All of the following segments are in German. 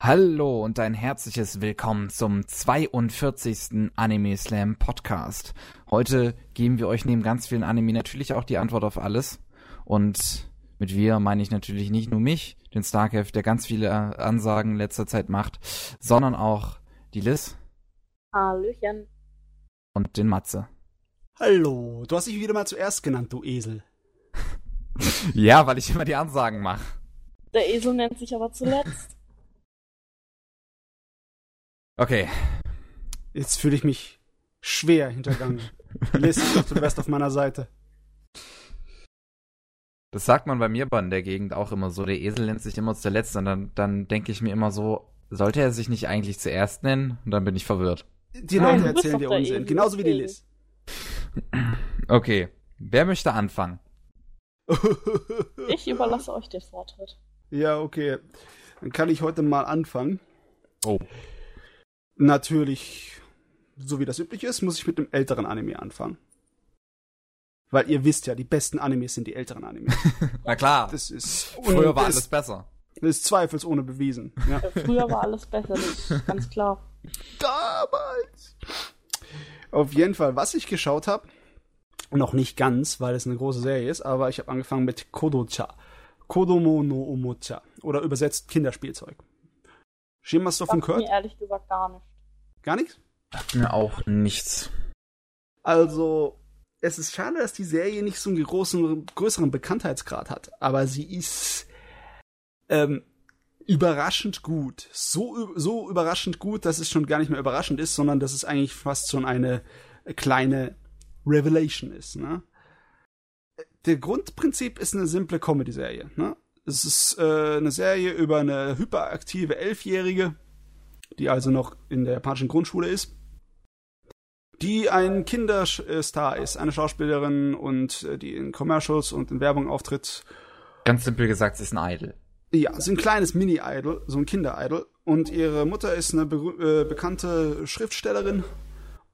Hallo und ein herzliches Willkommen zum 42. Anime Slam Podcast. Heute geben wir euch neben ganz vielen Anime natürlich auch die Antwort auf alles. Und mit wir meine ich natürlich nicht nur mich, den Starcraft, der ganz viele Ansagen in letzter Zeit macht, sondern auch die Liz. Hallöchen. Und den Matze. Hallo, du hast dich wieder mal zuerst genannt, du Esel. ja, weil ich immer die Ansagen mache. Der Esel nennt sich aber zuletzt. Okay. Jetzt fühle ich mich schwer hintergangen. Liz, du wärst auf meiner Seite. Das sagt man bei mir in der Gegend auch immer so. Der Esel nennt sich immer zuletzt und dann, dann denke ich mir immer so, sollte er sich nicht eigentlich zuerst nennen? Und dann bin ich verwirrt. Die Leute Nein, erzählen dir Unsinn, genauso wie die Liz. Okay, wer möchte anfangen? Ich überlasse euch den Vortritt. Ja, okay. Dann kann ich heute mal anfangen. Oh. Natürlich, so wie das üblich ist, muss ich mit dem älteren Anime anfangen. Weil ihr wisst ja, die besten Animes sind die älteren Animes. Na klar. Das ist früher war alles besser. Das ist zweifelsohne bewiesen. Ja. Früher war alles besser, das ist ganz klar. Damals. Auf jeden Fall, was ich geschaut habe, noch nicht ganz, weil es eine große Serie ist, aber ich habe angefangen mit Kodocha. Kodomo no Omocha. Oder übersetzt Kinderspielzeug. Davon gehört? mir ehrlich gesagt gar nicht. Gar nichts? Sagt mir auch nichts. Also, es ist schade, dass die Serie nicht so einen großen, größeren Bekanntheitsgrad hat, aber sie ist ähm, überraschend gut. So, so überraschend gut, dass es schon gar nicht mehr überraschend ist, sondern dass es eigentlich fast schon eine kleine Revelation ist. Ne? Der Grundprinzip ist eine simple Comedy-Serie. Ne? Es ist äh, eine Serie über eine hyperaktive Elfjährige, die also noch in der japanischen Grundschule ist, die ein Kinderstar ist, eine Schauspielerin und äh, die in Commercials und in Werbung auftritt. Ganz simpel gesagt, sie ist ein Idol. Ja, sie ist ein kleines Mini-Idol, so ein Kinder-Idol. Und ihre Mutter ist eine be äh, bekannte Schriftstellerin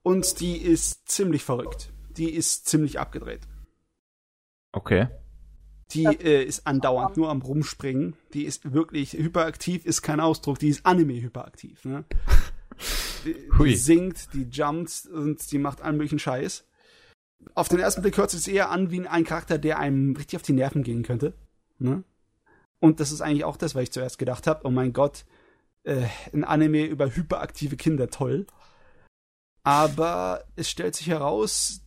und die ist ziemlich verrückt. Die ist ziemlich abgedreht. Okay. Die äh, ist andauernd nur am Rumspringen. Die ist wirklich hyperaktiv, ist kein Ausdruck, die ist Anime-hyperaktiv. Ne? Die, die singt, die jumpt und die macht allen möglichen Scheiß. Auf den ersten Blick hört sich eher an wie ein Charakter, der einem richtig auf die Nerven gehen könnte. Ne? Und das ist eigentlich auch das, was ich zuerst gedacht habe. Oh mein Gott, äh, ein Anime über hyperaktive Kinder, toll. Aber es stellt sich heraus,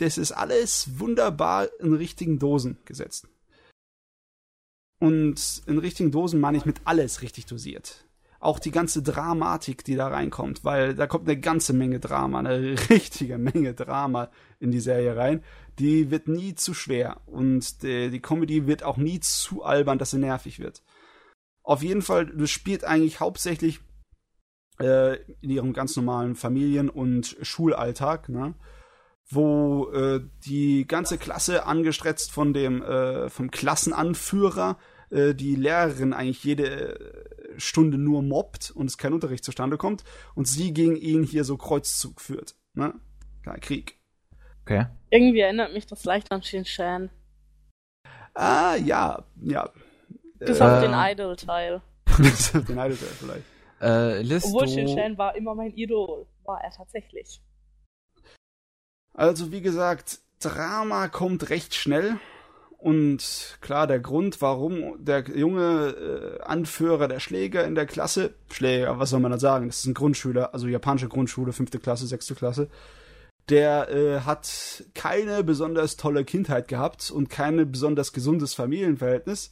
das ist alles wunderbar in richtigen Dosen gesetzt. Und in richtigen Dosen meine ich mit alles richtig dosiert. Auch die ganze Dramatik, die da reinkommt, weil da kommt eine ganze Menge Drama, eine richtige Menge Drama in die Serie rein. Die wird nie zu schwer und die, die Comedy wird auch nie zu albern, dass sie nervig wird. Auf jeden Fall, das spielt eigentlich hauptsächlich äh, in ihrem ganz normalen Familien- und Schulalltag, ne? Wo äh, die ganze Klasse angestretzt von dem äh, vom Klassenanführer äh, die Lehrerin eigentlich jede äh, Stunde nur mobbt und es kein Unterricht zustande kommt und sie gegen ihn hier so Kreuzzug führt. Ne? Ja, Krieg. Okay. Irgendwie erinnert mich das leicht an Shin Shan. Ah, ja, ja. Bis äh, auf den Idol-Teil. Bis auf den Idol-Teil vielleicht. Äh, Liz, Obwohl Shin Shan war immer mein Idol. War er tatsächlich. Also wie gesagt, Drama kommt recht schnell. Und klar, der Grund, warum der junge äh, Anführer der Schläger in der Klasse, Schläger, was soll man da sagen? Das ist ein Grundschüler, also japanische Grundschule, fünfte Klasse, sechste Klasse. Der äh, hat keine besonders tolle Kindheit gehabt und kein besonders gesundes Familienverhältnis.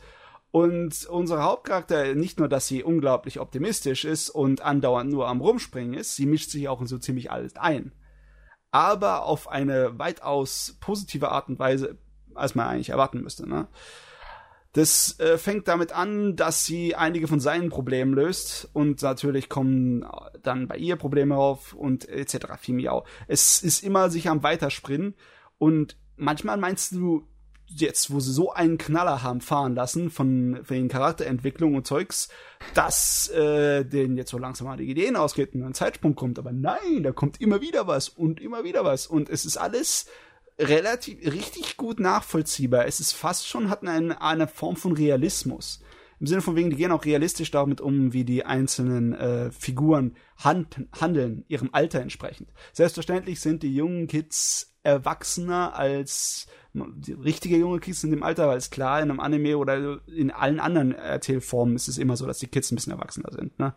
Und unser Hauptcharakter, nicht nur, dass sie unglaublich optimistisch ist und andauernd nur am Rumspringen ist, sie mischt sich auch in so ziemlich alles ein aber auf eine weitaus positive Art und Weise, als man eigentlich erwarten müsste. Ne? Das äh, fängt damit an, dass sie einige von seinen Problemen löst und natürlich kommen dann bei ihr Probleme auf und etc. Fimiau. Es ist immer sich am Weiterspringen und manchmal meinst du, jetzt, wo sie so einen Knaller haben fahren lassen von, von den Charakterentwicklungen und Zeugs, dass äh, denen jetzt so langsam mal die Ideen ausgeht und ein Zeitsprung kommt. Aber nein, da kommt immer wieder was und immer wieder was. Und es ist alles relativ richtig gut nachvollziehbar. Es ist fast schon, hat eine, eine Form von Realismus. Im Sinne von wegen, die gehen auch realistisch damit um, wie die einzelnen äh, Figuren hand handeln, ihrem Alter entsprechend. Selbstverständlich sind die jungen Kids erwachsener als die richtige junge Kids in dem Alter, weil es klar, in einem Anime oder in allen anderen Erzählformen ist es immer so, dass die Kids ein bisschen erwachsener sind, ne?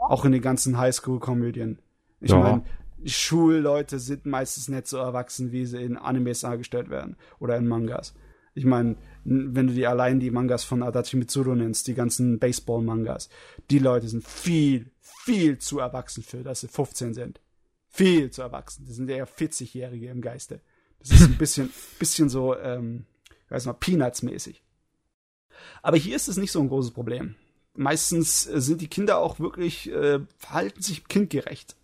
Auch in den ganzen Highschool-Komödien. Ich Ja. meine, Schulleute sind meistens nicht so erwachsen, wie sie in Animes dargestellt werden oder in Mangas. Ich meine, wenn du dir allein die Mangas von Adachi Mitsuru nennst, die ganzen Baseball-Mangas, die Leute sind viel, viel zu erwachsen für, dass sie 15 sind. Viel zu erwachsen. Die sind eher 40-Jährige im Geiste. Das ist ein bisschen, bisschen so, ähm, ich weiß noch, Peanuts-mäßig. Aber hier ist es nicht so ein großes Problem. Meistens äh, sind die Kinder auch wirklich, äh, verhalten sich kindgerecht.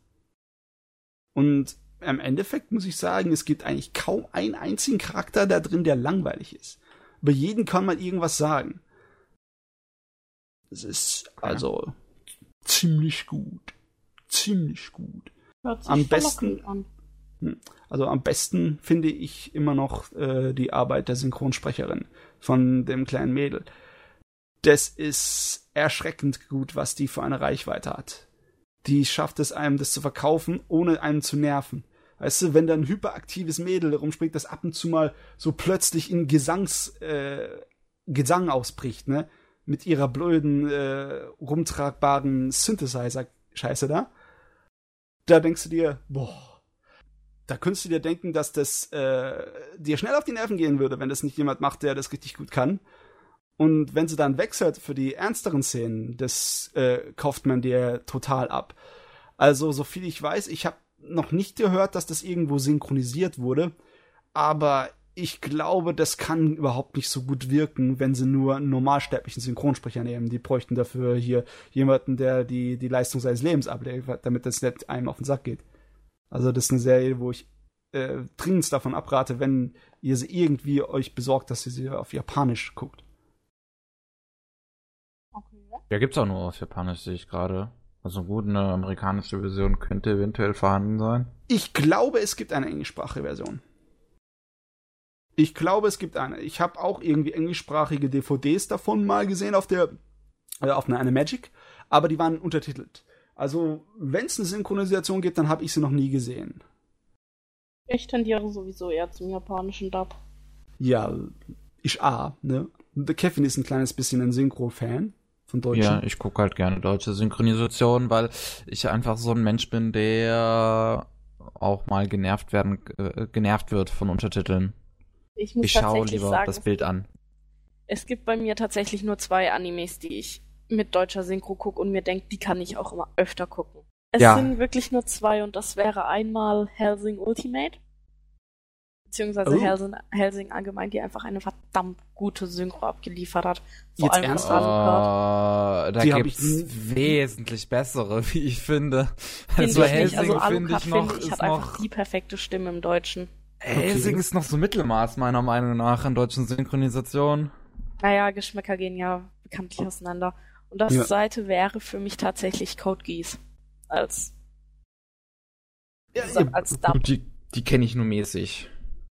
Und im Endeffekt muss ich sagen, es gibt eigentlich kaum einen einzigen Charakter da drin, der langweilig ist. Über jeden kann man irgendwas sagen. Es ist also ziemlich gut. Ziemlich gut. Hört sich Am besten- an. Also am besten finde ich immer noch äh, die Arbeit der Synchronsprecherin von dem kleinen Mädel. Das ist erschreckend gut, was die für eine Reichweite hat. Die schafft es einem, das zu verkaufen, ohne einen zu nerven. Weißt du, wenn da ein hyperaktives Mädel rumspringt, das ab und zu mal so plötzlich in Gesangs, äh, Gesang ausbricht, ne? Mit ihrer blöden, äh, rumtragbaren Synthesizer-Scheiße da. Da denkst du dir, boah, da könntest du dir denken, dass das äh, dir schnell auf die Nerven gehen würde, wenn das nicht jemand macht, der das richtig gut kann. Und wenn sie dann wechselt für die ernsteren Szenen, das äh, kauft man dir total ab. Also, so viel ich weiß, ich habe noch nicht gehört, dass das irgendwo synchronisiert wurde, aber ich glaube, das kann überhaupt nicht so gut wirken, wenn sie nur einen normalsterblichen Synchronsprecher nehmen. Die bräuchten dafür hier jemanden, der die, die Leistung seines Lebens abliefert, damit das nicht einem auf den Sack geht. Also das ist eine Serie, wo ich äh, dringend davon abrate, wenn ihr sie irgendwie euch besorgt, dass ihr sie auf Japanisch guckt. Okay. Ja, gibt's auch nur auf Japanisch, sehe ich gerade. Also gut, eine amerikanische Version könnte eventuell vorhanden sein. Ich glaube, es gibt eine englischsprachige Version. Ich glaube, es gibt eine. Ich habe auch irgendwie englischsprachige DVDs davon mal gesehen auf der äh, auf einer Animagic, aber die waren untertitelt. Also, wenn es eine Synchronisation gibt, dann habe ich sie noch nie gesehen. Ich tendiere sowieso eher zum japanischen Dub. Ja, ich A, ne? Der Kevin ist ein kleines bisschen ein Synchro-Fan von Deutschen. Ja, ich gucke halt gerne deutsche Synchronisation, weil ich einfach so ein Mensch bin, der auch mal genervt werden, äh, genervt wird von Untertiteln. Ich muss Ich schaue tatsächlich lieber sagen, das Bild an. es gibt bei mir tatsächlich nur zwei Animes, die ich mit deutscher Synchro gucke und mir denke, die kann ich auch immer öfter gucken. Es Ja. sind wirklich nur zwei und das wäre einmal Helsing Ultimate, beziehungsweise Oh. Helsing, Helsing allgemein, die einfach eine verdammt gute Synchro abgeliefert hat. Vor Jetzt allem was Alucard. Äh, da Die gibt's ich wesentlich bessere, wie ich finde. Finde Also ich. Helsing Also finde Alucard ich noch, finde ich, ist hat noch einfach die perfekte Stimme im Deutschen. Helsing Okay. ist noch so Mittelmaß meiner Meinung nach in deutschen Synchronisationen. Naja, Geschmäcker gehen ja bekanntlich auseinander. Und das Ja. Seite wäre für mich tatsächlich Code Geass. Als, Ja, als Dub. Die, die kenne ich nur mäßig.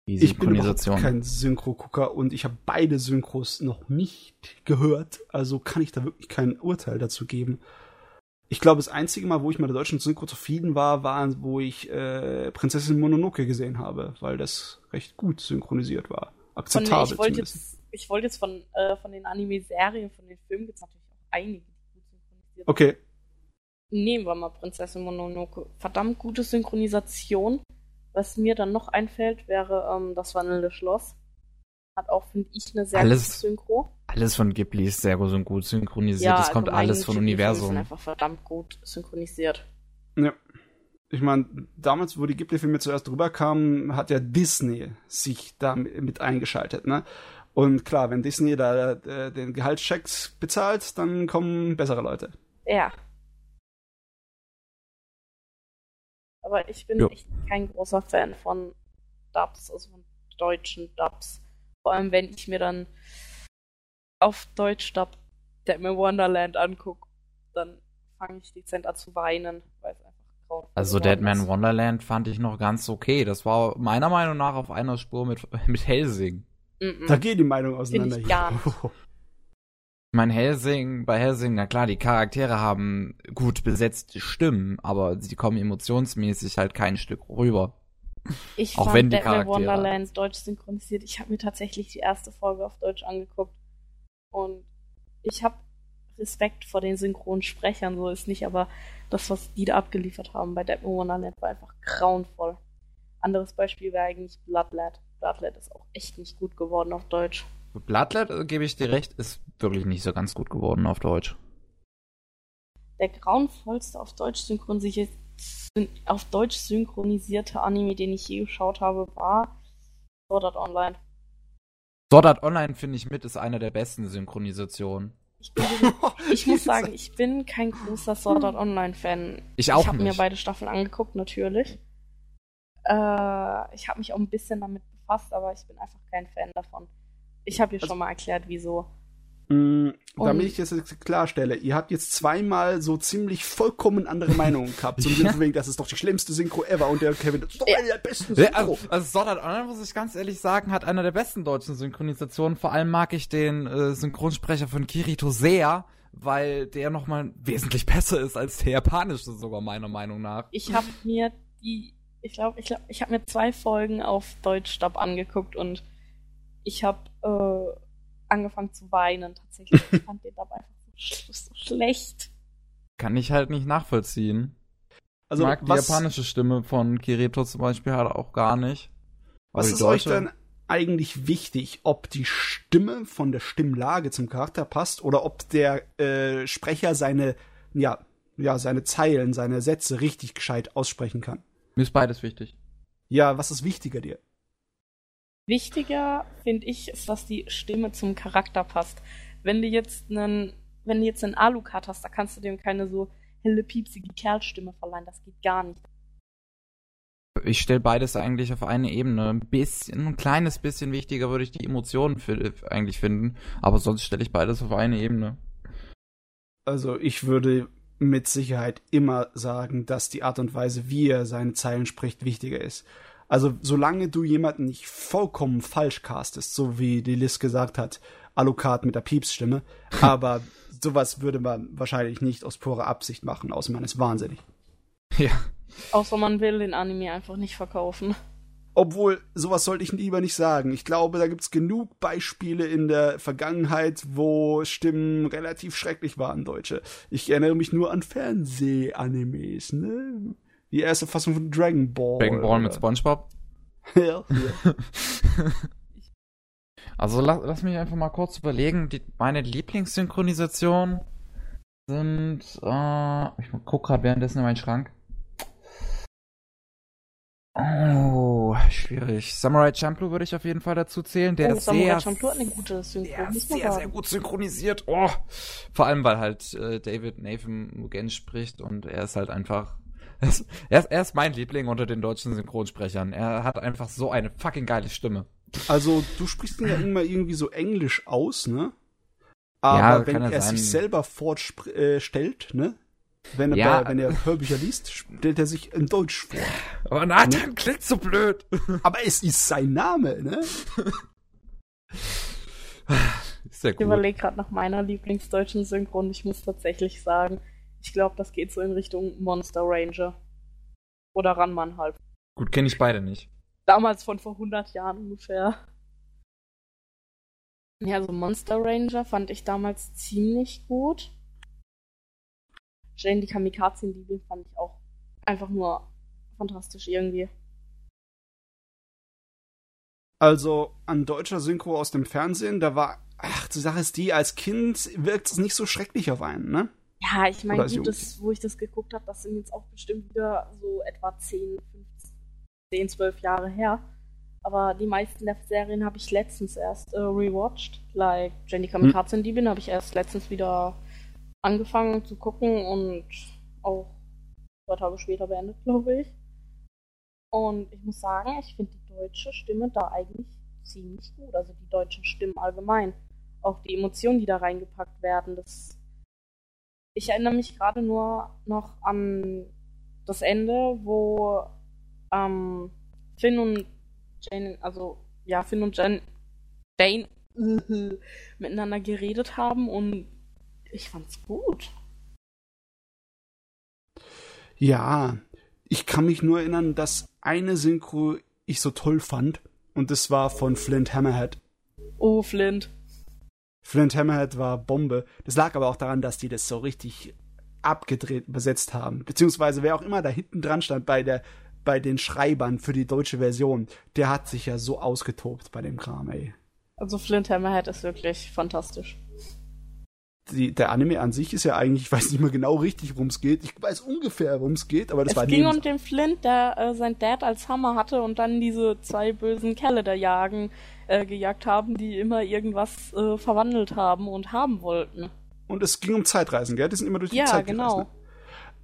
Die Ich bin überhaupt Synchronisation. kein Synchro-Gucker und ich habe beide Synchros noch nicht gehört, also kann ich da wirklich kein Urteil dazu geben. Ich glaube, das einzige Mal, wo ich mit der deutschen Synchro zufrieden war, war, wo ich äh, Prinzessin Mononoke gesehen habe, weil das recht gut synchronisiert war. Von, Akzeptabel ich wollte jetzt, ich wollte jetzt von, äh, von den Anime-Serien, von den Filmen gibt es natürlich auch einige, die gut synchronisiert. Okay, Nehmen wir mal Prinzessin Mononoke. Verdammt gute Synchronisation. Was mir dann noch einfällt, wäre ähm, das wandelnde Schloss. Hat auch, finde ich, eine sehr Alles- gute Synchro. Alles von Ghibli ist sehr gut und gut synchronisiert. das kommt allgemein alles von Ghibli-Filme sind Universum. einfach verdammt gut synchronisiert. ja. Ich meine, damals, wo die Ghibli-Filme zuerst rüberkamen, hat ja Disney sich da mit eingeschaltet, ne? Und klar, wenn Disney da äh, den Gehaltscheck bezahlt, dann kommen bessere Leute. Ja. Aber ich bin Ja. echt kein großer Fan von Dubs, also von deutschen Dubs. Vor allem, wenn ich mir dann auf Deutsch Dub Dead Man Wonderland angucke, dann fange ich dezent an zu weinen, weil es einfach grauenvoll Also geworden Dead Man ist. Wonderland fand ich noch ganz okay. Das war meiner Meinung nach auf einer Spur mit, mit Helsing. Mhm. Da geht die Meinung auseinander ich hier. gar nicht. Mein Helsing, bei Helsing, na klar, die Charaktere haben gut besetzte Stimmen, aber sie kommen emotionsmäßig halt kein Stück rüber. Ich Auch fand wenn die Batman Wonderlands deutsch synchronisiert. Ich habe mir tatsächlich die erste Folge auf Deutsch angeguckt. Und ich habe Respekt vor den Synchronsprechern, so ist nicht, aber das, was die da abgeliefert haben bei Batman Wonderland, war einfach grauenvoll. Anderes Beispiel wäre eigentlich Bloodlet. Bloodlet ist auch echt nicht gut geworden auf Deutsch. Bloodlet, äh, gebe ich dir recht, ist wirklich nicht so ganz gut geworden auf Deutsch. Der grauenvollste auf Deutsch synchronisiert, auf Deutsch synchronisierte Anime, den ich je geschaut habe, war Sword Art Online. Sword Art Online finde ich mit, ist eine der besten Synchronisationen. Ich, bin, ich muss sagen, ich bin kein großer Sword Art Online Fan. Ich auch Ich habe mir nicht. beide Staffeln angeguckt, natürlich. Äh, ich habe mich auch ein bisschen damit befasst, aber ich bin einfach kein Fan davon. Ich habe dir Also- schon mal erklärt, wieso. Und- damit ich das jetzt klarstelle, ihr habt jetzt zweimal so ziemlich vollkommen andere Meinungen gehabt. So im Sinne Ja. von wegen, das ist doch die schlimmste Synchro ever und der Kevin, das ist doch Ja. eine der besten Ja, Synchro. also, also Sword Art Online, muss ich ganz ehrlich sagen, hat einer der besten deutschen Synchronisationen. Vor allem mag ich den äh, Synchronsprecher von Kirito sehr, weil der nochmal wesentlich besser ist als der japanische, sogar meiner Meinung nach. Ich habe mir die, ich glaube, ich, glaub, ich habe mir zwei Folgen auf Deutsch Dub angeguckt und ich habe äh, angefangen zu weinen. Tatsächlich, ich fand den Dub einfach so, sch so schlecht. Kann ich halt nicht nachvollziehen. Also, mag die was, japanische Stimme von Kirito zum Beispiel halt auch gar nicht. Was ist euch denn eigentlich wichtig, ob die Stimme von der Stimmlage zum Charakter passt oder ob der äh, Sprecher seine, ja, ja, seine Zeilen, seine Sätze richtig gescheit aussprechen kann? Mir ist beides wichtig. Ja, was ist wichtiger dir? Wichtiger, finde ich, ist, dass die Stimme zum Charakter passt. Wenn du jetzt einen, wenn du jetzt einen Alucard hast, da kannst du dem keine so helle, piepsige Kerlstimme verleihen. Das geht gar nicht. Ich stelle beides eigentlich auf eine Ebene. Ein bisschen, ein kleines bisschen wichtiger würde ich die Emotionen fi- eigentlich finden. Aber sonst stelle ich beides auf eine Ebene. Also ich würde mit Sicherheit immer sagen, dass die Art und Weise, wie er seine Zeilen spricht, wichtiger ist. Also solange du jemanden nicht vollkommen falsch castest, so wie die Liz gesagt hat, Alucard mit der Piepsstimme, aber sowas würde man wahrscheinlich nicht aus purer Absicht machen, außer man ist wahnsinnig. Ja. Außer man will den Anime einfach nicht verkaufen. Obwohl, sowas sollte ich lieber nicht sagen. Ich glaube, da gibt's genug Beispiele in der Vergangenheit, wo Stimmen relativ schrecklich waren, Deutsche. Ich erinnere mich nur an Fernseh-Animes, ne? Die erste Fassung von Dragon Ball. Dragon Ball mit Spongebob. ja, ja. Also lass, lass mich einfach mal kurz überlegen. Die, meine Lieblingssynchronisation sind. Äh, ich guck gerade währenddessen in meinen Schrank. Oh, schwierig. Samurai Champloo würde ich auf jeden Fall dazu zählen. Der oh, ist Samurai sehr, Champloo hat eine gute Synchro, der ist sehr, sehr gut synchronisiert. Oh. Vor allem, weil halt äh, David Nathan Mugen spricht und er ist halt einfach. Er ist, er, ist, er ist mein Liebling unter den deutschen Synchronsprechern. Er hat einfach so eine fucking geile Stimme. Also, du sprichst ihn ja immer irgendwie so englisch aus, ne? Aber Ja, wenn kann ja er sein. sich selber vorstellt, äh, stellt, ne? Wenn er, Ja. bei, wenn er Hörbücher liest, stellt er sich in Deutsch vor. Aber Nathan klingt so blöd. Aber es ist sein Name, ne? Ist Ich gut. überlege gerade nach meiner Lieblingsdeutschen Synchro und ich muss tatsächlich sagen, ich glaube, das geht so in Richtung Monster Ranger. Oder Ranman halt. Gut, kenne ich beide nicht. Damals von vor 100 Jahren ungefähr. Ja, also Monster Ranger fand ich damals ziemlich gut. Jane die Kamikaze-Liebe fand ich auch einfach nur fantastisch irgendwie. Also an deutscher Synchro aus dem Fernsehen, da war, ach, die Sache ist die, als Kind wirkt es nicht so schrecklich auf einen, ne? Ja, ich meine, gut, das, wo ich das geguckt habe, das sind jetzt auch bestimmt wieder so etwa 10, 15, 10, 12 Jahre her. Aber die meisten der Serien habe ich letztens erst äh, rewatcht. Like Jenny Kamikaze in Diebin habe ich erst letztens wieder angefangen zu gucken und auch zwei Tage später beendet, glaube ich. Und ich muss sagen, ich finde die deutsche Stimme da eigentlich ziemlich gut. Also die deutschen Stimmen allgemein. Auch die Emotionen, die da reingepackt werden, das ich erinnere mich gerade nur noch an das Ende, wo ähm, Finn und Jane, also ja, Finn und Jen, Dane, miteinander geredet haben und ich fand's gut. Ja, ich kann mich nur erinnern, dass eine Synchro ich so toll fand und das war von Flint Hammerhead. Oh, Flint. Flint Hammerhead war Bombe. Das lag aber auch daran, dass die das so richtig abgedreht übersetzt haben. Beziehungsweise wer auch immer da hinten dran stand bei der bei den Schreibern für die deutsche Version, der hat sich ja so ausgetobt bei dem Kram, ey. Also Flint Hammerhead ist wirklich fantastisch. Die, der Anime an sich ist ja eigentlich, ich weiß nicht mehr genau richtig, worum es geht. Ich weiß ungefähr, worum es geht, aber das es war Es ging um den Flint, der äh, sein Dad als Hammer hatte und dann diese zwei bösen Kerle da jagen, äh, gejagt haben, die immer irgendwas äh, verwandelt haben und haben wollten. Und es ging um Zeitreisen, gell? Die sind immer durch die ja, Zeit genau. gereist. Ne?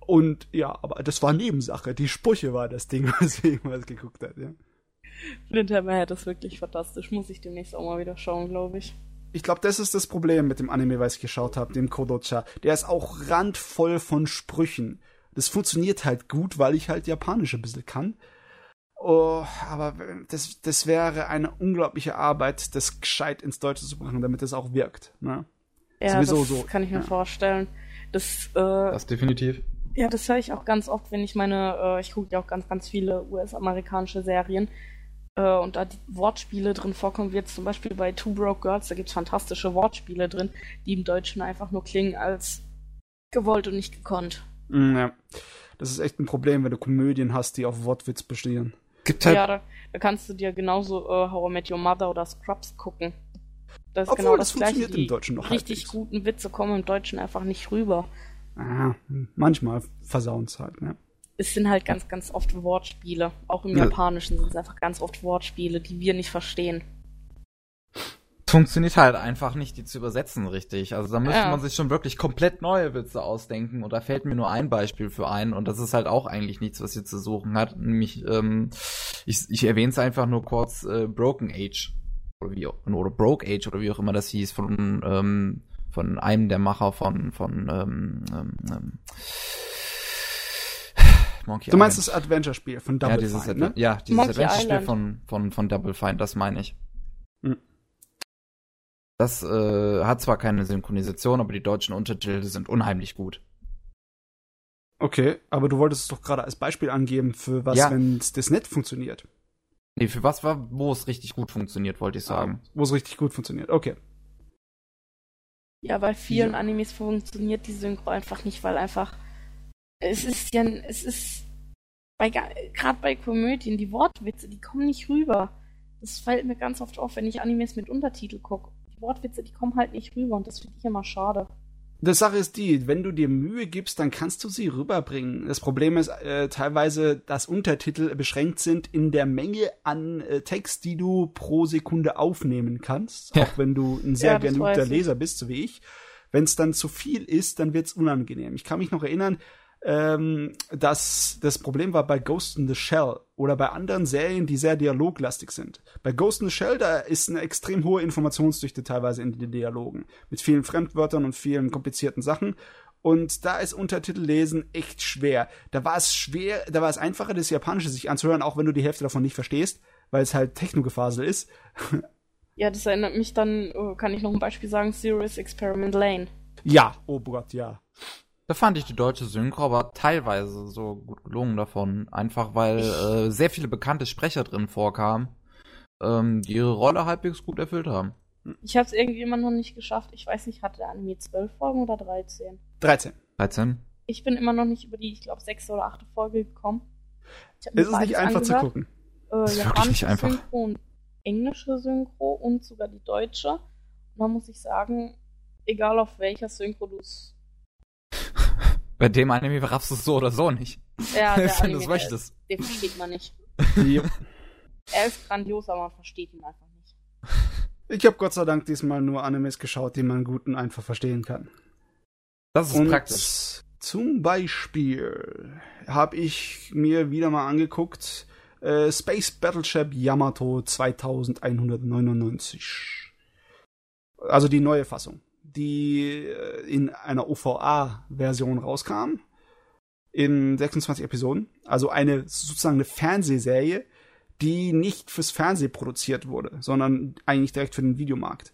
Und ja, aber das war Nebensache. Die Sprüche war das Ding, weswegen man es geguckt hat, ja. Flint Hammerhead ist wirklich fantastisch. Muss ich demnächst auch mal wieder schauen, glaube ich. Ich glaube, das ist das Problem mit dem Anime, was ich geschaut habe, dem Kodocha. Der ist auch randvoll von Sprüchen. Das funktioniert halt gut, weil ich halt Japanisch ein bisschen kann. Oh, aber das, das wäre eine unglaubliche Arbeit, das gescheit ins Deutsche zu bringen, damit es auch wirkt. Ne? Ja, Sowieso das so, kann ich mir ja. vorstellen. Das, äh, das definitiv. Ja, das höre ich auch ganz oft, wenn ich meine, äh, ich gucke ja auch ganz, ganz viele US-amerikanische Serien äh, und da die Wortspiele drin vorkommen, wie jetzt zum Beispiel bei Two Broke Girls, da gibt es fantastische Wortspiele drin, die im Deutschen einfach nur klingen als gewollt und nicht gekonnt. Mm, ja, das ist echt ein Problem, wenn du Komödien hast, die auf Wortwitz bestehen. Gibt halt ja, da, da kannst du dir genauso äh, How I Met Your Mother oder Scrubs gucken. Das ist Obwohl, genau das, das funktioniert gleiche. im Deutschen noch Richtig halbwegs. guten Witze kommen im Deutschen einfach nicht rüber. Ah, manchmal versauen es halt, ne? Es sind halt ganz, ganz oft Wortspiele. Auch im ja. Japanischen sind es einfach ganz oft Wortspiele, die wir nicht verstehen. Funktioniert halt einfach nicht, die zu übersetzen richtig. Also da müsste ja. man sich schon wirklich komplett neue Witze ausdenken. Und da fällt mir nur ein Beispiel für ein. Und das ist halt auch eigentlich nichts, was hier zu suchen hat. Nämlich, ähm, ich, ich erwähne es einfach nur kurz, äh, Broken Age. Oder, wie, oder Broke Age oder wie auch immer das hieß, von ähm, von einem der Macher von von ähm, ähm, ähm Monkey Du meinst Island. das Adventure-Spiel von Double ja, dieses Fine, ne? Ja, dieses Adventure-Spiel von, von, von Double Fine, das meine ich. Hm. Das äh, hat zwar keine Synchronisation, aber die deutschen Untertitel sind unheimlich gut. Okay, aber du wolltest es doch gerade als Beispiel angeben, für was, ja. wenn das nicht funktioniert. Nee, für was war, wo es richtig gut funktioniert, wollte ich sagen. Ah, wo es richtig gut funktioniert, okay. Ja, bei vielen ja. Animes funktioniert die Synchro einfach nicht, weil einfach es ist ja, es ist bei gerade bei Komödien die Wortwitze, die kommen nicht rüber. Das fällt mir ganz oft auf, wenn ich Animes mit Untertitel gucke. Die Wortwitze, die kommen halt nicht rüber und das finde ich immer schade. Die Sache ist die, wenn du dir Mühe gibst, dann kannst du sie rüberbringen. Das Problem ist äh, teilweise, dass Untertitel beschränkt sind in der Menge an äh, Text, die du pro Sekunde aufnehmen kannst. Ja. Auch wenn du ein sehr ja, geübter Leser bist, so wie ich. Wenn es dann zu viel ist, dann wird's unangenehm. Ich kann mich noch erinnern, ähm, dass das Problem war bei Ghost in the Shell oder bei anderen Serien, die sehr dialoglastig sind. Bei Ghost in the Shell, da ist eine extrem hohe Informationsdichte teilweise in den Dialogen. Mit vielen Fremdwörtern und vielen komplizierten Sachen. Und da ist Untertitellesen echt schwer. Da war es schwer, da war es einfacher, das Japanische sich anzuhören, auch wenn du die Hälfte davon nicht verstehst, weil es halt Technogefasel ist. Ja, das erinnert mich dann, oh, kann ich noch ein Beispiel sagen, Serious Experiment Lane. Ja, oh Gott, ja. Da fand ich die deutsche Synchro aber teilweise so gut gelungen davon. Einfach weil äh, sehr viele bekannte Sprecher drin vorkamen, ähm, die ihre Rolle halbwegs gut erfüllt haben. Ich habe es irgendwie immer noch nicht geschafft. Ich weiß nicht, hatte der Anime 12 Folgen oder 13? 13. 13? Ich bin immer noch nicht über die, ich glaube, sechste oder achte Folge gekommen. Es ist nicht einfach angehört. zu gucken. Äh, ist wirklich nicht einfach. Synchro und englische Synchro und sogar die deutsche. Und da muss ich sagen, egal auf welcher Synchro du es bei dem Anime raffst du es so oder so nicht. Ja, der Wenn du es möchtest. Den versteht man nicht. er ist grandios, aber man versteht ihn einfach nicht. Ich habe Gott sei Dank diesmal nur Animes geschaut, die man gut und einfach verstehen kann. Das ist und praktisch. Zum Beispiel habe ich mir wieder mal angeguckt äh, Space Battleship Yamato 2199. Also die neue Fassung die äh, in einer OVA-Version rauskam. In 26 Episoden. Also eine sozusagen eine Fernsehserie, die nicht fürs Fernsehen produziert wurde, sondern eigentlich direkt für den Videomarkt.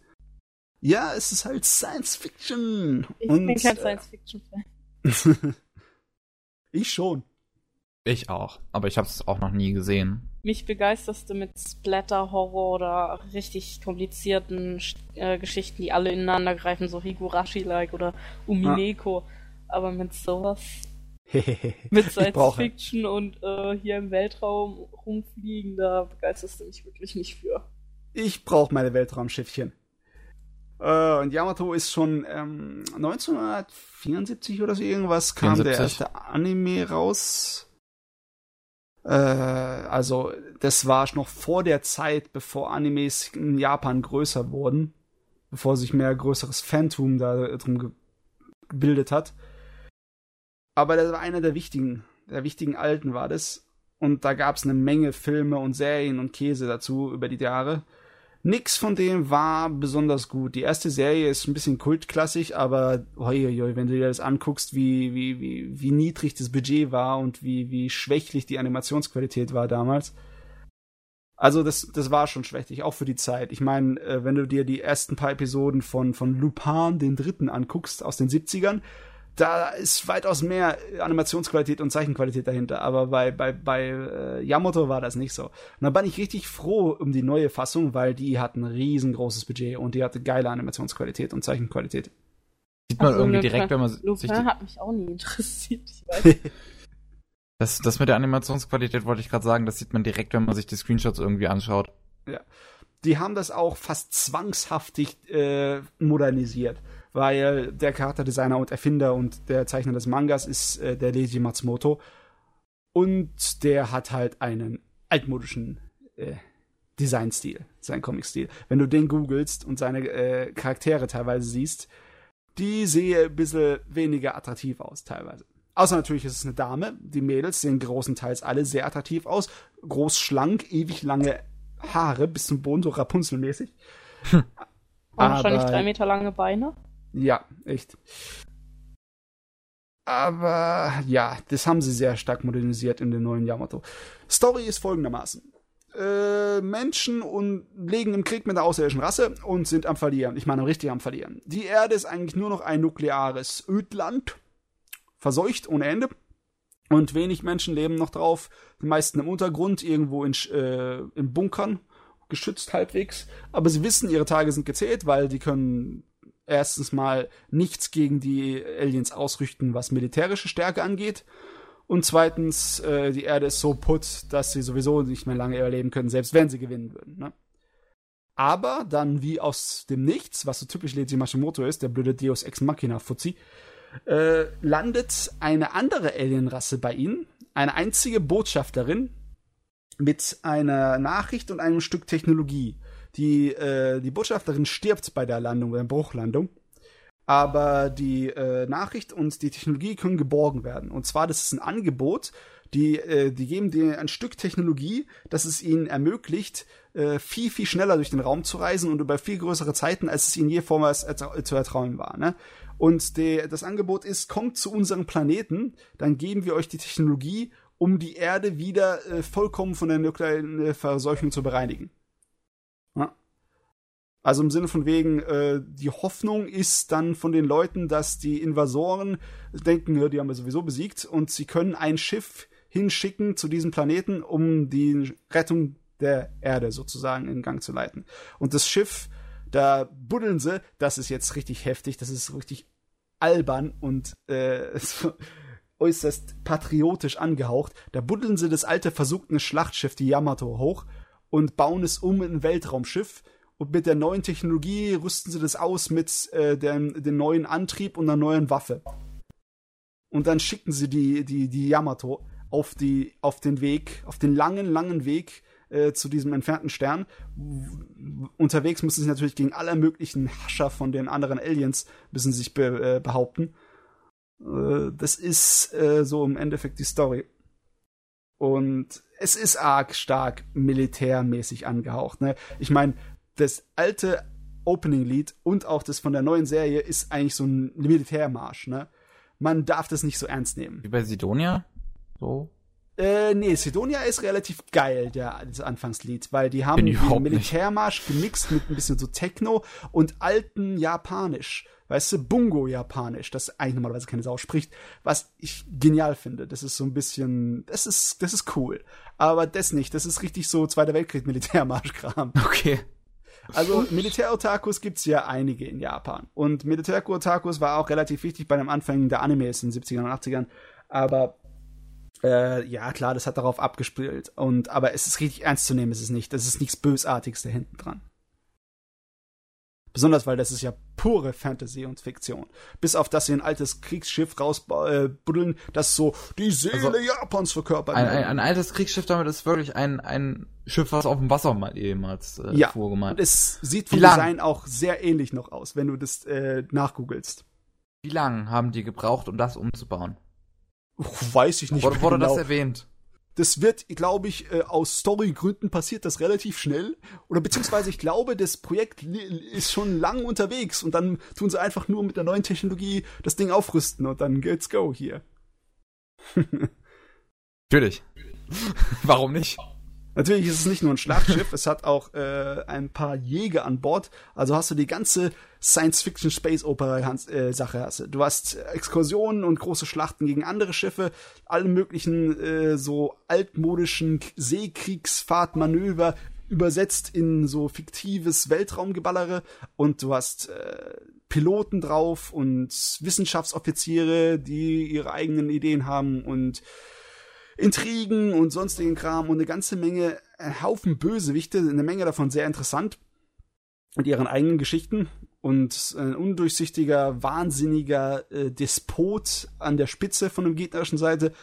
Ja, es ist halt Science Fiction. Ich Und, bin kein äh, Science-Fiction-Fan. ich schon. Ich auch, aber ich habe es auch noch nie gesehen. Mich begeisterst du mit Splatter-Horror oder richtig komplizierten äh, Geschichten, die alle ineinander greifen, so Higurashi-like oder Umineko. Aber mit sowas, mit ich brauche Science-Fiction und äh, hier im Weltraum rumfliegen, da begeisterst du mich wirklich nicht für. ich brauche meine Weltraumschiffchen. Äh, und Yamato ist schon ähm, 1974 oder so irgendwas kam der 74. erste Anime raus. Äh, also das war noch vor der Zeit, bevor Animes in Japan größer wurden, bevor sich mehr größeres Phantom da drum ge gebildet hat. Aber das war einer der wichtigen, der wichtigen Alten war das. Und da gab es eine Menge Filme und Serien und Käse dazu über die Jahre. Nix von dem war besonders gut. Die erste Serie ist ein bisschen kultklassig, aber hoi, hoi, hoi, wenn du dir das anguckst, wie, wie, wie, wie niedrig das Budget war und wie, wie schwächlich die Animationsqualität war damals. Also das, das war schon schwächlich, auch für die Zeit. Ich meine, äh, wenn du dir die ersten paar Episoden von, von Lupin, den dritten, anguckst aus den 70ern, da ist weitaus mehr Animationsqualität und Zeichenqualität dahinter. Aber bei, bei, bei äh, Yamato war das nicht so. Und da bin ich richtig froh um die neue Fassung, weil die hat ein riesengroßes Budget und die hatte geile Animationsqualität und Zeichenqualität. Sieht man Also irgendwie Lupin- direkt, wenn man sich Lupin die, hat mich auch nie interessiert, ich weiß. das, das mit der Animationsqualität wollte ich gerade sagen, das sieht man direkt, wenn man sich die Screenshots irgendwie anschaut. die haben das auch fast zwangshaftig äh, modernisiert, weil der Charakterdesigner und Erfinder und der Zeichner des Mangas ist äh, der Leiji Matsumoto und der hat halt einen altmodischen äh, Designstil, seinen Comic-Stil. Wenn du den googelst und seine äh, Charaktere teilweise siehst, die sehe ein bisschen weniger attraktiv aus teilweise. Außer natürlich ist es eine Dame. Die Mädels sehen großenteils alle sehr attraktiv aus. Groß, schlank, ewig lange Haare bis zum Boden, so Rapunzel-mäßig. Und wahrscheinlich drei Meter lange Beine. Ja, echt. Aber ja, das haben sie sehr stark modernisiert in den neuen Yamato. Story ist folgendermaßen. Äh, Menschen und legen im Krieg mit der außerirdischen Rasse und sind am Verlieren. Ich meine, richtig am Verlieren. Die Erde ist eigentlich nur noch ein nukleares Ödland. Verseucht ohne Ende. Und wenig Menschen leben noch drauf. Die meisten im Untergrund, irgendwo in, äh, in Bunkern. Geschützt halbwegs. Aber sie wissen, ihre Tage sind gezählt, weil die können erstens mal nichts gegen die Aliens ausrichten, was militärische Stärke angeht. Und zweitens, äh, die Erde ist so put, dass sie sowieso nicht mehr lange überleben können, selbst wenn sie gewinnen würden. Ne? Aber dann wie aus dem Nichts, was so typisch Leiji Mashimoto ist, der blöde Deus Ex Machina Fuzzi, äh, landet eine andere Alienrasse bei ihnen, eine einzige Botschafterin mit einer Nachricht und einem Stück Technologie. Die, äh, die Botschafterin stirbt bei der Landung, bei der Bruchlandung. Aber die äh, Nachricht und die Technologie können geborgen werden. Und zwar, das ist ein Angebot, die, äh, die geben dir ein Stück Technologie, das es ihnen ermöglicht, äh, viel, viel schneller durch den Raum zu reisen und über viel größere Zeiten, als es ihnen je vormals zu ertrauen war. Ne? Und die, das Angebot ist, kommt zu unserem Planeten, dann geben wir euch die Technologie, um die Erde wieder äh, vollkommen von der nuklearen äh, Verseuchung zu bereinigen. Also im Sinne von wegen, äh, die Hoffnung ist dann von den Leuten, dass die Invasoren denken, die haben wir sowieso besiegt und sie können ein Schiff hinschicken zu diesem Planeten, um die Rettung der Erde sozusagen in Gang zu leiten. Und das Schiff, da buddeln sie, das ist jetzt richtig heftig, das ist richtig albern und äh, äußerst patriotisch angehaucht. Da buddeln sie das alte versunkene Schlachtschiff, die Yamato, hoch und bauen es um in ein Weltraumschiff. Und mit der neuen Technologie rüsten sie das aus mit äh, dem, dem neuen Antrieb und einer neuen Waffe. Und dann schicken sie die, die, die Yamato auf, die, auf den Weg, auf den langen, langen Weg äh, zu diesem entfernten Stern. Unterwegs müssen sie natürlich gegen alle möglichen Hascher von den anderen Aliens müssen sich be, äh, behaupten. Äh, das ist äh, so im Endeffekt die Story. Und es ist arg stark militärmäßig angehaucht. Ne? Ich meine, das alte Opening-Lied und auch das von der neuen Serie ist eigentlich so ein Militärmarsch. Ne? Man darf das nicht so ernst nehmen. Wie bei Sidonia? So? Äh, nee, Sidonia ist relativ geil, der, das Anfangslied, weil die haben den Militärmarsch gemixt mit ein bisschen so Techno und alten Japanisch. Weißt du, Bungo-Japanisch, das eigentlich normalerweise keine Sau spricht, was ich genial finde. Das ist so ein bisschen, das ist, das ist cool. Aber das nicht, das ist richtig so Zweiter Weltkrieg-Militärmarsch-Kram. Okay. Also Militär-Otakus gibt's ja einige in Japan. Und Militär-Otakus war auch relativ wichtig bei den Anfängen der Animes in den 70ern und 80ern. Aber äh, ja, klar, das hat darauf abgespielt. Und, aber es ist richtig ernst zu nehmen, ist es nicht. Das ist nichts Bösartiges da hinten dran. Besonders, weil das ist ja pure Fantasy und Fiktion. Bis auf, dass sie ein altes Kriegsschiff rausbuddeln, äh, das so die Seele Also, Japans verkörpert. Ein, ein, ein altes Kriegsschiff damit ist wirklich ein, ein Schiff, was auf dem Wasser mal ehemals äh, ja, gemeint. es sieht vom? Design auch sehr ähnlich noch aus, wenn du das äh, nachgoogelst. Wie lange haben die gebraucht, um das umzubauen? Weiß ich nicht. Wurde, wurde das genau. erwähnt? Das wird, glaube ich, äh, aus Storygründen passiert das relativ schnell. Oder beziehungsweise ich glaube, das Projekt ist schon lang unterwegs und dann tun sie einfach nur mit der neuen Technologie das Ding aufrüsten und dann let's go hier. Natürlich. Warum nicht? Natürlich ist es nicht nur ein Schlachtschiff, es hat auch äh, ein paar Jäger an Bord. Also hast du die ganze Science-Fiction-Space-Opera-Sache. hast du. Hast Exkursionen und große Schlachten gegen andere Schiffe, alle möglichen äh, so altmodischen Seekriegsfahrtmanöver übersetzt in so fiktives Weltraumgeballere und du hast äh, Piloten drauf und Wissenschaftsoffiziere, die ihre eigenen Ideen haben und Intrigen und sonstigen Kram und eine ganze Menge, ein Haufen Bösewichte, eine Menge davon sehr interessant mit ihren eigenen Geschichten und ein undurchsichtiger, wahnsinniger äh, Despot an der Spitze von der gegnerischen Seite.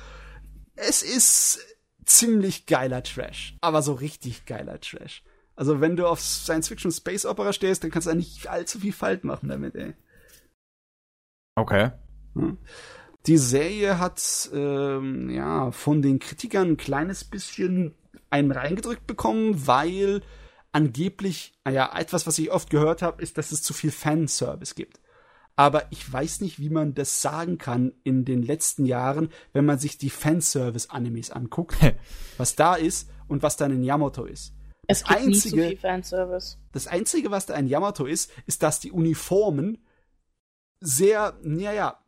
Es ist ziemlich geiler Trash, aber so richtig geiler Trash. Also wenn du auf Science-Fiction Space Opera stehst, dann kannst du nicht allzu viel Falten machen damit, ey. Okay. Die Serie hat ähm, ja von den Kritikern ein kleines bisschen einen reingedrückt bekommen, weil angeblich, naja, etwas, was ich oft gehört habe, ist, dass es zu viel Fanservice gibt. Aber ich weiß nicht, wie man das sagen kann in den letzten Jahren, wenn man sich die Fanservice-Animes anguckt, was da ist und was dann in Yamato ist. Es gibt nicht so einzige- viel Fanservice. Das Einzige, was da in Yamato ist, ist, dass die Uniformen sehr, naja,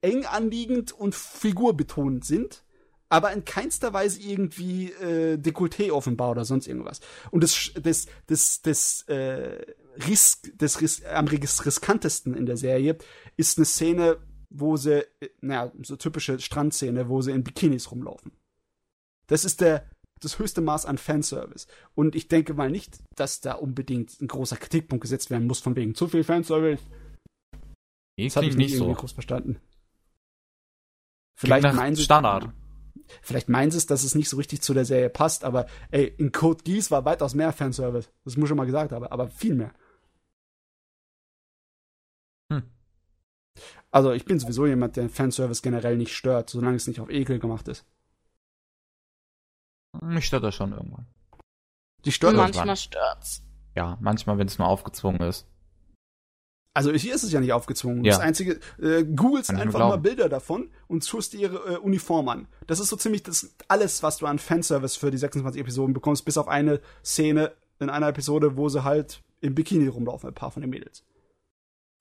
eng anliegend und figurbetont sind, aber in keinster Weise irgendwie äh, Dekolleté offenbar oder sonst irgendwas. Und das, das, das, das, äh, Risk, das Ris am ris riskantesten in der Serie ist eine Szene, wo sie, äh, naja, so typische Strandszene, wo sie in Bikinis rumlaufen. Das ist der, das höchste Maß an Fanservice. Und ich denke mal nicht, dass da unbedingt ein großer Kritikpunkt gesetzt werden muss, von wegen zu viel Fanservice. Nee, Das habe ich nicht so. groß verstanden. Vielleicht nach meinen sie, Standard. Vielleicht meinen sie es, dass es nicht so richtig zu der Serie passt, aber ey, in Code Geass war weitaus mehr Fanservice. Das muss ich schon mal gesagt haben, aber viel mehr. Hm. Also ich bin sowieso jemand, der Fanservice generell nicht stört, solange es nicht auf Ekel gemacht ist. Mich stört das schon irgendwann. Die stört. Manchmal stört's. Ja, manchmal, wenn es nur aufgezwungen ist. Also hier ist es ja nicht aufgezwungen. Ja. Das einzige, äh, googelst einfach mal glauben. Bilder davon und schaust dir ihre äh, Uniform an. Das ist so ziemlich das alles, was du an Fanservice für die 26 Episoden bekommst, bis auf eine Szene in einer Episode, wo sie halt im Bikini rumlaufen, ein paar von den Mädels.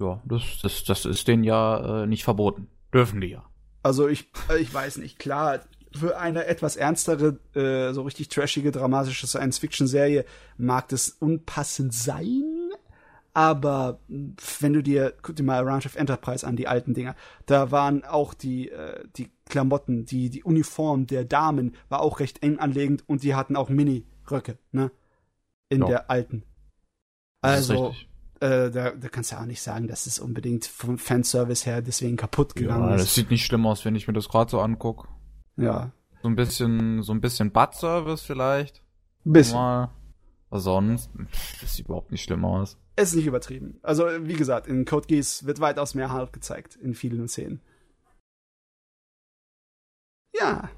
Ja, das, das, das ist denen ja äh, nicht verboten. Dürfen die ja. Also ich, äh, ich weiß nicht, klar, für eine etwas ernstere, äh, so richtig trashige, dramatische Science-Fiction-Serie mag das unpassend sein. Aber wenn du dir, guck dir mal Ranch of Enterprise an, die alten Dinger, da waren auch die, äh, die Klamotten, die, die Uniform der Damen war auch recht eng anlegend und die hatten auch Mini-Röcke, ne? In Ja. der alten. Also, äh, da, da kannst du auch nicht sagen, dass es unbedingt vom Fanservice her deswegen kaputt gegangen Ja, ist. das sieht nicht schlimm aus, wenn ich mir das gerade so anguck. Ja, So ein bisschen, so ein bisschen Butt-Service vielleicht. bisschen. Mal. Aber sonst, das sieht überhaupt nicht schlimm aus. Es ist nicht übertrieben. Also, wie gesagt, in Code Geass wird weitaus mehr Halb gezeigt in vielen Szenen. Ja,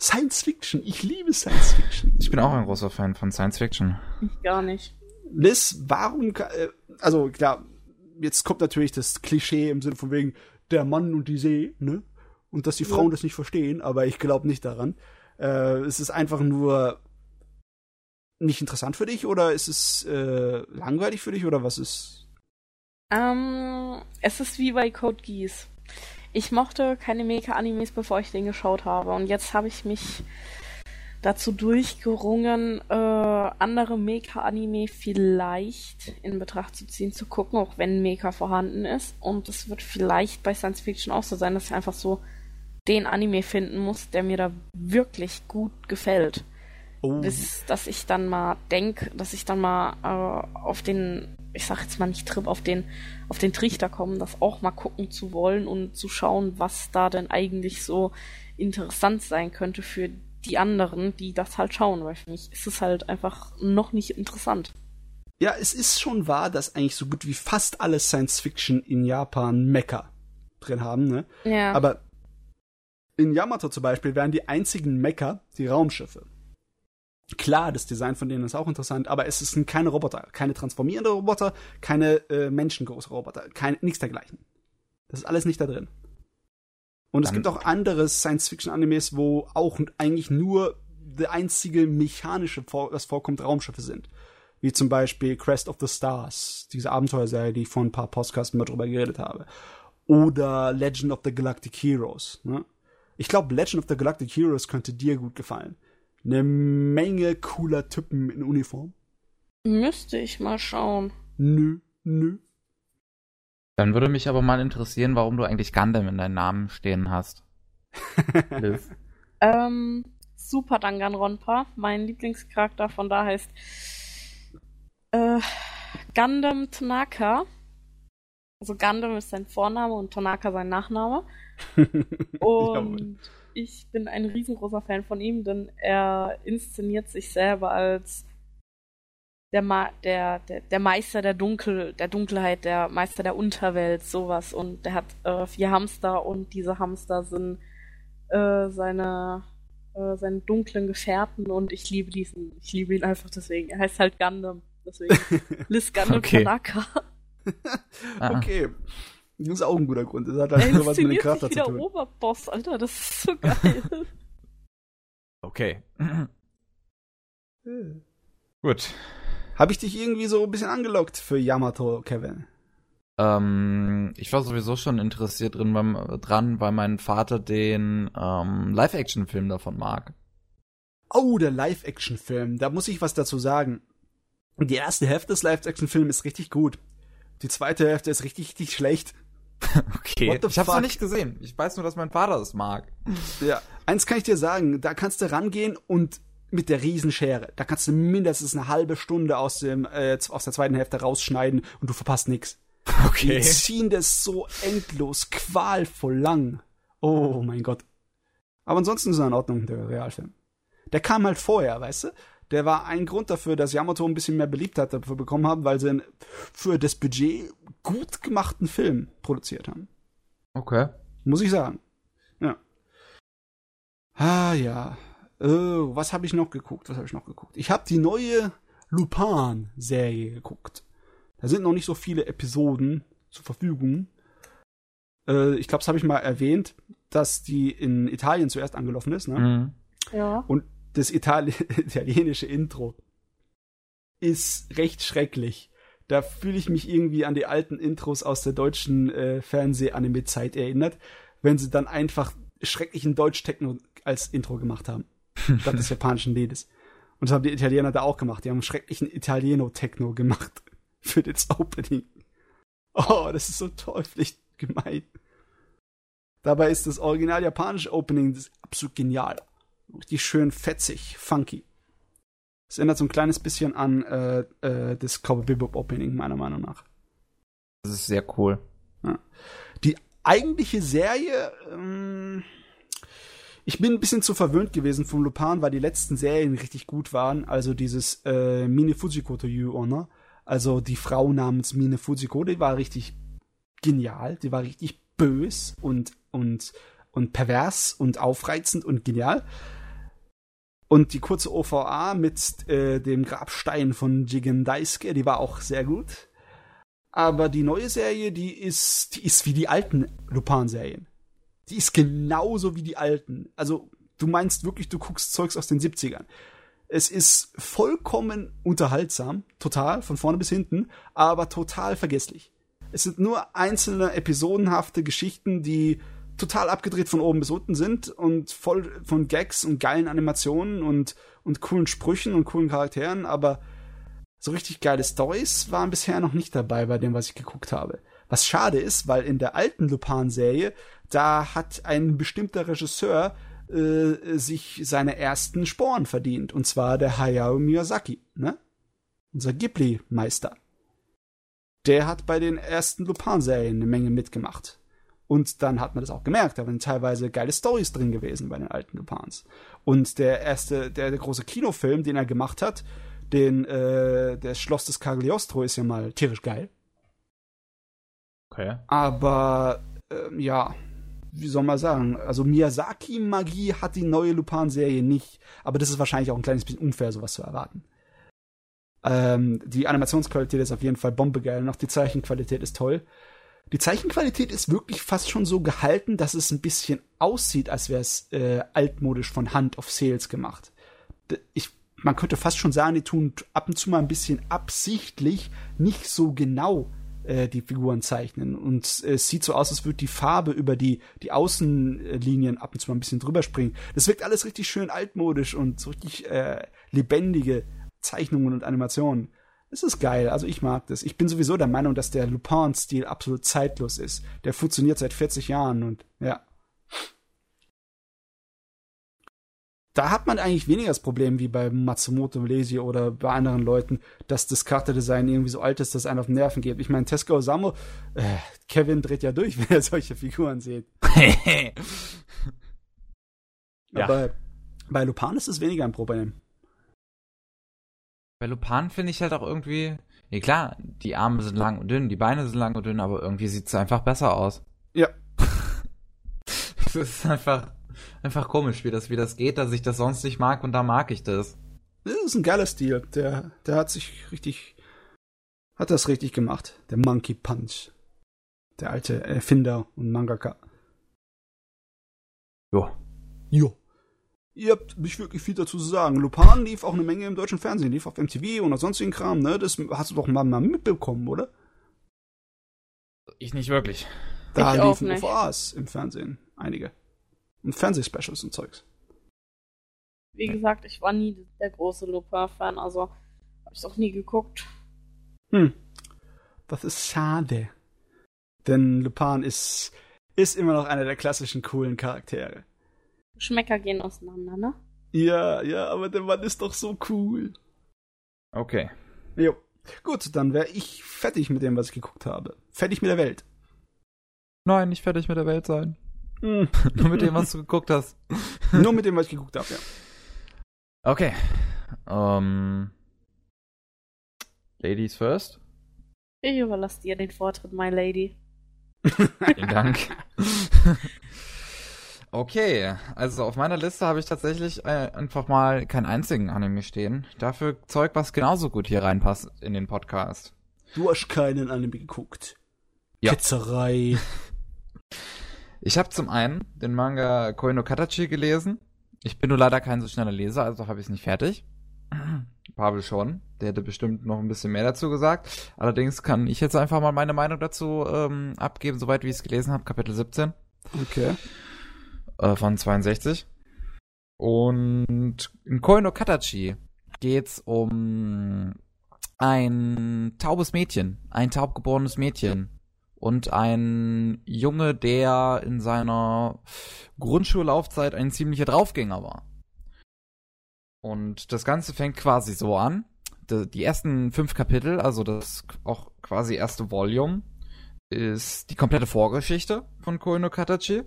Science Fiction. Ich liebe Science Fiction. Ich bin auch ein großer Fan von Science Fiction. Ich gar nicht. Liz, warum, äh, also klar, jetzt kommt natürlich das Klischee im Sinne von wegen der Mann und die See, ne? Und dass die Ja. Frauen das nicht verstehen, aber ich glaube nicht daran. Äh, ist es einfach nur nicht interessant für dich oder ist es äh, langweilig für dich oder was ist? Ähm, es ist wie bei Code Geass. Ich mochte keine Mecha-Animes, bevor ich den geschaut habe. Und jetzt habe ich mich dazu durchgerungen, äh, andere Mecha-Anime vielleicht in Betracht zu ziehen, zu gucken, auch wenn Mecha vorhanden ist. Und es wird vielleicht bei Science Fiction auch so sein, dass ich einfach so den Anime finden muss, der mir da wirklich gut gefällt. Oh. Bis, dass ich dann mal denke, dass ich dann mal äh, auf den, ich sag jetzt mal nicht Trip, auf den, auf den Trichter komme, das auch mal gucken zu wollen und zu schauen, was da denn eigentlich so interessant sein könnte für die anderen, die das halt schauen, weil für mich ist es halt einfach noch nicht interessant. Ja, es ist schon wahr, dass eigentlich so gut wie fast alle Science Fiction in Japan Mecha drin haben, ne? Ja. Aber in Yamato zum Beispiel wären die einzigen Mecha die Raumschiffe. Klar, das Design von denen ist auch interessant, aber es sind keine Roboter, keine transformierende Roboter, keine äh, menschengroße Roboter, kein, nichts dergleichen. Das ist alles nicht da drin. Und Dann es gibt auch andere Science-Fiction-Animes, wo auch eigentlich nur der einzige mechanische, das vorkommt, Raumschiffe sind. Wie zum Beispiel Crest of the Stars, diese Abenteuerserie, die ich vor ein paar Podcasts mal drüber geredet habe. Oder Legend of the Galactic Heroes. Ne? Ich glaube, Legend of the Galactic Heroes könnte dir gut gefallen. Eine Menge cooler Typen in Uniform. Müsste ich mal schauen. Nö, nö. Dann würde mich aber mal interessieren, warum du eigentlich Gundam in deinem Namen stehen hast. Liv. ähm, Super Danganronpa. Mein Lieblingscharakter von da heißt äh, Gundam Tanaka. Also Gundam ist sein Vorname und Tanaka sein Nachname. und ich bin ein riesengroßer Fan von ihm, denn er inszeniert sich selber als der, Ma der, der, der Meister der Dunkel, der Dunkelheit, der Meister der Unterwelt, sowas. Und der hat äh, vier Hamster und diese Hamster sind äh, seine, äh, seine dunklen Gefährten und ich liebe diesen, ich liebe ihn einfach deswegen. Er heißt halt Gundam. Deswegen Liz Gundam okay. Tanaka. okay. Das ist auch ein guter Grund. Das hat halt nur was mit dem Charakter zu tun. Oberboss, Alter, das ist so geil. okay. Gut. Habe ich dich irgendwie so ein bisschen angelockt für Yamato, Kevin? Ähm, ich war sowieso schon interessiert drin beim, dran, weil mein Vater den ähm, Live-Action-Film davon mag. Oh, der Live-Action-Film. Da muss ich was dazu sagen. Die erste Hälfte des Live-Action-Films ist richtig gut. Die zweite Hälfte ist richtig, richtig schlecht. okay. Ich hab's noch nicht gesehen. Ich weiß nur, dass mein Vater es mag. Ja. Eins kann ich dir sagen. Da kannst du rangehen und mit der Riesenschere. Da kannst du mindestens eine halbe Stunde aus dem äh, aus der zweiten Hälfte rausschneiden und du verpasst nix. Okay. Die ziehen das so endlos, qualvoll lang. Oh mein Gott. Aber ansonsten ist er in Ordnung, der Realfilm. Der kam halt vorher, weißt du? Der war ein Grund dafür, dass Yamato ein bisschen mehr Beliebtheit dafür bekommen haben, weil sie für das Budget gut gemachten Film produziert haben. Okay. Muss ich sagen. Ja. Ah ja. Äh, was habe ich noch geguckt? Was habe ich noch geguckt? Ich habe die neue Lupin-Serie geguckt. Da sind noch nicht so viele Episoden zur Verfügung. Äh, ich glaube, das habe ich mal erwähnt, dass die in Italien zuerst angelaufen ist. Ne? Mhm. Ja. Und das Itali italienische Intro ist recht schrecklich. Da fühle ich mich irgendwie an die alten Intros aus der deutschen äh, Fernseh-Anime-Zeit erinnert, wenn sie dann einfach schrecklichen Deutsch-Techno als Intro gemacht haben statt des japanischen Liedes. Und das haben die Italiener da auch gemacht. Die haben einen schrecklichen Italieno-Techno gemacht für das Opening. Oh, das ist so teuflisch gemein. Dabei ist das original japanische Opening absolut genial. Richtig schön fetzig, funky. Es erinnert so ein kleines bisschen an äh, äh, das Cowboy Bebop Opening, meiner Meinung nach. Das ist sehr cool. Ja. Die eigentliche Serie, ähm, ich bin ein bisschen zu verwöhnt gewesen vom Lupin, weil die letzten Serien richtig gut waren. Also dieses äh, Mine Fujiko to You Honor. Also die Frau namens Mine Fujiko, die war richtig genial. Die war richtig bös und, und, und pervers und aufreizend und genial. Und die kurze OVA mit äh, dem Grabstein von Jigen Daisuke, die war auch sehr gut. Aber die neue Serie, die ist, die ist wie die alten Lupin-Serien die ist genauso wie die alten. Also du meinst wirklich, du guckst Zeugs aus den 70ern. Es ist vollkommen unterhaltsam, total, von vorne bis hinten, aber total vergesslich. Es sind nur einzelne episodenhafte Geschichten, die total abgedreht von oben bis unten sind und voll von Gags und geilen Animationen und, und coolen Sprüchen und coolen Charakteren, aber so richtig geile Stories waren bisher noch nicht dabei bei dem, was ich geguckt habe. Was schade ist, weil in der alten Lupin-Serie, da hat ein bestimmter Regisseur äh, sich seine ersten Sporen verdient. Und zwar der Hayao Miyazaki, ne? Unser Ghibli-Meister. Der hat bei den ersten Lupin-Serien eine Menge mitgemacht. Und dann hat man das auch gemerkt, da waren teilweise geile Stories drin gewesen bei den alten Lupins. Und der erste, der, der große Kinofilm, den er gemacht hat, den, äh, das Schloss des Cagliostro ist ja mal tierisch geil. Okay. Aber, äh, ja, wie soll man sagen, also Miyazaki-Magie hat die neue Lupin-Serie nicht, aber das ist wahrscheinlich auch ein kleines bisschen unfair, sowas zu erwarten. Ähm, die Animationsqualität ist auf jeden Fall bombegeil, noch die Zeichenqualität ist toll. Die Zeichenqualität ist wirklich fast schon so gehalten, dass es ein bisschen aussieht, als wäre es äh, altmodisch von Hand auf Sales gemacht. Ich, man könnte fast schon sagen, die tun ab und zu mal ein bisschen absichtlich nicht so genau äh, die Figuren zeichnen. Und es sieht so aus, als würde die Farbe über die, die Außenlinien ab und zu mal ein bisschen drüber springen. Das wirkt alles richtig schön altmodisch und so richtig äh, lebendige Zeichnungen und Animationen. Es ist geil, also ich mag das. Ich bin sowieso der Meinung, dass der Lupin-Stil absolut zeitlos ist. Der funktioniert seit 40 Jahren und ja. Da hat man eigentlich weniger das Problem wie bei Matsumoto Lesi oder bei anderen Leuten, dass das Charakterdesign irgendwie so alt ist, dass es einen auf den Nerven geht. Ich meine, Tesco Samo, äh, Kevin dreht ja durch, wenn er solche Figuren sieht. ja. Aber bei Lupin ist es weniger ein Problem. Bei Lupin finde ich halt auch irgendwie, ja klar, die Arme sind lang und dünn, die Beine sind lang und dünn, aber irgendwie sieht es einfach besser aus. Ja. Es ist einfach, einfach komisch, wie das, wie das geht, dass ich das sonst nicht mag und da mag ich das. Das ist ein geiler Stil. Der, der hat sich richtig, hat das richtig gemacht. Der Monkey Punch. Der alte Erfinder und Mangaka. Jo. Jo ihr habt nicht wirklich viel dazu zu sagen. Lupin lief auch eine Menge im deutschen Fernsehen, lief auf MTV und sonstigen Kram, ne? Das hast du doch mal, mal mitbekommen, oder? Ich nicht wirklich. Da ich liefen OVAs im Fernsehen, einige. Und Fernsehspecials und Zeugs. Wie gesagt, ich war nie der große Lupin-Fan, also hab ich's auch nie geguckt. Hm. Das ist schade. Denn Lupin ist, ist immer noch einer der klassischen coolen Charaktere. Geschmäcker gehen auseinander, ne? Ja, ja, aber der Mann ist doch so cool. Okay. Jo. Gut, dann wäre ich fertig mit dem, was ich geguckt habe. Fertig mit der Welt. Nein, nicht fertig mit der Welt sein. Mm. Nur mit dem, was du geguckt hast. Nur mit dem, was ich geguckt habe, ja. Okay. Um, ähm, Ladies first. Ich überlasse dir den Vortritt, my lady. Vielen Dank. Okay, also auf meiner Liste habe ich tatsächlich äh, einfach mal keinen einzigen Anime stehen. Dafür Zeug, was genauso gut hier reinpasst in den Podcast. Du hast keinen Anime geguckt. Ja. Ketzerei. Ich habe zum einen den Manga Koino Katachi gelesen. Ich bin nur leider kein so schneller Leser, also habe ich es nicht fertig. Pavel schon. Der hätte bestimmt noch ein bisschen mehr dazu gesagt. Allerdings kann ich jetzt einfach mal meine Meinung dazu ähm, abgeben, soweit wie ich es gelesen habe, Kapitel 17. Okay äh, von 62. Und in Koino Katachi geht's um ein taubes Mädchen, ein taubgeborenes Mädchen und ein Junge, der in seiner Grundschullaufzeit ein ziemlicher Draufgänger war. Und das Ganze fängt quasi so an. Die ersten fünf Kapitel, also das auch quasi erste Volume, ist die komplette Vorgeschichte von Koino Katachi.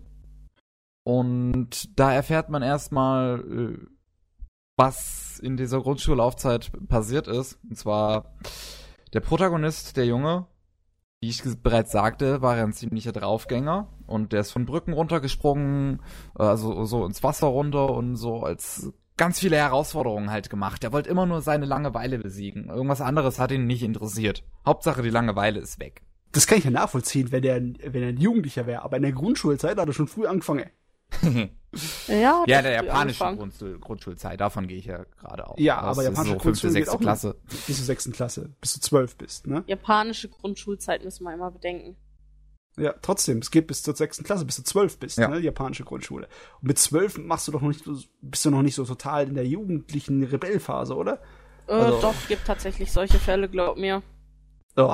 Und da erfährt man erstmal, äh, was in dieser Grundschullaufzeit passiert ist. Und zwar der Protagonist, der Junge, wie ich bereits sagte, war er ein ziemlicher Draufgänger und der ist von Brücken runtergesprungen, also so ins Wasser runter und so als ganz viele Herausforderungen halt gemacht. Er wollte immer nur seine Langeweile besiegen. Irgendwas anderes hat ihn nicht interessiert. Hauptsache die Langeweile ist weg. Das kann ich ja nachvollziehen, wenn er, wenn er ein Jugendlicher wäre, aber in der Grundschulzeit hat er schon früh angefangen. Ja, Ja, der japanische. Grundschul Grundschulzeit, davon gehe ich ja gerade aus. Ja, Das aber japanische so fünfte, Grundschule geht sechste auch Klasse. Bis zur sechsten Klasse, bis du zwölf bist, ne? Japanische Grundschulzeit müssen wir immer bedenken. Ja, trotzdem, es geht bis zur sechsten Klasse, bis du zwölf bist, Ja. ne? Die japanische Grundschule. Und mit zwölf machst du doch noch nicht, so- bist du noch nicht so total in der jugendlichen Rebellphase, oder? Äh, Also- doch, gibt tatsächlich solche Fälle, glaub mir. Oh,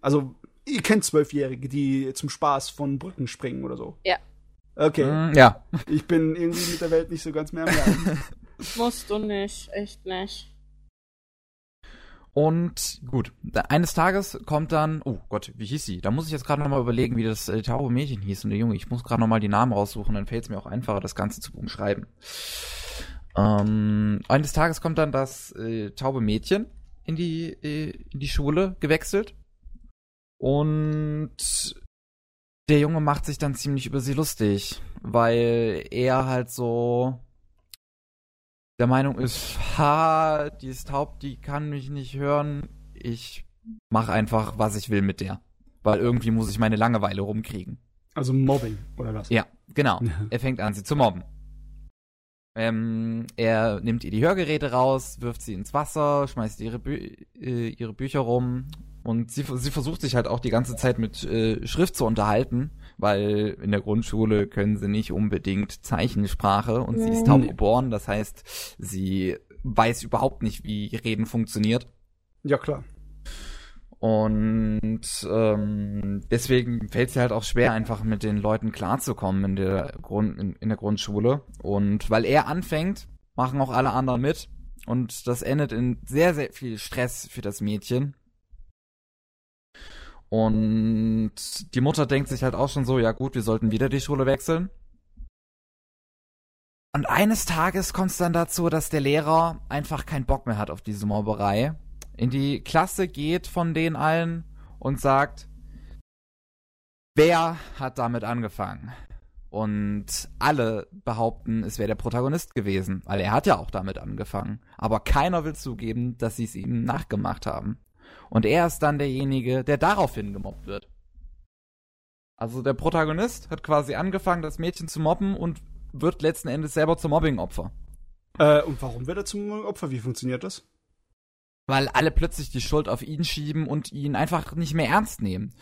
also, ihr kennt Zwölfjährige, die zum Spaß von Brücken springen oder so. Ja. Okay, Mm, ja. ich bin irgendwie mit der Welt nicht so ganz mehr im Lernen. Musst du nicht, echt nicht. Und gut, eines Tages kommt dann, oh Gott, wie hieß sie? Da muss ich jetzt gerade nochmal überlegen, wie das äh, taube Mädchen hieß und der Junge. Ich muss gerade nochmal die Namen raussuchen, dann fällt es mir auch einfacher, das Ganze zu umschreiben. Ähm, eines Tages kommt dann das äh, taube Mädchen in die, äh, in die Schule gewechselt und der Junge macht sich dann ziemlich über sie lustig, weil er halt so der Meinung ist, ha, die ist taub, die kann mich nicht hören. Ich mach einfach, was ich will mit der. Weil irgendwie muss ich meine Langeweile rumkriegen. Also Mobbing, oder was? Ja, genau. Er fängt an, sie zu mobben. Ähm, er nimmt ihr die Hörgeräte raus, wirft sie ins Wasser, schmeißt ihre, Bü äh, ihre Bücher rum und sie, sie versucht sich halt auch die ganze Zeit mit äh, Schrift zu unterhalten, weil in der Grundschule können sie nicht unbedingt Zeichensprache und sie ist taub geboren, das heißt, sie weiß überhaupt nicht, wie Reden funktioniert. Ja, klar. Und ähm, deswegen fällt es halt auch schwer, einfach mit den Leuten klarzukommen in der Grund in, in der Grundschule. Und weil er anfängt, machen auch alle anderen mit. Und das endet in sehr, sehr viel Stress für das Mädchen. Und die Mutter denkt sich halt auch schon so, ja gut, wir sollten wieder die Schule wechseln. Und eines Tages kommt es dann dazu, dass der Lehrer einfach keinen Bock mehr hat auf diese Mobberei in die Klasse geht von denen allen und sagt, wer hat damit angefangen? Und alle behaupten, es wäre der Protagonist gewesen, weil er hat ja auch damit angefangen. Aber keiner will zugeben, dass sie es ihm nachgemacht haben. Und er ist dann derjenige, der daraufhin gemobbt wird. Also der Protagonist hat quasi angefangen, das Mädchen zu mobben und wird letzten Endes selber zum Mobbingopfer. Äh, und warum wird er zum Opfer? Wie funktioniert das? weil alle plötzlich die Schuld auf ihn schieben und ihn einfach nicht mehr ernst nehmen.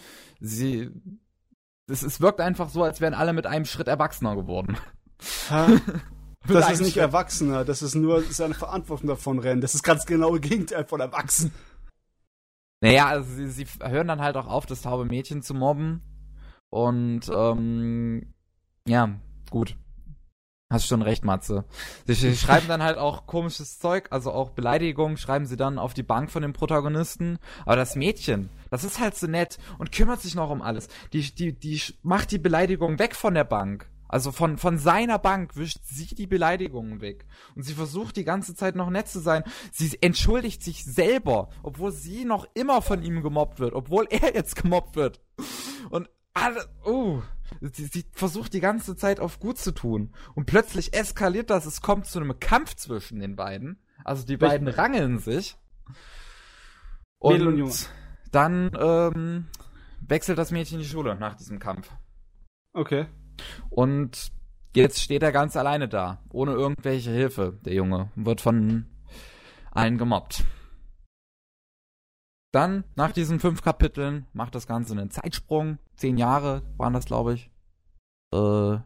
Sie, es, es wirkt einfach so, als wären alle mit einem Schritt erwachsener geworden. Das ist nicht Schritt. Erwachsener, das ist nur seine Verantwortung davon rennen. Das ist ganz genaue Gegenteil von Erwachsen. Naja, also sie, sie hören dann halt auch auf, das taube Mädchen zu mobben. Und, ähm, ja, gut. Hast schon recht, Matze. Sie, schreiben dann halt auch komisches Zeug, also auch Beleidigungen, schreiben sie dann auf die Bank von dem Protagonisten. Aber das Mädchen, das ist halt so nett und kümmert sich noch um alles. Die, die, die macht die Beleidigung weg von der Bank. Also von, von seiner Bank wischt sie die Beleidigungen weg. Und sie versucht die ganze Zeit noch nett zu sein. Sie entschuldigt sich selber, obwohl sie noch immer von ihm gemobbt wird, obwohl er jetzt gemobbt wird. Und alle, oh, sie, sie versucht die ganze Zeit auf gut zu tun. Und plötzlich eskaliert das, es kommt zu einem Kampf zwischen den beiden. Also die beiden rangeln sich. Und dann ähm, wechselt das Mädchen die Schule nach diesem Kampf. Okay. Und jetzt steht er ganz alleine da, ohne irgendwelche Hilfe, der Junge. und Wird von allen gemobbt. Dann, nach diesen fünf Kapiteln, macht das Ganze einen Zeitsprung. Zehn Jahre waren das, glaube ich. Äh,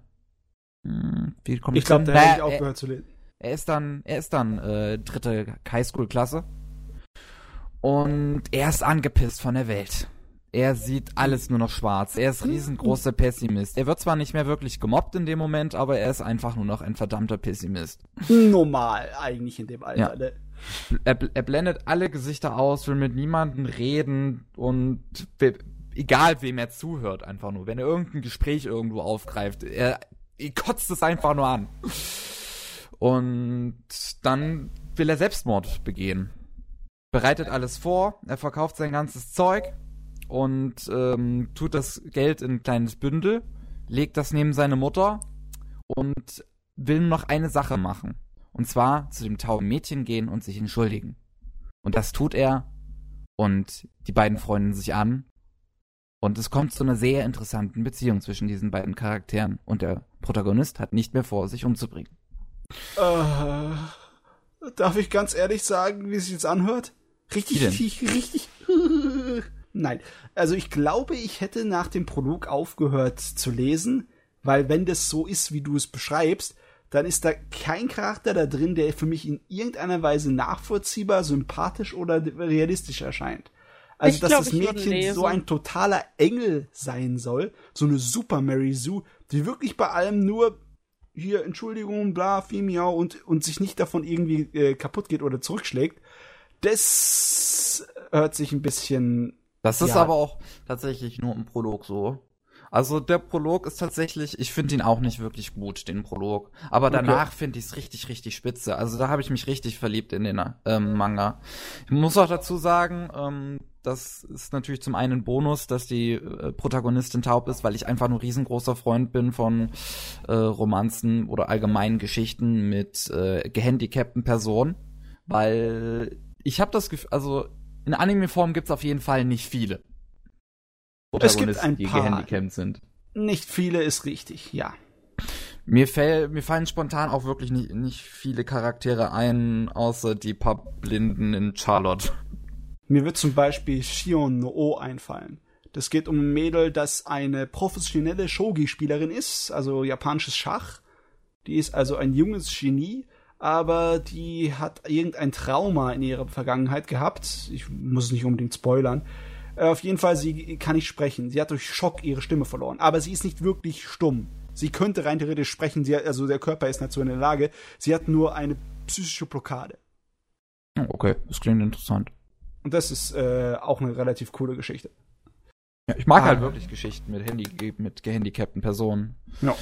hm, wie kommt Ich glaube, da hätte ich er- aufgehört zu lesen. er ist dann, er ist dann äh, dritte Highschool-Klasse. Und er ist angepisst von der Welt. Er sieht alles nur noch schwarz. Er ist riesengroßer Pessimist. Er wird zwar nicht mehr wirklich gemobbt in dem Moment, aber er ist einfach nur noch ein verdammter Pessimist. Normal eigentlich in dem Alter. Ja. Ne? Er, er blendet alle Gesichter aus, will mit niemandem reden und egal wem er zuhört, einfach nur. Wenn er irgendein Gespräch irgendwo aufgreift, er, er kotzt es einfach nur an. Und dann will er Selbstmord begehen. Bereitet alles vor, er verkauft sein ganzes Zeug und ähm, tut das Geld in ein kleines Bündel, legt das neben seine Mutter und will nur noch eine Sache machen. Und zwar zu dem tauben Mädchen gehen und sich entschuldigen. Und das tut er. Und die beiden freunden sich an. Und es kommt zu einer sehr interessanten Beziehung zwischen diesen beiden Charakteren. Und der Protagonist hat nicht mehr vor, sich umzubringen. Äh, darf ich ganz ehrlich sagen, wie es sich jetzt anhört? Richtig, richtig, richtig. Nein. Also ich glaube, ich hätte nach dem Prolog aufgehört zu lesen, weil wenn das so ist, wie du es beschreibst, dann ist da kein Charakter da drin, der für mich in irgendeiner Weise nachvollziehbar, sympathisch oder realistisch erscheint. Also, ich dass glaub, das Mädchen so ein totaler Engel sein soll, so eine Super Mary Sue, die wirklich bei allem nur hier Entschuldigung, bla, Fimiau und, und sich nicht davon irgendwie äh, kaputt geht oder zurückschlägt, das hört sich ein bisschen. Das ist ja, aber auch tatsächlich nur im Prolog so. Also der Prolog ist tatsächlich, ich finde ihn auch nicht wirklich gut, den Prolog. Aber danach okay. finde ich es richtig, richtig spitze. Also da habe ich mich richtig verliebt in den ähm, Manga. Ich muss auch dazu sagen, ähm, das ist natürlich zum einen ein Bonus, dass die äh, Protagonistin taub ist, weil ich einfach nur riesengroßer Freund bin von äh, Romanzen oder allgemeinen Geschichten mit äh, gehandicapten Personen. Weil ich habe das Gefühl, also in Anime-Form gibt's auf jeden Fall nicht viele. Es gibt ein die paar. gehandicapt sind. Nicht viele ist richtig, ja. Mir, fäll, mir fallen spontan auch wirklich nicht, nicht viele Charaktere ein, außer die paar Blinden in Charlotte. Mir wird zum Beispiel Shion no O einfallen. Das geht um ein Mädel, das eine professionelle Shogi-Spielerin ist, also japanisches Schach. Die ist also ein junges Genie, aber die hat irgendein Trauma in ihrer Vergangenheit gehabt. Ich muss es nicht unbedingt spoilern. Äh, auf jeden Fall, sie kann nicht sprechen. Sie hat durch Schock ihre Stimme verloren. Aber sie ist nicht wirklich stumm. Sie könnte rein theoretisch sprechen, sie, also der Körper ist dazu in der Lage. Sie hat nur eine psychische Blockade. Oh, okay, das klingt interessant. Und das ist äh, auch eine relativ coole Geschichte. Ja, ich mag ah, halt wirklich Geschichten mit, Handy mit gehandicapten Personen. Ja.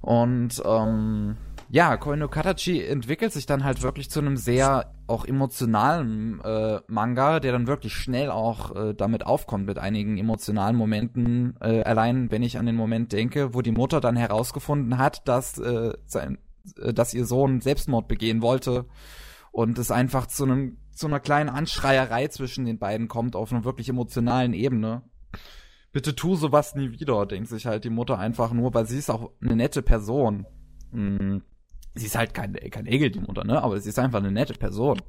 Und ähm, ja, Koino Katachi entwickelt sich dann halt wirklich zu einem sehr auch emotionalen äh, Manga, der dann wirklich schnell auch äh, damit aufkommt mit einigen emotionalen Momenten. Äh, allein wenn ich an den Moment denke, wo die Mutter dann herausgefunden hat, dass äh, sein, äh, dass ihr Sohn Selbstmord begehen wollte und es einfach zu einem zu einer kleinen Anschreierei zwischen den beiden kommt auf einer wirklich emotionalen Ebene. Bitte tu sowas nie wieder, denkt sich halt die Mutter einfach nur, weil sie ist auch eine nette Person. Mhm sie ist halt kein, kein Egel, die Mutter, ne? Aber sie ist einfach eine nette Person.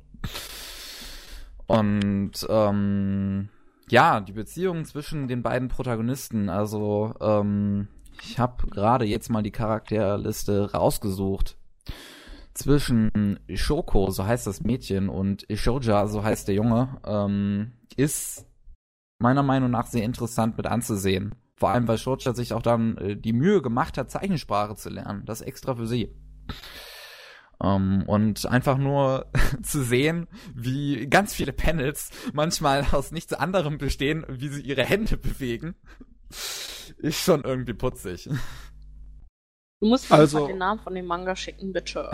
Und ähm, ja, die Beziehung zwischen den beiden Protagonisten, also ähm, ich habe gerade jetzt mal die Charakterliste rausgesucht. Zwischen Shoko, so heißt das Mädchen, und Ishoja, so heißt der Junge, ähm, ist meiner Meinung nach sehr interessant mit anzusehen. Vor allem, weil Shoja sich auch dann äh, die Mühe gemacht hat, Zeichensprache zu lernen. Das extra für sie. Um, ähm, und einfach nur zu sehen, wie ganz viele Panels manchmal aus nichts anderem bestehen, wie sie ihre Hände bewegen, ist schon irgendwie putzig. Du musst mir also, den Namen von dem Manga schicken, bitte.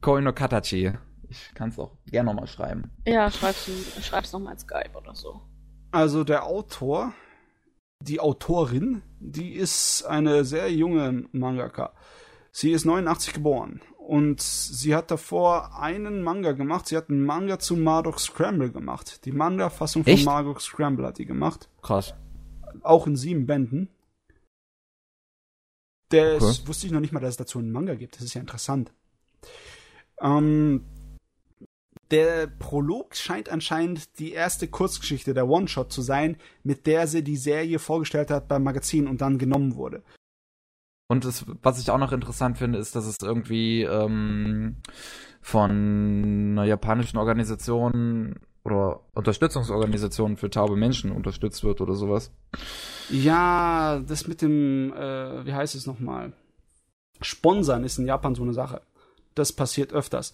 Koi no Katachi. Ich kann es auch gerne nochmal schreiben. Ja, schreib's, schreib's nochmal in Skype oder so. Also der Autor, die Autorin, die ist eine sehr junge Mangaka. Sie ist 89 geboren und sie hat davor einen Manga gemacht. Sie hat einen Manga zu Marduk Scramble gemacht. Die Manga-Fassung von Marduk Scramble hat die gemacht. Krass. Auch in sieben Bänden. Der okay. wusste ich noch nicht mal, dass es dazu einen Manga gibt. Das ist ja interessant. Ähm, der Prolog scheint anscheinend die erste Kurzgeschichte, der One-Shot zu sein, mit der sie die Serie vorgestellt hat beim Magazin und dann genommen wurde. Und das, was ich auch noch interessant finde, ist, dass es irgendwie ähm, von einer japanischen Organisation oder Unterstützungsorganisation für taube Menschen unterstützt wird oder sowas. Ja, das mit dem, äh, wie heißt es nochmal? Sponsern ist in Japan so eine Sache. Das passiert öfters.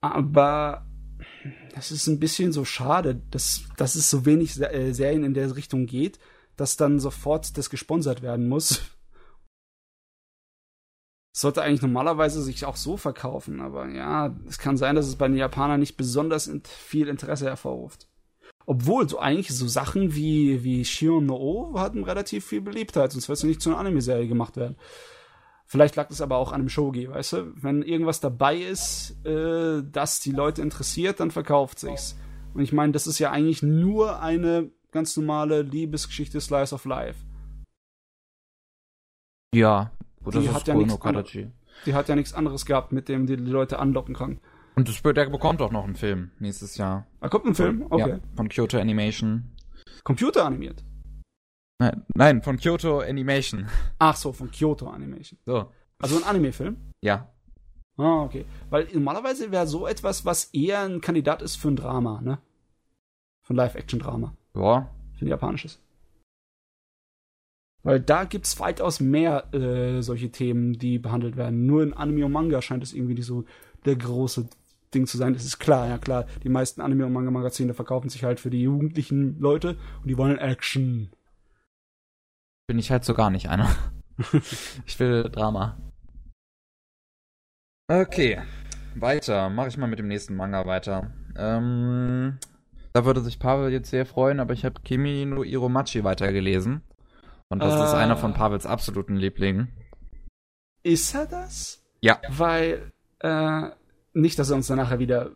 Aber das ist ein bisschen so schade, dass, dass es so wenig äh, Serien in der Richtung geht, dass dann sofort das gesponsert werden muss sollte eigentlich normalerweise sich auch so verkaufen, aber ja, es kann sein, dass es bei den Japanern nicht besonders viel Interesse hervorruft. Obwohl, so eigentlich so Sachen wie, wie Shion no O hatten relativ viel Beliebtheit, sonst würde es nicht zu einer Anime-Serie gemacht werden. Vielleicht lag es aber auch an einem Shogi, weißt du? Wenn irgendwas dabei ist, äh, das die Leute interessiert, dann verkauft sich's. Und ich meine, das ist ja eigentlich nur eine ganz normale Liebesgeschichte Slice of Life. Ja, die hat ja nichts die hat ja nichts anderes gehabt, mit dem die, die Leute anlocken kann. Und der bekommt auch noch einen Film nächstes Jahr. Da kommt ein Film? Okay. Ja, von Kyoto Animation. Computer animiert? Nein, nein, von Kyoto Animation. Ach so, von Kyoto Animation. So. Also ein Anime-Film? Ja. Ah, okay. Weil normalerweise wäre so etwas, was eher ein Kandidat ist für ein Drama, ne? Für ein Live-Action-Drama. Ja. Für ein japanisches. Weil da gibt's weitaus mehr äh, solche Themen, die behandelt werden. Nur in Anime und Manga scheint es irgendwie nicht so der große Ding zu sein. Das ist klar, ja klar. Die meisten Anime- und Manga-Magazine verkaufen sich halt für die jugendlichen Leute und die wollen Action. Bin ich halt so gar nicht einer. ich will Drama. Okay, weiter. Mache ich mal mit dem nächsten Manga weiter. Ähm, da würde sich Pavel jetzt sehr freuen, aber ich habe Kimi no Iromachi weitergelesen. Und das äh, ist einer von Pavels absoluten Lieblingen. Ist er das? Ja. Weil, äh, nicht, dass er uns dann nachher wieder,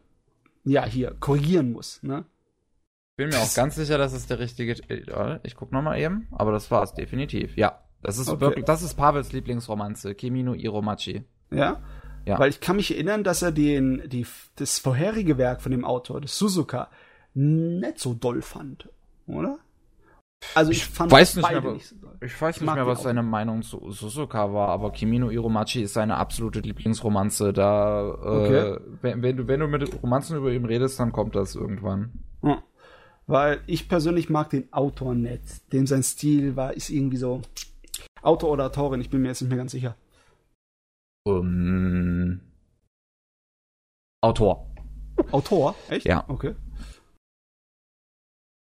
ja, hier, korrigieren muss, ne? Ich bin mir auch ganz sicher, dass es der richtige. Äh, ich guck nochmal eben, aber das war es definitiv. Ja, das ist okay. wirklich, das ist Pavels Lieblingsromanze, Kimi no Iromachi. Ja? Ja. Weil ich kann mich erinnern, dass er den, die, das vorherige Werk von dem Autor, das Suzuka, nicht so doll fand, oder? Also ich, ich fand weiß nicht mehr, nicht so doll. Ich weiß nicht ich mehr, was seine Meinung zu Suzuka war, aber Kimino Iromachi ist seine absolute Lieblingsromanze. Da, äh, okay. äh, wenn, wenn, du, wenn du mit Romanzen über ihn redest, dann kommt das irgendwann. Ja. Weil ich persönlich mag den Autor nicht. Dem sein Stil war, ist irgendwie so. Autor oder Autorin, ich bin mir jetzt nicht mehr ganz sicher. Um, Autor. Autor? Echt? Ja. Okay.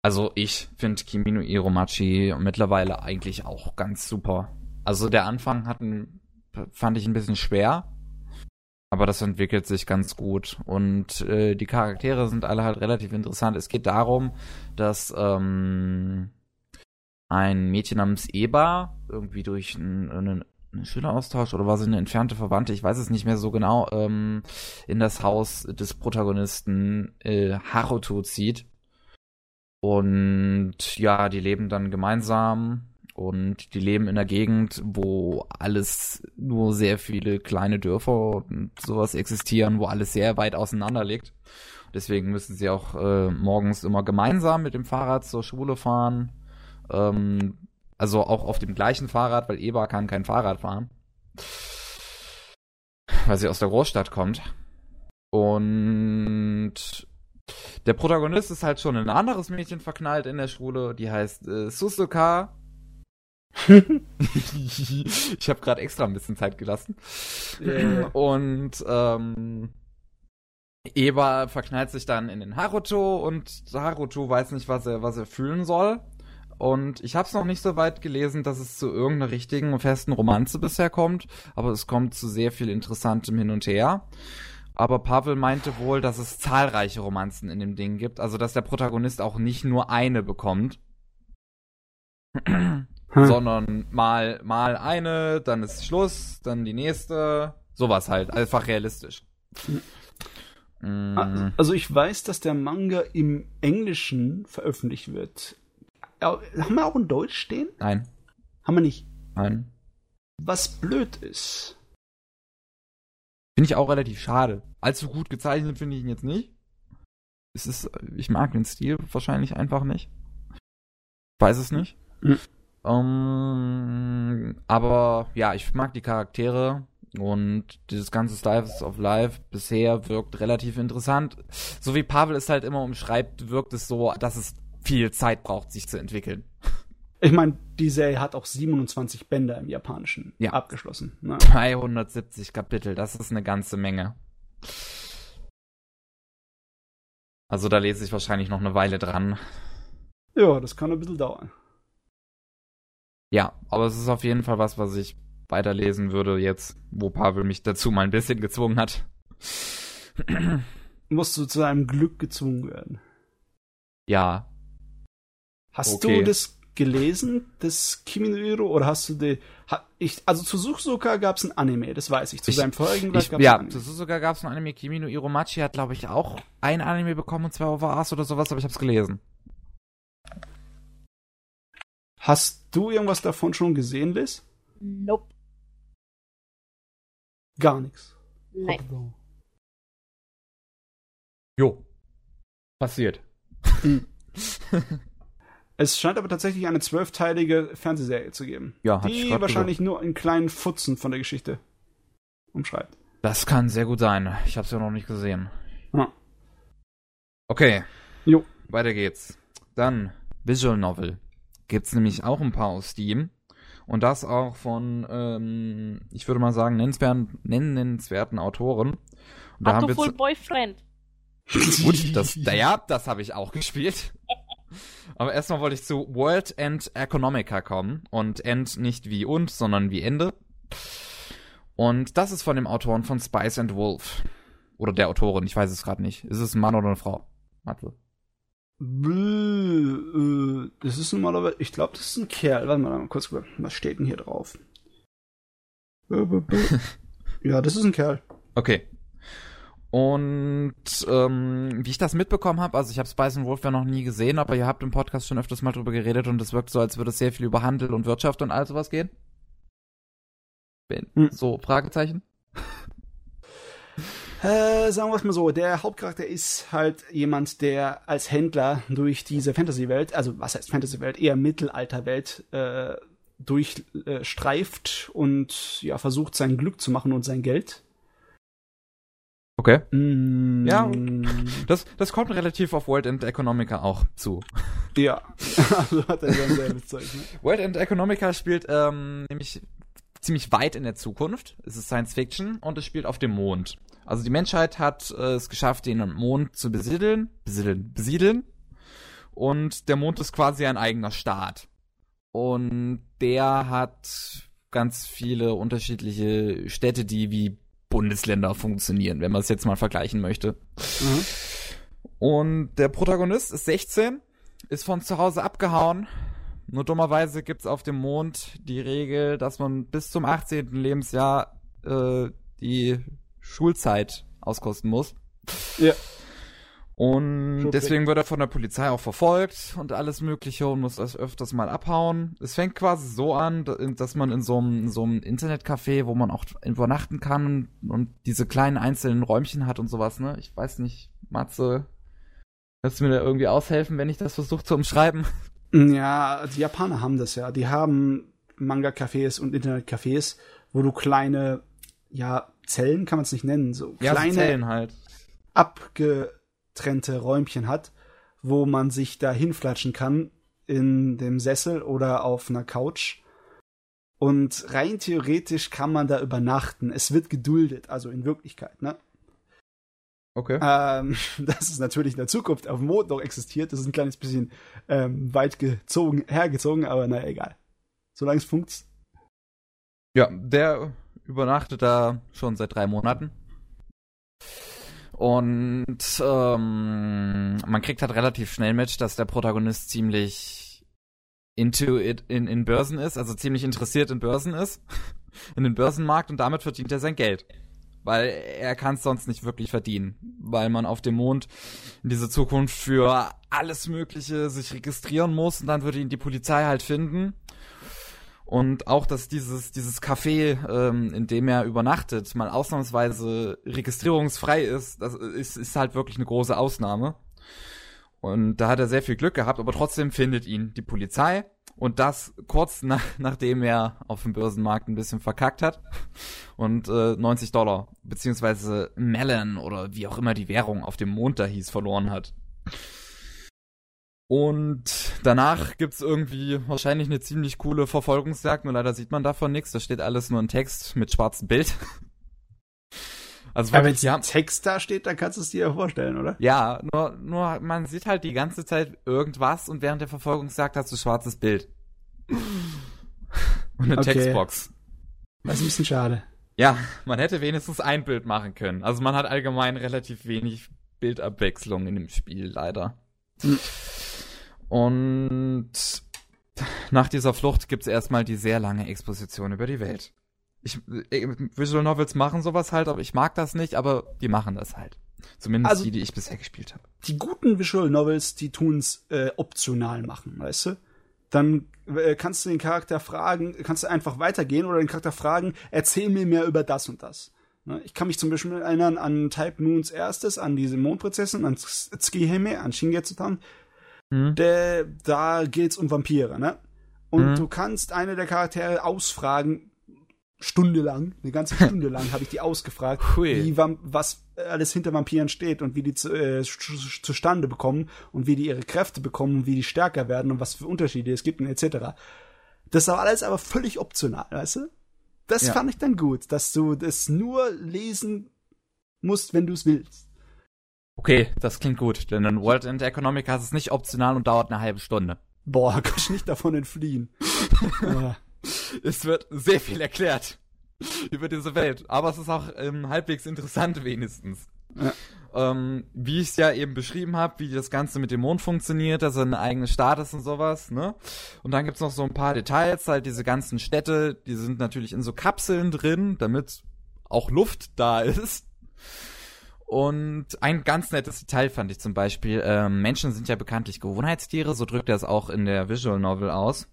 Also ich finde Kimino Iromachi mittlerweile eigentlich auch ganz super. Also der Anfang hatten, fand ich ein bisschen schwer, aber das entwickelt sich ganz gut und äh, die Charaktere sind alle halt relativ interessant. Es geht darum, dass ähm, ein Mädchen namens Eba irgendwie durch einen, ein Schüleraustausch oder war sie eine entfernte Verwandte, ich weiß es nicht mehr so genau, ähm, in das Haus des Protagonisten äh, Haruto zieht. Und ja, die leben dann gemeinsam und die leben in einer Gegend, wo alles nur sehr viele kleine Dörfer und sowas existieren, wo alles sehr weit auseinander liegt. Deswegen müssen sie auch äh, morgens immer gemeinsam mit dem Fahrrad zur Schule fahren. Ähm, also auch auf dem gleichen Fahrrad, weil Eva kann kein Fahrrad fahren. Weil sie aus der Großstadt kommt. Und der Protagonist ist halt schon in ein anderes Mädchen verknallt in der Schule, die heißt äh, Susuka. ich habe gerade extra ein bisschen Zeit gelassen. Yeah. Und ähm, Eva verknallt sich dann in den Haruto und Haruto weiß nicht, was er, was er fühlen soll. Und ich habe es noch nicht so weit gelesen, dass es zu irgendeiner richtigen, festen Romanze bisher kommt, aber es kommt zu sehr viel Interessantem hin und her. Aber Pavel meinte wohl, dass es zahlreiche Romanzen in dem Ding gibt, also dass der Protagonist auch nicht nur eine bekommt, hm. sondern mal, mal eine, dann ist Schluss, dann die nächste, sowas halt, einfach realistisch. Mm. Also ich weiß, dass der Manga im Englischen veröffentlicht wird. Haben wir auch in Deutsch stehen? Nein. Haben wir nicht? Nein. Was blöd ist. Finde ich auch relativ schade. Allzu gut gezeichnet finde ich ihn jetzt nicht. Es ist, ich mag den Stil wahrscheinlich einfach nicht. Weiß es nicht. Mhm. Um, aber ja, ich mag die Charaktere und dieses ganze Slice of Life bisher wirkt relativ interessant. So wie Pavel es halt immer umschreibt, wirkt es so, dass es viel Zeit braucht, sich zu entwickeln. Ich meine, die Serie hat auch 27 Bänder im Japanischen ja. abgeschlossen. Ne? 270 Kapitel, das ist eine ganze Menge. Also da lese ich wahrscheinlich noch eine Weile dran. Ja, das kann ein bisschen dauern. Ja, aber es ist auf jeden Fall was, was ich weiterlesen würde jetzt, wo Pavel mich dazu mal ein bisschen gezwungen hat. Musst du zu einem Glück gezwungen werden. Ja, Hast okay. du das gelesen, das Kimi no Iro, oder hast du die, ha, ich, also zu Suzuka gab es ein Anime, das weiß ich. Zu ich, seinem vorigen gab es Ja, ein zu Suzuka gab es ein Anime, Kimi no Iromachi hat, glaube ich, auch ein Anime bekommen, und zwar OVAs oder sowas, aber ich hab's gelesen. Hast du irgendwas davon schon gesehen, Liz? Nope. Gar nichts. Nein. Jo. Passiert. Es scheint aber tatsächlich eine zwölfteilige Fernsehserie zu geben. Ja, hat ich die wahrscheinlich nur in kleinen Futzen von der Geschichte umschreibt. Das kann sehr gut sein. Ich hab's ja noch nicht gesehen. Ja. Okay. Jo. Weiter geht's. Dann Visual Novel. Gibt's nämlich auch ein paar aus Steam. Und das auch von, ähm, ich würde mal sagen, nennenswerten, nennenswerten Autoren. Und da haben wir Boyfriend. Gut, das, ja, das habe ich auch gespielt. Aber erstmal wollte ich zu World End Economica kommen. Und End nicht wie und, sondern wie Ende. Und das ist von dem Autoren von Spice and Wolf. Oder der Autorin, ich weiß es gerade nicht. Ist es ein Mann oder eine Frau? Matze. Bäh, äh, das ist normalerweise, ich glaube, das ist ein Kerl. Warte mal, mal kurz, was steht denn hier drauf? Ja, das ist ein Kerl. Okay. Und ähm, wie ich das mitbekommen habe, also ich habe Spice and Wolf ja noch nie gesehen, aber ihr habt im Podcast schon öfters mal drüber geredet und es wirkt so, als würde es sehr viel über Handel und Wirtschaft und all sowas gehen. Bin- Hm. So, Fragezeichen? Äh, sagen wir es mal so, der Hauptcharakter ist halt jemand, der als Händler durch diese Fantasy-Welt, also was heißt Fantasy-Welt, eher Mittelalterwelt, äh, durchstreift äh, und ja, versucht sein Glück zu machen und sein Geld. Okay. Mm, Ja. Das, das kommt relativ auf World End Economica auch zu. Ja. also hat er dann selbe Zeug, ne? World End Economica spielt ähm, nämlich ziemlich weit in der Zukunft. Es ist Science Fiction und es spielt auf dem Mond. Also die Menschheit hat äh, es geschafft, den Mond zu besiedeln, besiedeln, besiedeln. Und der Mond ist quasi ein eigener Staat. Und der hat ganz viele unterschiedliche Städte, die wie Bundesländer funktionieren, wenn man es jetzt mal vergleichen möchte. Mhm. Und der Protagonist ist 16, ist von zu Hause abgehauen. Nur dummerweise gibt's auf dem Mond die Regel, dass man bis zum 18. Lebensjahr äh, die Schulzeit auskosten muss. Ja. Und deswegen wird er von der Polizei auch verfolgt und alles Mögliche und muss das öfters mal abhauen. Es fängt quasi so an, da- dass man in so einem, in so einem Internetcafé, wo man auch übernachten kann und diese kleinen einzelnen Räumchen hat und sowas, ne? Ich weiß nicht, Matze, kannst du mir da irgendwie aushelfen, wenn ich das versuche zu umschreiben? Ja, die Japaner haben das ja. Die haben Manga-Cafés und Internet-Cafés, wo du kleine, ja, Zellen kann man es nicht nennen, so Ja, so kleine Zellen halt. Abgetrennte Räumchen hat, wo man sich da hinflatschen kann in dem Sessel oder auf einer Couch. Und rein theoretisch kann man da übernachten. Es wird geduldet, also in Wirklichkeit, ne? Okay. Ähm, dass es natürlich in der Zukunft auf dem Mond noch existiert, das ist ein kleines bisschen ähm, weit gezogen, hergezogen, aber naja, egal. Solange es funkt. Ja, der übernachtet da schon seit drei Monaten. Und ähm, man kriegt halt relativ schnell mit, dass der Protagonist ziemlich into it in, in Börsen ist, also ziemlich interessiert in Börsen ist, in den Börsenmarkt und damit verdient er sein Geld. Weil er kann es sonst nicht wirklich verdienen, weil man auf dem Mond in dieser Zukunft für alles Mögliche sich registrieren muss und dann würde ihn die Polizei halt finden. Und auch, dass dieses, dieses Café, ähm, in dem er übernachtet, mal ausnahmsweise registrierungsfrei ist, das ist, ist halt wirklich eine große Ausnahme. Und da hat er sehr viel Glück gehabt, aber trotzdem findet ihn die Polizei. Und das kurz nach, nachdem er auf dem Börsenmarkt ein bisschen verkackt hat. Und äh, 90 Dollar, beziehungsweise Melon oder wie auch immer die Währung auf dem Mond da hieß, verloren hat. Und danach gibt's irgendwie wahrscheinlich eine ziemlich coole Verfolgungsjagd, nur leider sieht man davon nichts. Da steht alles nur in Text mit schwarzem Bild. Also Aber wenn wirklich, haben, Text da steht, dann kannst du es dir ja vorstellen, oder? ja, nur, nur man sieht halt die ganze Zeit irgendwas und während der Verfolgungsjagd hast du schwarzes Bild. Und eine Okay. Textbox. Das ist ein bisschen schade. Ja, man hätte wenigstens ein Bild machen können. Also man hat allgemein relativ wenig Bildabwechslung in dem Spiel, leider. Hm. Und nach dieser Flucht gibt's erstmal die sehr lange Exposition über die Welt. Ich, äh, Visual Novels machen sowas halt, aber ich mag das nicht, aber die machen das halt. Zumindest Also- die, die ich bisher gespielt habe. Die guten Visual Novels, die tun's äh, optional machen, weißt du? Dann äh, kannst du den Charakter fragen, kannst du einfach weitergehen oder den Charakter fragen, erzähl mir mehr über das und das. Ne? Ich kann mich zum Beispiel erinnern an Type Moons erstes, an diese Mondprinzessin, an Tsukihime, an Shingetsutan. Hm? Der, da geht's um Vampire, ne? Und Mhm. du kannst eine der Charaktere ausfragen, stundenlang, eine ganze Stunde lang habe ich die ausgefragt, wie, was alles hinter Vampiren steht und wie die zu, äh, zu- zustande bekommen und wie die ihre Kräfte bekommen und wie die stärker werden und was für Unterschiede es gibt und etc. Das war alles aber völlig optional, weißt du? Das Ja. fand ich dann gut, dass du das nur lesen musst, wenn du es willst. Okay, das klingt gut, denn in World and Economica ist es nicht optional und dauert eine halbe Stunde. Boah, kann ich nicht davon entfliehen. Es wird sehr viel erklärt über diese Welt, aber es ist auch ähm, halbwegs interessant wenigstens. Ja. Ähm, wie ich es ja eben beschrieben habe, wie das Ganze mit dem Mond funktioniert, dass er ein eigenes Staat ist und sowas, ne? Und dann gibt's noch so ein paar Details, halt diese ganzen Städte, die sind natürlich in so Kapseln drin, damit auch Luft da ist. Und ein ganz nettes Detail fand ich zum Beispiel, ähm, Menschen sind ja bekanntlich Gewohnheitstiere, so drückt er es auch in der Visual Novel aus.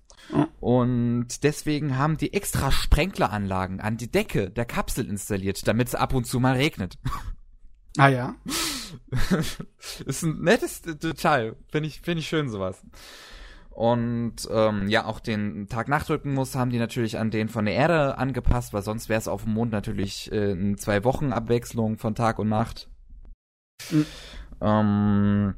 Und deswegen haben die extra Sprenkleranlagen an die Decke der Kapsel installiert, damit es ab und zu mal regnet. ah ja. ist ein nettes Detail. Finde ich, finde ich schön sowas. Und ähm, ja, auch den Tag-Nacht-Rhythmus haben die natürlich an den von der Erde angepasst, weil sonst wäre es auf dem Mond natürlich äh, zwei Wochen Abwechslung von Tag und Nacht. Mhm. Ähm,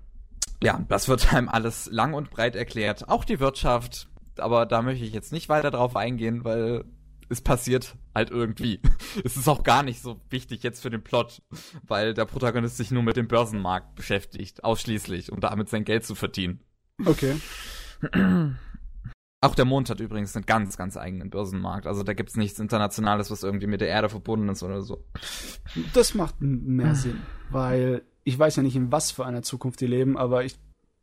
ja, das wird einem alles lang und breit erklärt. Auch die Wirtschaft, aber da möchte ich jetzt nicht weiter drauf eingehen, weil es passiert halt irgendwie. Es ist auch gar nicht so wichtig jetzt für den Plot, weil der Protagonist sich nur mit dem Börsenmarkt beschäftigt, ausschließlich, um damit sein Geld zu verdienen. Okay. Auch der Mond hat übrigens einen ganz, ganz eigenen Börsenmarkt. Also da gibt's nichts Internationales, was irgendwie mit der Erde verbunden ist oder so. Das macht mehr Sinn, weil ich weiß ja nicht, in was für einer Zukunft die leben, aber ich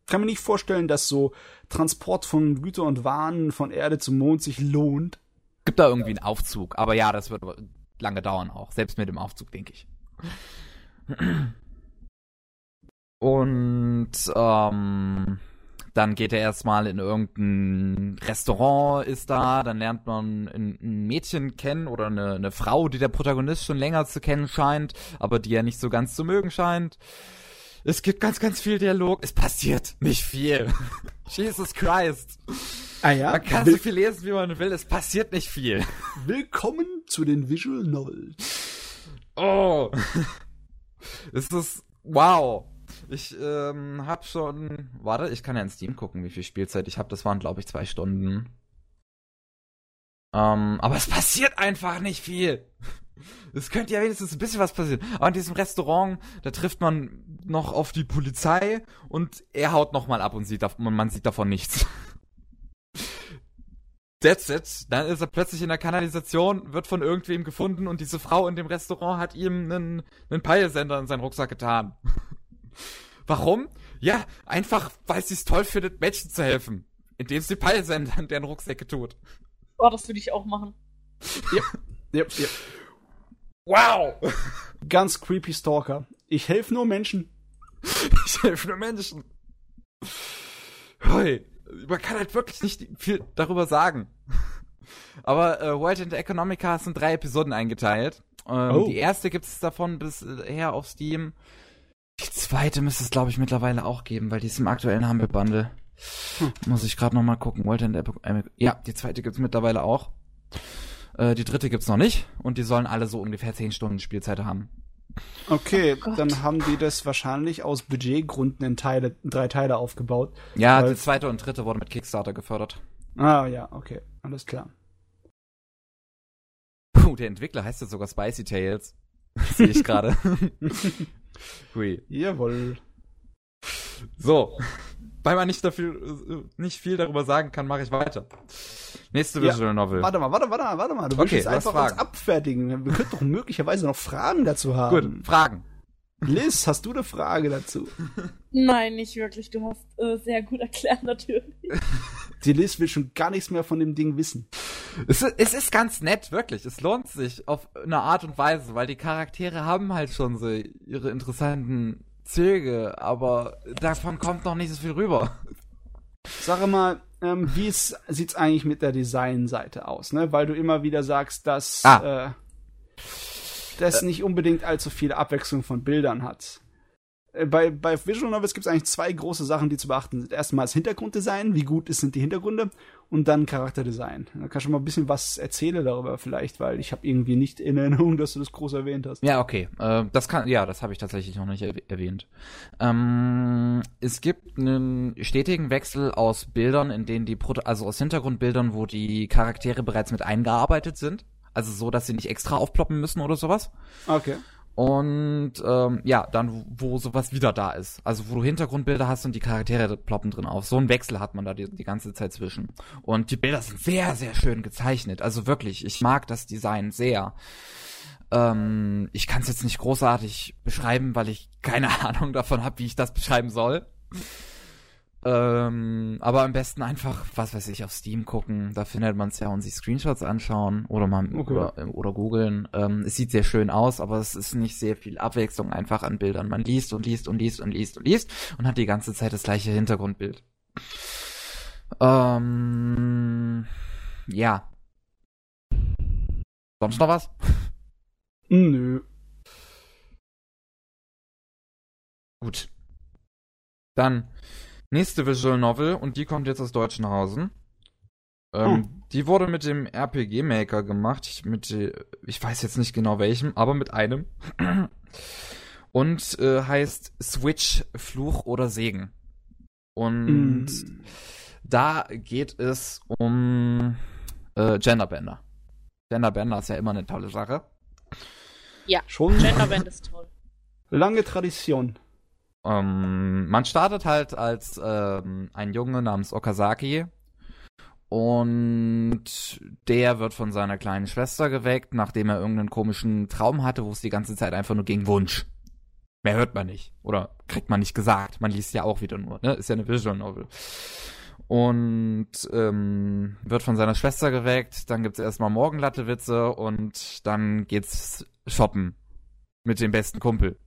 kann mir nicht vorstellen, dass so Transport von Güter und Waren von Erde zum Mond sich lohnt. Gibt da irgendwie einen Aufzug, aber ja, das wird lange dauern auch. Selbst mit dem Aufzug, denke ich. Und ähm, dann geht er erstmal in irgendein Restaurant, ist da, dann lernt man ein, Mädchen kennen oder eine, eine Frau, die der Protagonist schon länger zu kennen scheint, aber die er nicht so ganz zu mögen scheint. Es gibt ganz, ganz viel Dialog. Es passiert nicht viel. Jesus Christ. Ah ja, Man kann so viel lesen, wie man will. Es passiert nicht viel. willkommen zu den Visual Novels. Oh. es ist wow. Ich ähm, hab schon. Warte, ich kann ja in Steam gucken, wie viel Spielzeit ich habe. Das waren, glaube ich, zwei Stunden. Ähm, aber es passiert einfach nicht viel. Es könnte ja wenigstens ein bisschen was passieren. Aber in diesem Restaurant, da trifft man noch auf die Polizei und er haut noch mal ab und sieht man sieht davon nichts. That's it. Dann ist er plötzlich in der Kanalisation, wird von irgendwem gefunden und diese Frau in dem Restaurant hat ihm einen, einen Peilsender in seinen Rucksack getan. Warum? Ja, einfach, weil sie es toll findet, Menschen zu helfen. Indem sie Peilsender in deren Rucksäcke tut. Oh, das würde ich auch machen. Yep, yep. Wow! Ganz creepy Stalker. Ich helfe nur Menschen. Ich helfe nur Menschen. Hui. Man kann halt wirklich nicht viel darüber sagen. Aber äh, World and Economica sind drei Episoden eingeteilt. Ähm, Oh. Die erste gibt es davon bisher auf Steam. Die zweite müsste es, glaube ich, mittlerweile auch geben, weil die ist im aktuellen Humble Bundle. Hm. Muss ich gerade noch mal gucken. World and äh, ja, die zweite gibt's mittlerweile auch. Äh, die dritte gibt's noch nicht. Und die sollen alle so ungefähr 10 Stunden Spielzeit haben. Okay, Oh dann haben die das wahrscheinlich aus Budgetgründen in Teile, drei Teile aufgebaut. Ja, die zweite und dritte wurden mit Kickstarter gefördert. Ah ja, okay, alles klar. Puh, der Entwickler heißt jetzt sogar Spicy Tales. Sehe ich gerade. Hui. Jawohl. So. Weil man nicht, dafür, nicht viel darüber sagen kann, mache ich weiter. Nächste Ja, Visual Novel. Warte mal, warte, warte, mal, warte mal. Du willst Okay, jetzt einfach uns Fragen. abfertigen. Wir könnten doch möglicherweise noch Fragen dazu haben. Gut, Fragen. Liz, hast du eine Frage dazu? Nein, nicht wirklich. Du hast äh, sehr gut erklärt, natürlich. Die Liz will schon gar nichts mehr von dem Ding wissen. Es, ist- es ist ganz nett, wirklich. Es lohnt sich auf eine Art und Weise, weil die Charaktere haben halt schon so ihre interessanten Züge, aber davon kommt noch nicht so viel rüber. Sag mal, ähm, wie ist, sieht's eigentlich mit der Designseite aus, ne? Weil du immer wieder sagst, dass Ah. äh, das nicht unbedingt allzu viel Abwechslung von Bildern hat. Äh, Bei, bei Visual Novels gibt es eigentlich zwei große Sachen, die zu beachten sind. Erstmal das Hintergrunddesign, wie gut sind die Hintergründe und dann Charakterdesign. Da kannst du mal ein bisschen was erzählen darüber vielleicht, weil ich habe irgendwie nicht in Erinnerung, dass du das groß erwähnt hast. Ja, okay. Äh, das kann, ja, das habe ich tatsächlich noch nicht erwäh- erwähnt. Ähm, es gibt einen stetigen Wechsel aus Bildern, in denen die, Proto also aus Hintergrundbildern, wo die Charaktere bereits mit eingearbeitet sind. Also so, dass sie nicht extra aufploppen müssen oder sowas. Okay. Und ähm, ja, dann, wo sowas wieder da ist. Also wo du Hintergrundbilder hast und die Charaktere ploppen drin auf. So einen Wechsel hat man da die, die ganze Zeit zwischen. Und die Bilder sind sehr, sehr schön gezeichnet. Also wirklich, ich mag das Design sehr. Ähm, ich kann es jetzt nicht großartig beschreiben, weil ich keine Ahnung davon habe, wie ich das beschreiben soll. Ähm, aber am besten einfach, was weiß ich, auf Steam gucken. Da findet man es ja und sich Screenshots anschauen oder mal Okay. oder, oder googeln. Ähm, es sieht sehr schön aus, aber es ist nicht sehr viel Abwechslung einfach an Bildern. Man liest und liest und liest und liest und liest und hat die ganze Zeit das gleiche Hintergrundbild. Ähm, ja. Sonst noch was? Nö. Gut. Dann nächste Visual Novel und die kommt jetzt aus Deutschenhausen. Ähm, Die wurde mit dem RPG Maker gemacht, ich, mit, äh, ich weiß jetzt nicht genau welchem, aber mit einem. Und äh, heißt Switch Fluch oder Segen. Und Mm. da geht es um äh, Genderbänder. Genderbänder ist ja immer eine tolle Sache. Schon Genderband ist toll. lange Tradition. Ähm, man startet halt als ähm, ein Junge namens Okazaki und der wird von seiner kleinen Schwester geweckt, nachdem er irgendeinen komischen Traum hatte, wo es die ganze Zeit einfach nur ging Wunsch. Mehr hört man nicht oder kriegt man nicht gesagt. Man liest ja auch wieder nur, ne? Ist ja eine Visual Novel. Und ähm, wird von seiner Schwester geweckt, dann gibt's erstmal Morgenlatte-Witze und dann geht's shoppen mit dem besten Kumpel.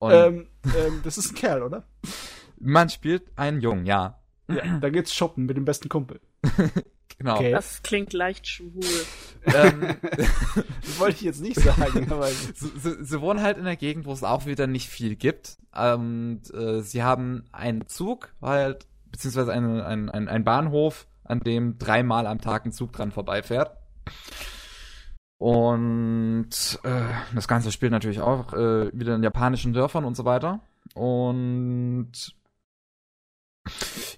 Und Ähm, ähm, das ist ein Kerl, oder? man spielt einen Jungen, ja. Ja, da geht's shoppen mit dem besten Kumpel. Genau. Okay. Das klingt leicht schwul. Ähm, Das wollte ich jetzt nicht sagen, aber sie, sie, sie wohnen halt in der Gegend, wo es auch wieder nicht viel gibt. Und äh, sie haben einen Zug, halt, beziehungsweise einen, einen, einen, einen Bahnhof, an dem dreimal am Tag ein Zug dran vorbeifährt. Und äh, das Ganze spielt natürlich auch äh, wieder in japanischen Dörfern und so weiter. Und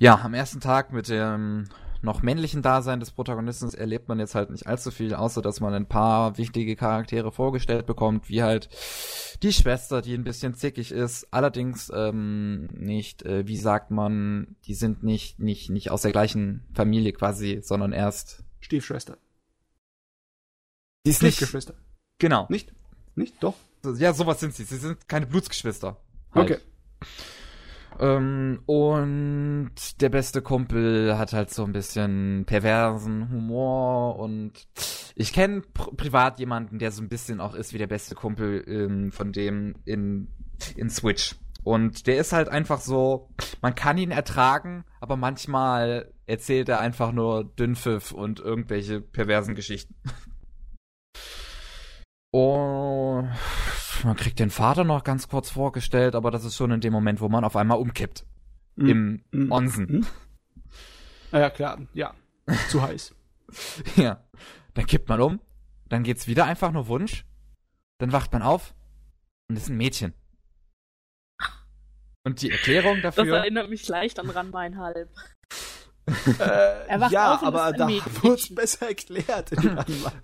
ja, am ersten Tag mit dem noch männlichen Dasein des Protagonisten erlebt man jetzt halt nicht allzu viel, außer dass man ein paar wichtige Charaktere vorgestellt bekommt, wie halt die Schwester, die ein bisschen zickig ist, allerdings ähm, nicht, äh, wie sagt man, die sind nicht nicht nicht aus der gleichen Familie quasi, sondern erst Stiefschwester. Die ist nicht Stiefgeschwister. genau. Nicht? Nicht? Doch. Ja, sowas sind sie. Sie sind keine Blutsgeschwister. Halt. Okay. Ähm, und der beste Kumpel hat halt so ein bisschen perversen Humor und ich kenne pr privat jemanden, der so ein bisschen auch ist wie der beste Kumpel ähm, von dem in, in Switch. Und der ist halt einfach so, man kann ihn ertragen, aber manchmal erzählt er einfach nur Dünnpfiff und irgendwelche perversen Geschichten. Und man kriegt den Vater noch ganz kurz vorgestellt, aber das ist schon in dem Moment, wo man auf einmal umkippt. Mm. Im Mm. Onsen. Mm. Ah Ja, klar. Ja. Zu heiß. Ja. Dann kippt man um, dann geht's wieder einfach nur Wunsch, dann wacht man auf und ist ein Mädchen. Und die Erklärung Das dafür. erinnert mich leicht an. Äh, Er wacht ja, auf und aber da wurde es besser erklärt.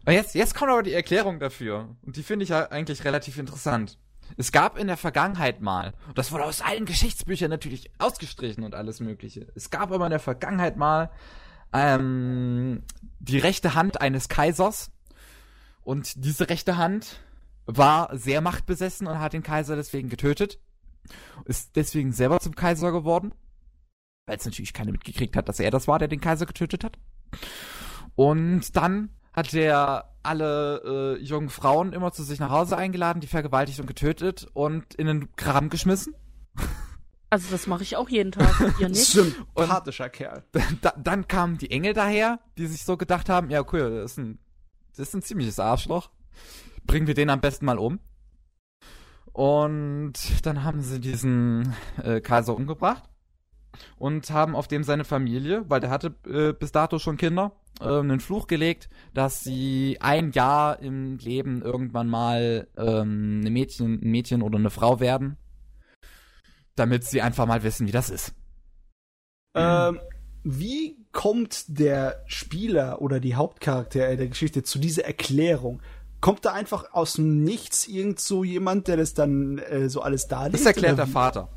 jetzt, jetzt kommt aber die Erklärung dafür. Und die finde ich ja eigentlich relativ interessant. Es gab in der Vergangenheit mal, und das wurde aus allen Geschichtsbüchern natürlich ausgestrichen und alles Mögliche. Es gab aber in der Vergangenheit mal ähm, die rechte Hand eines Kaisers. Und diese rechte Hand war sehr machtbesessen und hat den Kaiser deswegen getötet. Ist deswegen selber zum Kaiser geworden. Weil es natürlich keiner mitgekriegt hat, dass er das war, der den Kaiser getötet hat. Und dann hat er alle äh, jungen Frauen immer zu sich nach Hause eingeladen, die vergewaltigt und getötet und in den Kram geschmissen. Also das mache ich auch jeden Tag. Ihr nicht? Sympathischer Kerl. Da, dann kamen die Engel daher, die sich so gedacht haben, ja cool, das ist ein, das ist ein ziemliches Arschloch. bringen wir den am besten mal um. Und dann haben sie diesen äh, Kaiser umgebracht und haben auf dem seine Familie, weil der hatte äh, bis dato schon Kinder, äh, einen Fluch gelegt, dass sie ein Jahr im Leben irgendwann mal ähm, eine Mädchen, ein Mädchen oder eine Frau werden, damit sie einfach mal wissen, wie das ist. Ähm, wie kommt der Spieler oder die Hauptcharakter der Geschichte zu dieser Erklärung? Kommt da einfach aus dem Nichts irgend so jemand, der das dann äh, so alles darlegt? Das erklärt der? Vater.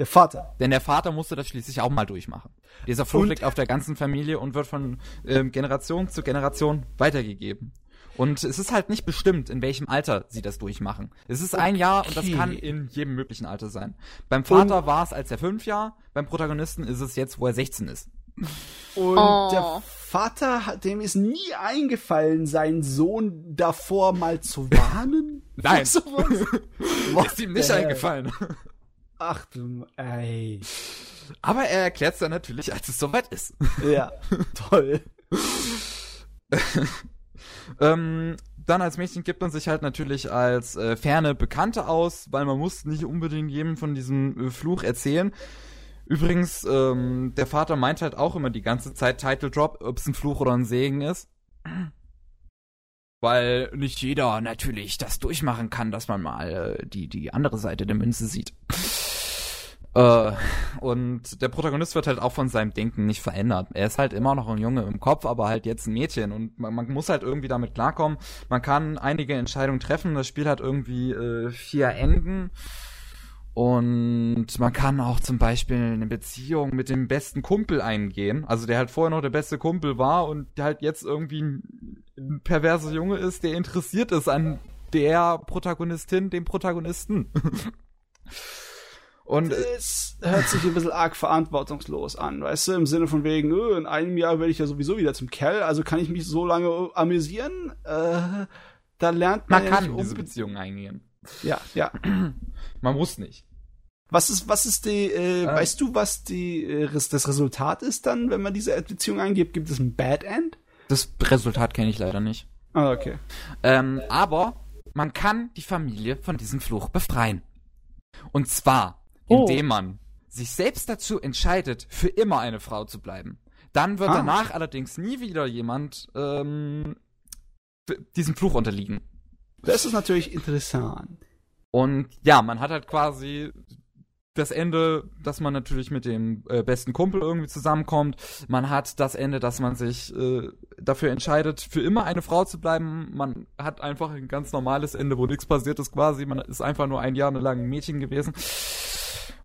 Der Vater. Denn der Vater musste das schließlich auch mal durchmachen. Dieser Fluch liegt auf der ganzen Familie und wird von ähm, Generation zu Generation weitergegeben. Und es ist halt nicht bestimmt, in welchem Alter sie das durchmachen. Es ist ein Jahr und das Okay. kann in jedem möglichen Alter sein. Beim Vater war es, als er fünf Jahre, beim Protagonisten ist es jetzt, wo er 16 ist. Und Oh. der Vater, hat, dem ist nie eingefallen, seinen Sohn davor mal zu warnen? Nein. Ist ihm nicht eingefallen. Ach du, ey. Aber er erklärt es dann natürlich, als es soweit ist. Ja, toll. Ähm, dann als Mädchen gibt man sich halt natürlich als äh, ferne Bekannte aus, weil man muss nicht unbedingt jedem von diesem äh, Fluch erzählen. Übrigens, ähm, der Vater meint halt auch immer die ganze Zeit Title Drop, ob es ein Fluch oder ein Segen ist. Weil nicht jeder natürlich das durchmachen kann, dass man mal äh, die, die andere Seite der Münze sieht. Äh, und der Protagonist wird halt auch von seinem Denken nicht verändert. Er ist halt immer noch ein Junge im Kopf, aber halt jetzt ein Mädchen. Und man, man muss halt irgendwie damit klarkommen. Man kann einige Entscheidungen treffen. Das Spiel hat irgendwie äh, vier Enden. Und man kann auch zum Beispiel eine Beziehung mit dem besten Kumpel eingehen. Also der halt vorher noch der beste Kumpel war und der halt jetzt irgendwie ein, ein perverser Junge ist, der interessiert ist an der Protagonistin, dem Protagonisten. Und äh, Es hört sich ein bisschen arg verantwortungslos an, weißt du? Im Sinne von wegen, öh, in einem Jahr werde ich ja sowieso wieder zum Kerl, also kann ich mich so lange amüsieren? Äh, da lernt man, man ja kann diese Beziehung eingehen. Ja, ja. Man muss nicht. Was ist, was ist die, äh, weißt du, was die, äh, das Resultat ist dann, wenn man diese Beziehung eingibt? Gibt es ein Bad End? Das Resultat kenne ich leider nicht. Ah, okay. Ähm, aber man kann die Familie von diesem Fluch befreien. Und zwar, Oh. indem man sich selbst dazu entscheidet, für immer eine Frau zu bleiben. Dann wird Ah. danach allerdings nie wieder jemand ähm, diesem Fluch unterliegen. Das ist natürlich interessant. Und ja, man hat halt quasi das Ende, dass man natürlich mit dem äh, besten Kumpel irgendwie zusammenkommt. Man hat das Ende, dass man sich äh, dafür entscheidet, für immer eine Frau zu bleiben. Man hat einfach ein ganz normales Ende, wo nichts passiert ist quasi. Man ist einfach nur ein Jahr lang ein Mädchen gewesen.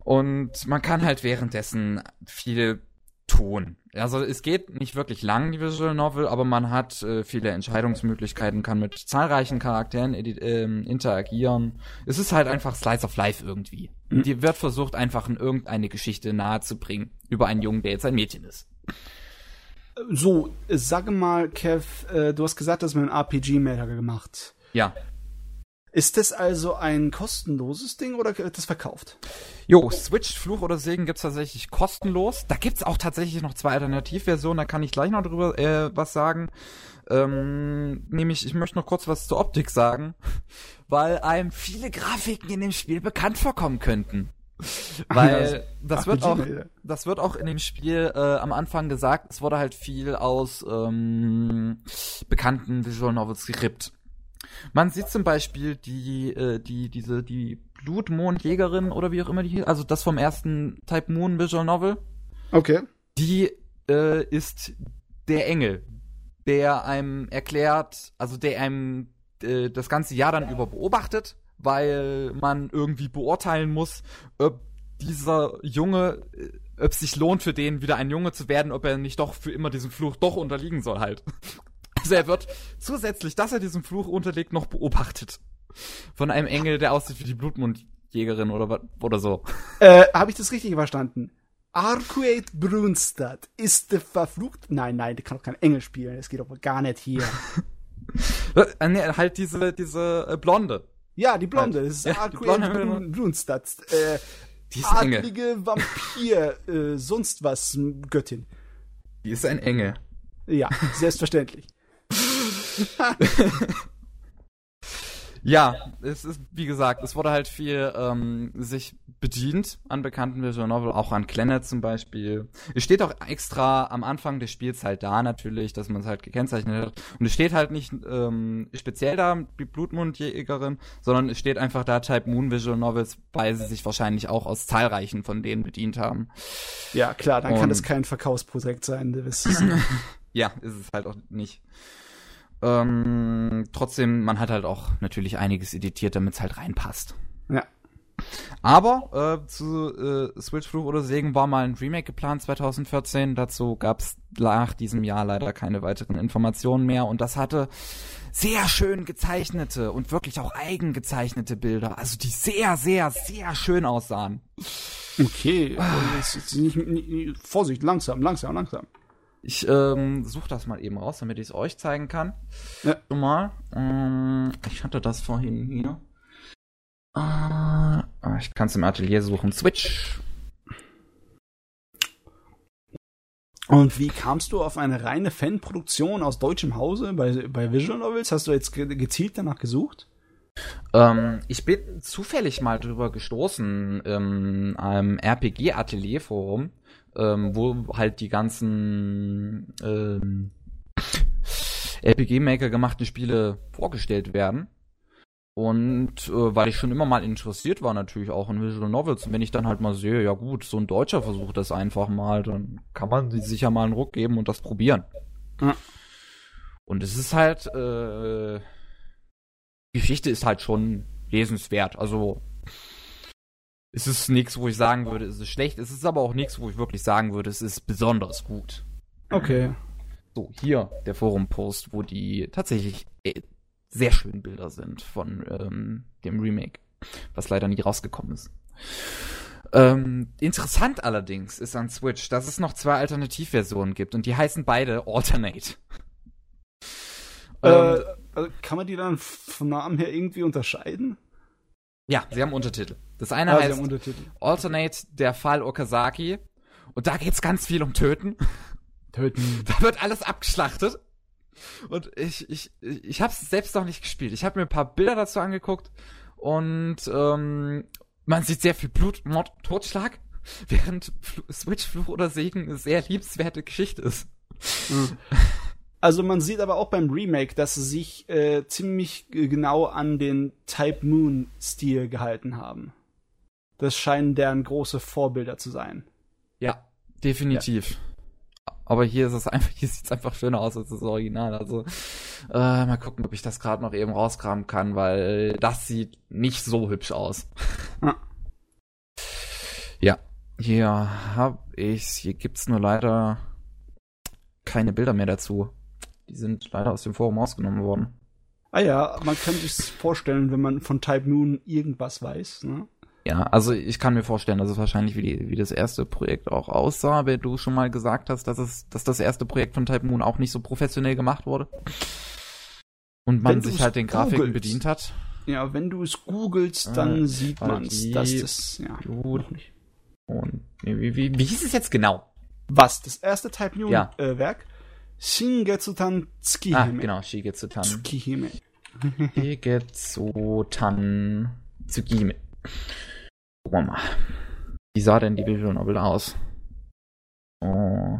Und man kann halt währenddessen viel tun. Also es geht nicht wirklich lang, die Visual Novel, aber man hat äh, viele Entscheidungsmöglichkeiten, kann mit zahlreichen Charakteren ähm, interagieren. Es ist halt einfach Slice of Life irgendwie. Mhm. Die wird versucht, einfach in irgendeine Geschichte nahezubringen über einen Jungen, der jetzt ein Mädchen ist. So, äh, sage mal, Kev, äh, du hast gesagt, dass man ein RPG-Maker gemacht. Ja. Ist das also ein kostenloses Ding oder wird das verkauft? Jo, Switch, Fluch oder Segen gibt's tatsächlich kostenlos. Da gibt's auch tatsächlich noch zwei Alternativversionen, da kann ich gleich noch drüber äh, was sagen. Ähm, nämlich, ich möchte noch kurz was zur Optik sagen, weil einem viele Grafiken in dem Spiel bekannt vorkommen könnten. Weil das wird auch, das wird auch in dem Spiel äh, am Anfang gesagt, es wurde halt viel aus ähm, bekannten Visual Novels gerippt. Man sieht zum Beispiel die, äh, die, diese, die Blutmondjägerin oder wie auch immer die hieß, also das vom ersten Type Moon Visual Novel, Okay. die äh, ist der Engel, der einem erklärt, also der einem äh, das ganze Jahr dann über beobachtet, weil man irgendwie beurteilen muss, ob dieser Junge, äh, ob es sich lohnt für den wieder ein Junge zu werden, ob er nicht doch für immer diesem Fluch doch unterliegen soll halt. Also er wird zusätzlich, dass er diesem Fluch unterliegt, noch beobachtet. Von einem Engel, der aussieht wie die Blutmundjägerin oder oder so. Äh, habe ich das richtig verstanden? Arcuate Brunstad ist der verflucht. Nein, nein, der kann doch kein Engel spielen. Das geht doch gar nicht hier. Äh, nee, halt diese, diese äh, Blonde. ja, die Blonde. Das ist Ja. Brun Brunstad. Äh, Die ist ein Engel. adlige Vampir, äh, sonst was Göttin. Die ist ein Engel. Ja, selbstverständlich. Ja, es ist, wie gesagt, es wurde halt viel ähm, sich bedient an bekannten Visual Novel, auch an Clannad zum Beispiel. Es steht auch extra am Anfang des Spiels halt da natürlich, dass man es halt gekennzeichnet hat. Und es steht halt nicht ähm, speziell da, die Blutmundjägerin, sondern es steht einfach da Type Moon Visual Novels, weil sie sich wahrscheinlich auch aus zahlreichen von denen bedient haben. Ja, klar, dann Und kann es kein Verkaufsprojekt sein, es. ja, ist es halt auch nicht. Ähm, trotzdem, man hat halt auch natürlich einiges editiert, damit es halt reinpasst. Ja. Aber äh, zu äh, Switch Fluch oder Segen war mal ein Remake geplant 2014. Dazu gab es nach diesem Jahr leider keine weiteren Informationen mehr. Und das hatte sehr schön gezeichnete und wirklich auch eigen gezeichnete Bilder. Also die sehr, sehr, sehr schön aussahen. Okay. Ah. Nicht, nicht, Vorsicht, langsam, langsam, langsam. Ich ähm, suche das mal eben raus, damit ich es euch zeigen kann. Ja. Schon mal. Ähm, ich hatte das vorhin hier. Äh, ich kann es im Atelier suchen. Switch. Und wie kamst du auf eine reine Fanproduktion aus deutschem Hause bei, bei Visual Novels? Hast du jetzt gezielt danach gesucht? Ähm, ich bin zufällig mal drüber gestoßen in einem RPG-Atelier-Forum ähm, wo halt die ganzen ähm, RPG-Maker gemachten Spiele vorgestellt werden. Und äh, weil ich schon immer mal interessiert war, natürlich auch in Visual Novels. Und wenn ich dann halt mal sehe, ja gut, so ein Deutscher versucht das einfach mal, dann kann man sich sicher mal einen Ruck geben und das probieren. Ja. Und es ist halt, äh, Geschichte ist halt schon lesenswert. Also es ist nichts, wo ich sagen würde, es ist schlecht. Es ist aber auch nichts, wo ich wirklich sagen würde, es ist besonders gut. Okay. So, hier der Forum-Post, wo die tatsächlich äh, sehr schönen Bilder sind von ähm, dem Remake, was leider nie rausgekommen ist. Ähm, interessant allerdings ist an Switch, dass es noch zwei Alternativversionen gibt und die heißen beide Alternate. Äh, ähm, kann man die dann vom Namen her irgendwie unterscheiden? Ja, sie haben Untertitel. Das eine ah, heißt Alternate, der Fall Okazaki. Und da geht's ganz viel um Töten. Töten. Da wird alles abgeschlachtet. Und ich, ich, ich hab's selbst noch nicht gespielt. Ich habe mir ein paar Bilder dazu angeguckt und ähm, man sieht sehr viel Blut, Mord, Totschlag, während Switch Fluch oder Segen eine sehr liebenswerte Geschichte ist. Mhm. Also man sieht aber auch beim Remake, dass sie sich äh, ziemlich genau an den Type Moon Stil gehalten haben. Das scheinen deren große Vorbilder zu sein. Ja, definitiv. Ja. Aber hier ist es einfach, hier sieht es einfach schöner aus als das Original. Also äh, mal gucken, ob ich das gerade noch eben rauskramen kann, weil das sieht nicht so hübsch aus. Ja. ja, hier hab ich's. Hier gibt's nur leider keine Bilder mehr dazu. Die sind leider aus dem Forum ausgenommen worden. Ah ja, man kann sich vorstellen, wenn man von Type Moon irgendwas weiß. Ne? Ja, also ich kann mir vorstellen, dass es wahrscheinlich wie, die, wie das erste Projekt auch aussah, wenn du schon mal gesagt hast, dass es, dass das erste Projekt von Type Moon auch nicht so professionell gemacht wurde. Und man sich halt den Grafiken googelst. bedient hat. Ja, wenn du es googelst, dann äh, sieht man es, dass das, ja, gut. nicht. Und wie, wie, wie hieß es jetzt genau? Was? Das erste Type Moon ja. äh, Werk? Shingetsutan Tsukihime. Ah, genau, Shigetsutan. Tsukihime. Shigetsutan Tsukihime. Gucken wir mal. Wie sah denn die Visual Novel aus? Oh.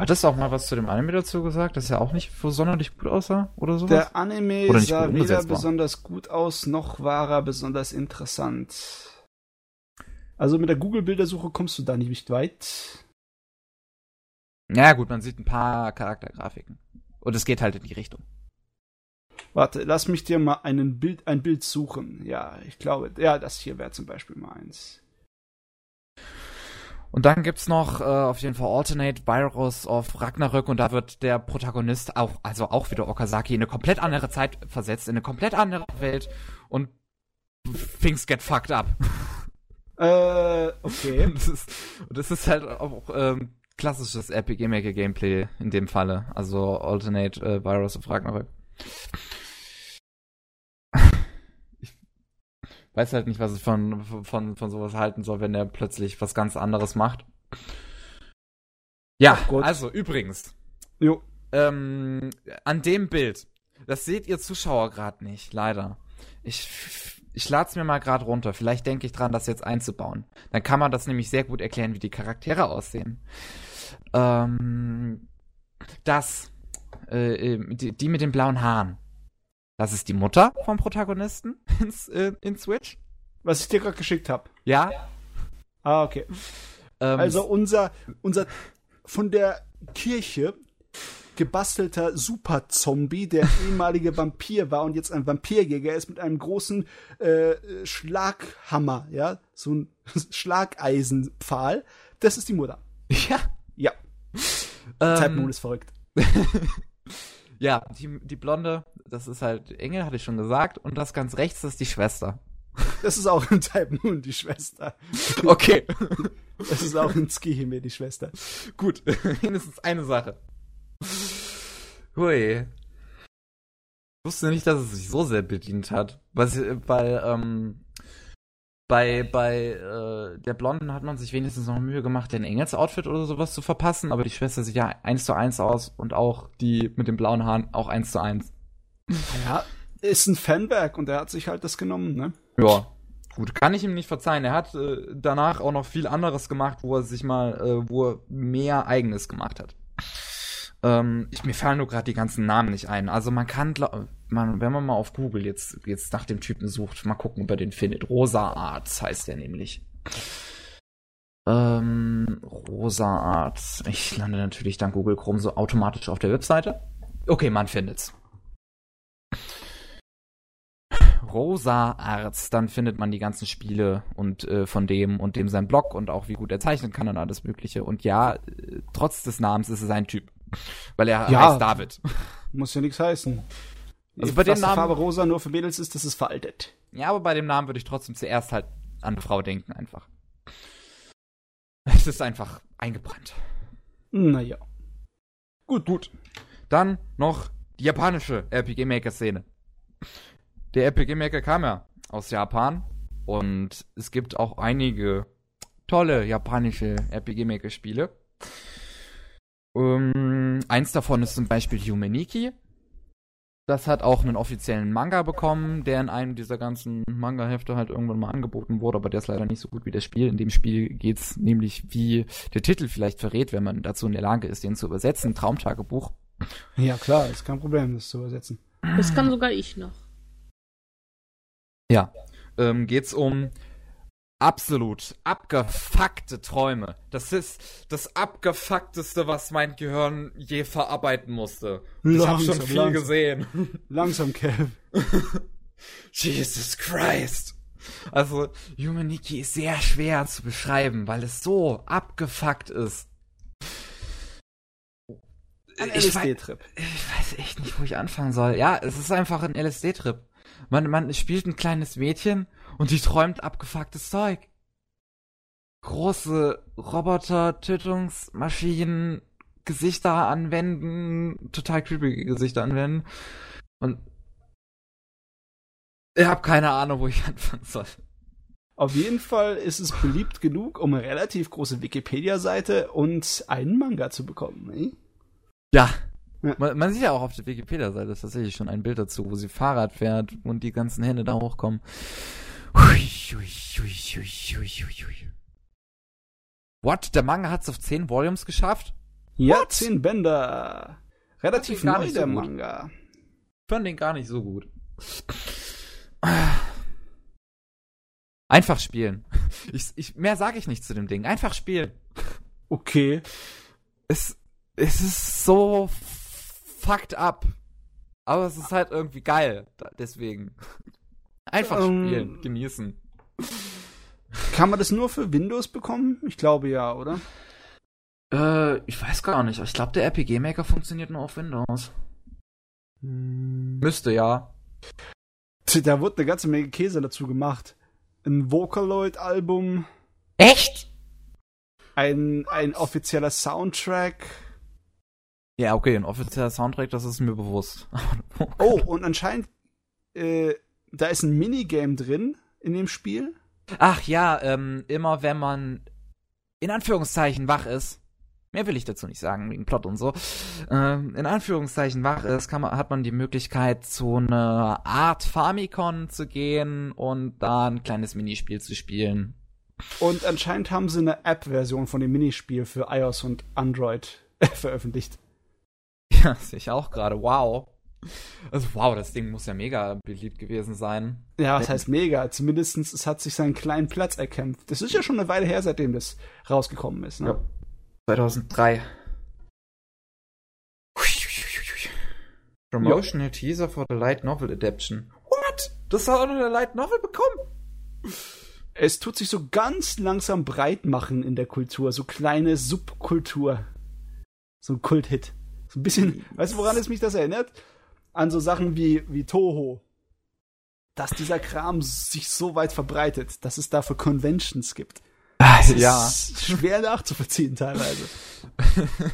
Hattest du auch mal was zu dem Anime dazu gesagt, dass er auch nicht so sonderlich gut aussah oder sowas? Der Anime sah weder besonders gut aus, noch war er besonders interessant. Also mit der Google-Bildersuche kommst du da nicht weit. Ja, gut, man sieht ein paar Charaktergrafiken. Und es geht halt in die Richtung. Warte, lass mich dir mal einen Bild, ein Bild suchen. Ja, ich glaube, ja, das hier wäre zum Beispiel mal eins. Und dann gibt's noch äh, auf jeden Fall Alternate Virus of Ragnarök und da wird der Protagonist auch, also auch wieder Okazaki, in eine komplett andere Zeit versetzt, in eine komplett andere Welt und things get fucked up. Äh, okay. und, das ist, und das ist halt auch ähm, klassisches RPG Maker Gameplay in dem Falle. Also Alternate äh, Virus of Ragnarök. Ich weiß halt nicht, was ich von, von, von sowas halten soll, wenn der plötzlich was ganz anderes macht. Ja, also übrigens. Jo. Ähm, an dem Bild Das seht ihr Zuschauer gerade nicht, leider. Ich, ich lade es mir mal gerade runter. Vielleicht denke ich dran, das jetzt einzubauen. Dann kann man das nämlich sehr gut erklären, wie die Charaktere aussehen. Ähm, das, äh, äh die, die mit den blauen Haaren. Das ist die Mutter vom Protagonisten in, äh, in Switch. Was ich dir gerade geschickt habe. Ja. Ah, okay. Ähm, also unser, unser von der Kirche gebastelter Super-Zombie, der ehemalige Vampir war und jetzt ein Vampirjäger ist mit einem großen äh, Schlaghammer, ja, so ein Schlageisenpfahl. Das ist die Mutter. Ja. Ähm, Zeitmond ist verrückt. ja, die, die Blonde, das ist halt Engel, hatte ich schon gesagt. Und das ganz rechts, das ist die Schwester. Das ist auch in Type Moon die Schwester. Okay. Das ist auch in Skihime die Schwester. Gut, mindestens eine Sache. Hui. Ich wusste nicht, dass es sich so sehr bedient hat. Was, weil, ähm, bei, bei äh, der Blonden hat man sich wenigstens noch Mühe gemacht, den Engels-Outfit oder sowas zu verpassen, aber die Schwester sieht ja eins zu eins aus und auch die mit den blauen Haaren auch eins zu eins. Ja, ist ein Fanwerk und er hat sich halt das genommen, ne? Ja. Gut, kann ich ihm nicht verzeihen. Er hat äh, danach auch noch viel anderes gemacht, wo er sich mal, äh, wo er mehr Eigenes gemacht hat. Ähm, ich, mir fallen nur gerade die ganzen Namen nicht ein. Also man kann, man, wenn man mal auf Google jetzt, jetzt nach dem Typen sucht, mal gucken, ob er den findet. Rosa Arts heißt der nämlich. Ähm, Rosa Arts. Ich lande natürlich dann Google Chrome so automatisch auf der Webseite. Okay, man findet's. Rosa Arts, dann findet man die ganzen Spiele und äh, von dem und dem sein Blog und auch wie gut er zeichnen kann und alles Mögliche. Und ja, äh, trotz des Namens ist es ein Typ. Weil er ja, heißt David. Muss ja nichts heißen. Also bei dem Namen, Farbe rosa nur für Mädels ist, das ist veraltet. Ja, aber bei dem Namen würde ich trotzdem zuerst halt an eine Frau denken, einfach. Es ist einfach eingebrannt. Naja. Gut, gut. Dann noch die japanische RPG Maker Szene. Der RPG Maker kam ja aus Japan und es gibt auch einige tolle japanische RPG Maker Spiele. Um, ähm, eins davon ist zum Beispiel Humaniki. Das hat auch einen offiziellen Manga bekommen, der in einem dieser ganzen Manga-Hefte halt irgendwann mal angeboten wurde, aber der ist leider nicht so gut wie das Spiel. In dem Spiel geht's nämlich, wie der Titel vielleicht verrät, wenn man dazu in der Lage ist, den zu übersetzen, Traumtagebuch. Ja, klar, ist kein Problem, das zu übersetzen. Das kann sogar ich noch. Ja, ähm, geht's um absolut abgefuckte Träume. Das ist das abgefuckteste, was mein Gehirn je verarbeiten musste. Langsam, ich habe schon viel langsam. gesehen. Langsam, Kev. Jesus Christ. Also, Humaniki ist sehr schwer zu beschreiben, weil es so abgefuckt ist. Ein LSD-Trip. Ich weiß echt nicht, wo ich anfangen soll. Ja, es ist einfach ein LSD-Trip. Man, man spielt ein kleines Mädchen und die träumt abgefucktes Zeug. Große Roboter, Tötungsmaschinen, Gesichter anwenden, total creepy Gesichter anwenden. Und ich habe keine Ahnung, wo ich anfangen soll. Auf jeden Fall ist es beliebt genug, um eine relativ große Wikipedia-Seite und einen Manga zu bekommen. Ne? Ja, ja. Man, man, sieht ja auch auf der Wikipedia-Seite tatsächlich schon ein Bild dazu, wo sie Fahrrad fährt und die ganzen Hände da hochkommen. What? Der Manga hat es auf 10 Volumes geschafft? Ja, What? 10 Bänder. Relativ neu, der so Manga. Ich fand den gar nicht so gut. Einfach spielen. Ich, ich, mehr sage ich nicht zu dem Ding. Einfach spielen. Okay. Es, es ist so fucked up. Aber es ist halt irgendwie geil. Deswegen. Einfach ähm, spielen, genießen. Kann man das nur für Windows bekommen? Ich glaube ja, oder? Äh, ich weiß gar nicht. Ich glaube, der RPG Maker funktioniert nur auf Windows. Hm. Müsste ja. Da wurde eine ganze Menge Käse dazu gemacht. Ein Vocaloid-Album. Echt? Ein, ein offizieller Soundtrack. Ja, okay, ein offizieller Soundtrack, das ist mir bewusst. oh, oh, und anscheinend, äh, da ist ein Minigame drin in dem Spiel. Ach ja, ähm, immer wenn man in Anführungszeichen wach ist, Mehr will ich dazu nicht sagen, wegen Plot und so. Ähm, in Anführungszeichen es, kann man, hat man die Möglichkeit, zu einer Art Famicom zu gehen und da ein kleines Minispiel zu spielen. Und anscheinend haben sie eine App-Version von dem Minispiel für iOS und Android veröffentlicht. Ja, sehe ich auch gerade. Wow. Also wow, das Ding muss ja mega beliebt gewesen sein. Ja, was heißt mega? Zumindest es hat sich seinen kleinen Platz erkämpft. Das ist ja schon eine Weile her, seitdem das rausgekommen ist. Ne? Ja. 2003. Promotional Teaser for the Light Novel Adaption. What? Das hat auch noch eine Light Novel bekommen? Es tut sich so ganz langsam breit machen in der Kultur. So kleine Subkultur. So ein Kulthit. So ein bisschen, weißt du, woran es mich das erinnert? An so Sachen wie, wie Toho. Dass dieser Kram sich so weit verbreitet, dass es dafür Conventions gibt. Das ja. ist schwer nachzuvollziehen teilweise.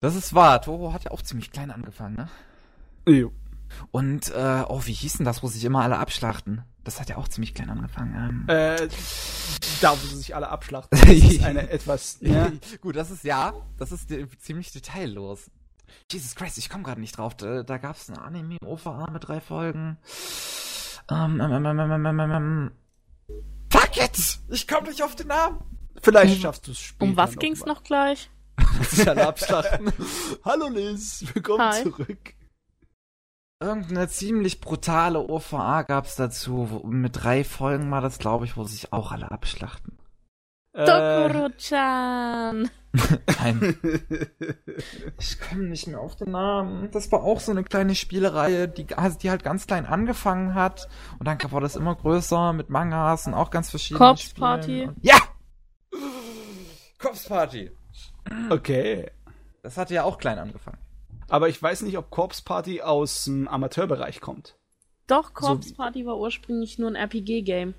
Das ist wahr. Toho hat ja auch ziemlich klein angefangen, ne? Jo. Und, äh, oh, wie hieß denn das, wo sich immer alle abschlachten? Das hat ja auch ziemlich klein angefangen. Ähm. Äh, da, wo sie sich alle abschlachten. Das ist eine etwas, ja. Gut, das ist ja, das ist ziemlich detaillos. Jesus Christ, ich komme gerade nicht drauf. Da, da gab es eine Anime-OVA mit drei Folgen. Ähm, ähm, ähm, ähm, ähm, ähm, Fuck it! Ich komme nicht auf den Namen. Vielleicht schaffst du es später. Um was ging's noch gleich? alle abschlachten. Hallo Liz, willkommen Hi. zurück. Irgendeine ziemlich brutale OVA gab's dazu. Wo, mit drei Folgen war das, glaube ich, wo sich auch alle abschlachten. Äh, Dokuro-chan! Nein. Ich komme nicht mehr auf den Namen. Das war auch so eine kleine Spielereihe, die, also die halt ganz klein angefangen hat. Und dann war das immer größer mit Mangas und auch ganz verschiedene Corpse Spielen. Party. Und, ja! Corpse Party. okay. Das hatte ja auch klein angefangen. Aber ich weiß nicht, ob Corpse Party aus dem Amateurbereich kommt. Doch, Corpse Party war ursprünglich nur ein RPG-Game.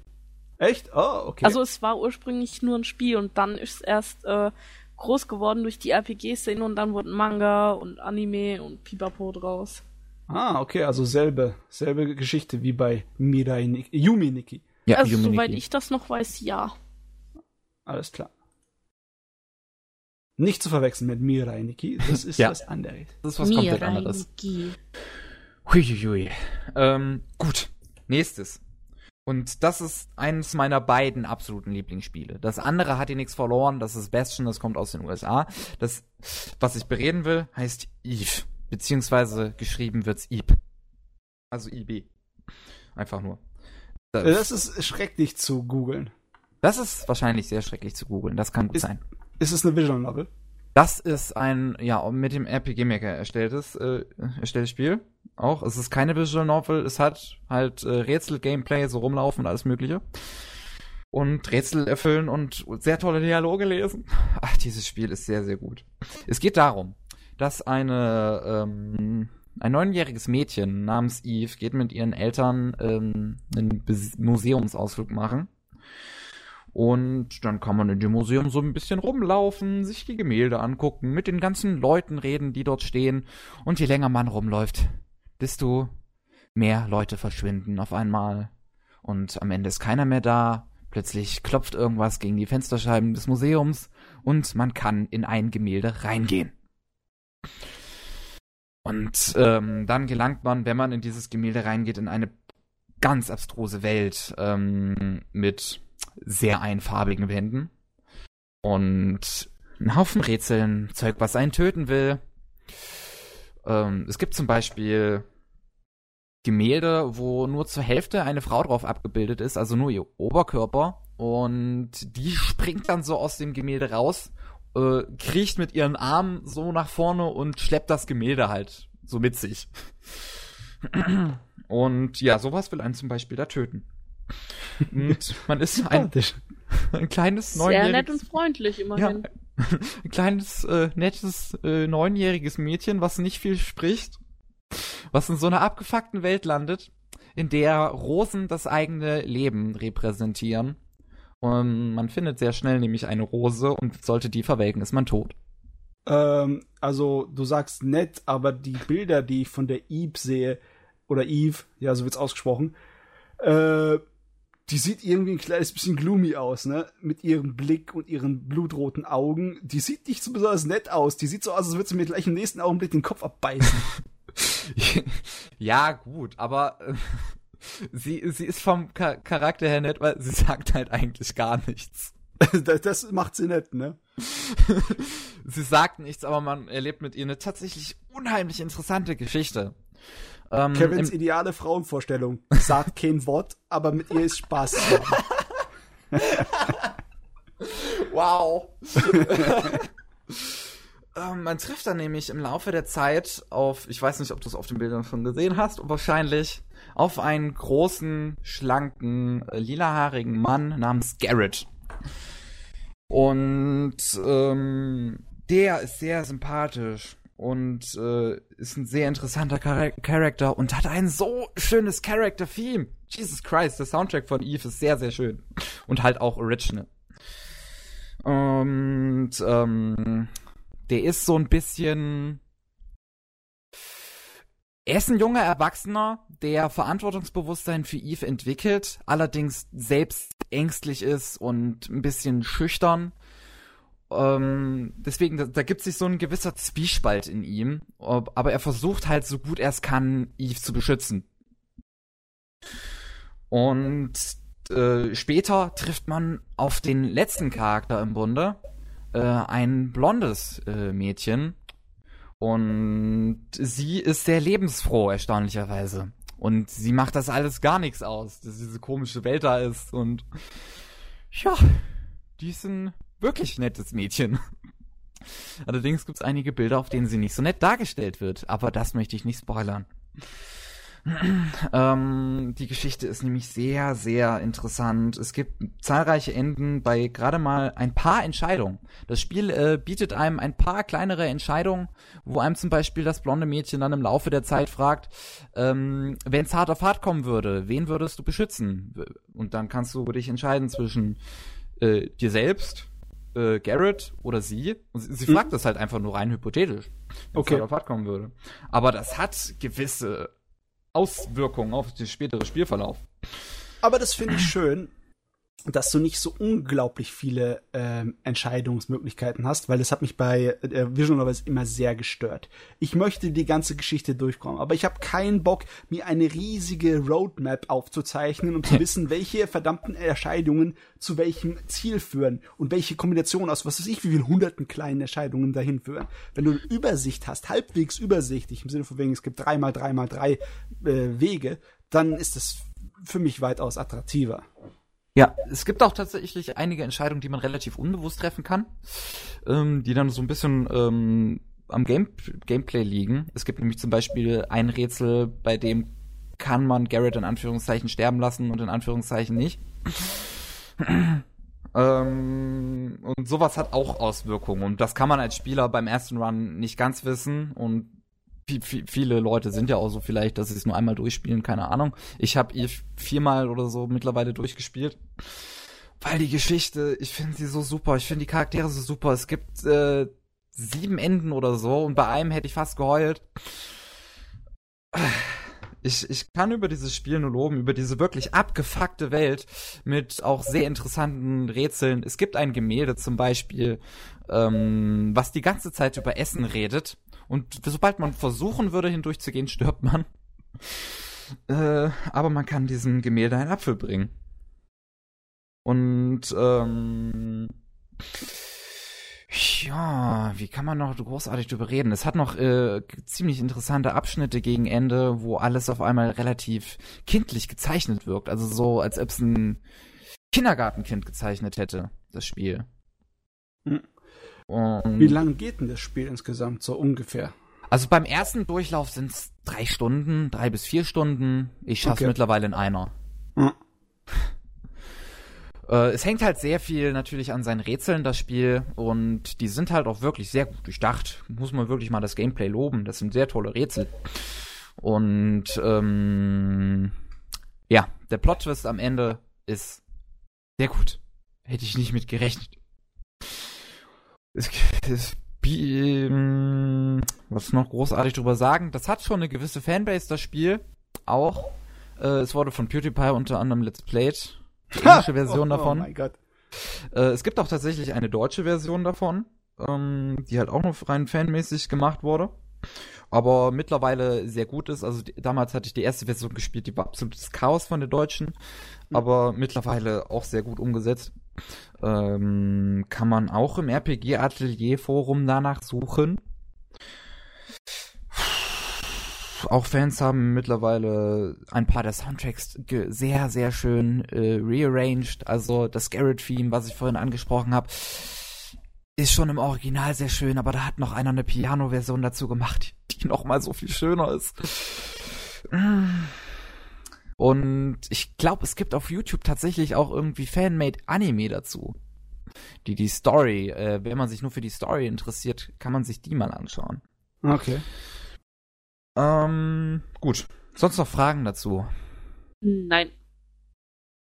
Echt? Oh, okay. Also es war ursprünglich nur ein Spiel und dann ist es erst äh, groß geworden durch die RPG-Szene und dann wurden Manga und Anime und Pipapo draus. ah, okay, also selbe, selbe Geschichte wie bei Mirai Nikki, Yumi Nikki. Ja, also Yumi soweit Nikki. ich das noch weiß, ja. Alles klar. Nicht zu verwechseln mit Mirai Nikki, das ist Ja. was anderes. Das ist was komplett anderes. Miraiki. Huiuiui. Ähm, gut. Nächstes. Und das ist eines meiner beiden absoluten Lieblingsspiele. Das andere hat hier nichts verloren. Das ist Bastion, das kommt aus den USA. Das, was ich bereden will, heißt Eve. Beziehungsweise geschrieben wird's Eve. Also IB. Einfach nur. Das ist schrecklich zu googeln. Das ist wahrscheinlich sehr schrecklich zu googeln. Das kann gut Ist- sein. Ist es eine Visual Novel? Das ist ein, ja, mit dem RPG Maker erstelltes, äh, erstelltes Spiel. Auch. Es ist keine Visual Novel. Es hat halt äh, Rätsel-Gameplay, so rumlaufen und alles Mögliche. Und Rätsel erfüllen und sehr tolle Dialoge lesen. Ach, dieses Spiel ist sehr, sehr gut. Es geht darum, dass eine, ähm, ein neunjähriges Mädchen namens Eve geht mit ihren Eltern ähm, einen Museumsausflug machen. Und dann kann man in dem Museum so ein bisschen rumlaufen, sich die Gemälde angucken, mit den ganzen Leuten reden, die dort stehen. Und je länger man rumläuft, desto mehr Leute verschwinden auf einmal. Und am Ende ist keiner mehr da. Plötzlich klopft irgendwas gegen die Fensterscheiben des Museums und man kann in ein Gemälde reingehen. Und ähm, dann gelangt man, wenn man in dieses Gemälde reingeht, in eine ganz abstruse Welt ähm, mit sehr einfarbigen Wänden und einen Haufen Rätseln, Zeug, was einen töten will. Ähm, es gibt zum Beispiel Gemälde, wo nur zur Hälfte eine Frau drauf abgebildet ist, also nur ihr Oberkörper. Und die springt dann so aus dem Gemälde raus, äh, kriecht mit ihren Armen so nach vorne und schleppt das Gemälde halt so mit sich. Und ja, sowas will einen zum Beispiel da töten. Und man ist ein, ein kleines Sehr nett und neunjähriges, freundlich ja, immerhin. ein kleines äh, nettes äh, neunjähriges Mädchen, was nicht viel spricht, was in so einer abgefuckten Welt landet, in der Rosen das eigene Leben repräsentieren. Und man findet sehr schnell nämlich eine Rose und sollte die verwelken, ist man tot. Ähm, also, du sagst nett, aber die Bilder, die ich von der Eve sehe, oder Eve, ja, so wird's ausgesprochen, äh, die sieht irgendwie ein kleines bisschen gloomy aus, ne? Mit ihrem Blick und ihren blutroten Augen. Die sieht nicht so besonders nett aus. Die sieht so aus, als würde sie mir gleich im nächsten Augenblick den Kopf abbeißen. ja, gut, aber äh, sie, sie ist vom Char Charakter her nett, weil sie sagt halt eigentlich gar nichts. das, das macht sie nett, ne? sie sagt nichts, aber man erlebt mit ihr eine tatsächlich unheimlich interessante Geschichte. Ähm, Kevins ideale Frauenvorstellung. Sagt kein Wort, aber mit ihr ist Spaß. wow. ähm, man trifft dann nämlich im Laufe der Zeit auf, ich weiß nicht, ob du es auf den Bildern schon gesehen hast, wahrscheinlich auf einen großen, schlanken, äh, lilahaarigen Mann namens Garrett. Und ähm, der ist sehr sympathisch und äh, ist ein sehr interessanter Char Charakter und hat ein so schönes Character-Theme. Jesus Christ, der Soundtrack von Eve ist sehr, sehr schön. Und halt auch original. Und ähm, der ist so ein bisschen. Er ist ein junger Erwachsener, der Verantwortungsbewusstsein für Eve entwickelt, allerdings selbst ängstlich ist und ein bisschen schüchtern ähm, deswegen, da, da gibt sich so ein gewisser Zwiespalt in ihm, aber er versucht halt so gut er es kann, Eve zu beschützen. Und äh, später trifft man auf den letzten Charakter im Bunde, äh, ein blondes äh, Mädchen. Und sie ist sehr lebensfroh, erstaunlicherweise. Und sie macht das alles gar nichts aus, dass diese komische Welt da ist. Und ja, die ein wirklich nettes Mädchen. Allerdings gibt es einige Bilder, auf denen sie nicht so nett dargestellt wird, aber das möchte ich nicht spoilern. ähm, die Geschichte ist nämlich sehr, sehr interessant. Es gibt zahlreiche Enden bei gerade mal ein paar Entscheidungen. Das Spiel äh, bietet einem ein paar kleinere Entscheidungen, wo einem zum Beispiel das blonde Mädchen dann im Laufe der Zeit fragt, ähm, wenn es hart auf hart kommen würde, wen würdest du beschützen? Und dann kannst du dich entscheiden zwischen äh, dir selbst, äh, Garrett oder sie. Und sie, sie hm. fragt das halt einfach nur rein hypothetisch, wenn okay. es halt auf kommen würde. Aber das hat gewisse Auswirkungen auf den späteren Spielverlauf. Aber das finde ich schön, dass du nicht so unglaublich viele ähm, Entscheidungsmöglichkeiten hast, weil das hat mich bei äh, Vision Novels immer sehr gestört. Ich möchte die ganze Geschichte durchkommen, aber ich habe keinen Bock, mir eine riesige Roadmap aufzuzeichnen, um zu wissen, welche verdammten Entscheidungen zu welchem Ziel führen und welche Kombination aus was weiß ich, wie viel hunderten kleinen Entscheidungen dahin führen. Wenn du eine Übersicht hast, halbwegs übersichtlich, im Sinne von wegen, es gibt drei mal drei mal drei äh, Wege, dann ist das für mich weitaus attraktiver. Ja, es gibt auch tatsächlich einige Entscheidungen, die man relativ unbewusst treffen kann, ähm, die dann so ein bisschen ähm, am Game Gameplay liegen. Es gibt nämlich zum Beispiel ein Rätsel, bei dem kann man Garrett in Anführungszeichen sterben lassen und in Anführungszeichen nicht. ähm, und sowas hat auch Auswirkungen und das kann man als Spieler beim ersten Run nicht ganz wissen und viele Leute sind ja auch so vielleicht, dass sie es nur einmal durchspielen, keine Ahnung. Ich habe ihr viermal oder so mittlerweile durchgespielt. Weil die Geschichte, ich finde sie so super, ich finde die Charaktere so super. Es gibt äh, sieben Enden oder so und bei einem hätte ich fast geheult. Ich, ich kann über dieses Spiel nur loben, über diese wirklich abgefuckte Welt mit auch sehr interessanten Rätseln. Es gibt ein Gemälde zum Beispiel, ähm, was die ganze Zeit über Essen redet und sobald man versuchen würde, hindurchzugehen, stirbt man. Äh, aber man kann diesem Gemälde einen Apfel bringen. Und ähm, ja, wie kann man noch großartig drüber reden? Es hat noch äh, ziemlich interessante Abschnitte gegen Ende, wo alles auf einmal relativ kindlich gezeichnet wirkt. Also so, als ob es ein Kindergartenkind gezeichnet hätte, das Spiel. Hm. Und Wie lange geht denn das Spiel insgesamt so ungefähr? Also beim ersten Durchlauf sind es drei Stunden, drei bis vier Stunden. Ich schaffe okay. mittlerweile in einer. Hm. Äh, es hängt halt sehr viel natürlich an seinen Rätseln, das Spiel. Und die sind halt auch wirklich sehr gut durchdacht. Muss man wirklich mal das Gameplay loben. Das sind sehr tolle Rätsel. Und ähm, ja, der Plot-Twist am Ende ist sehr gut. Hätte ich nicht mit gerechnet es, es, ähm, was noch großartig drüber sagen? Das hat schon eine gewisse Fanbase, das Spiel. Auch. Äh, es wurde von PewDiePie unter anderem Let's Played. Die englische Version oh, davon. Oh mein Gott. Äh, es gibt auch tatsächlich eine deutsche Version davon, ähm, die halt auch noch rein fanmäßig gemacht wurde. Aber mittlerweile sehr gut ist. Also die, damals hatte ich die erste Version gespielt, die war absolutes Chaos von der deutschen. Aber mittlerweile auch sehr gut umgesetzt. Ähm, kann man auch im RPG-Atelier-Forum danach suchen. Auch Fans haben mittlerweile ein paar der Soundtracks sehr, sehr schön äh, rearranged. Also das Garrett-Theme, was ich vorhin angesprochen habe, ist schon im Original sehr schön, aber da hat noch einer eine Piano-Version dazu gemacht, die noch mal so viel schöner ist. Und ich glaube, es gibt auf YouTube tatsächlich auch irgendwie Fanmade Anime dazu. Die die Story, äh, wenn man sich nur für die Story interessiert, kann man sich die mal anschauen. Okay. Ähm, gut. Sonst noch Fragen dazu? Nein.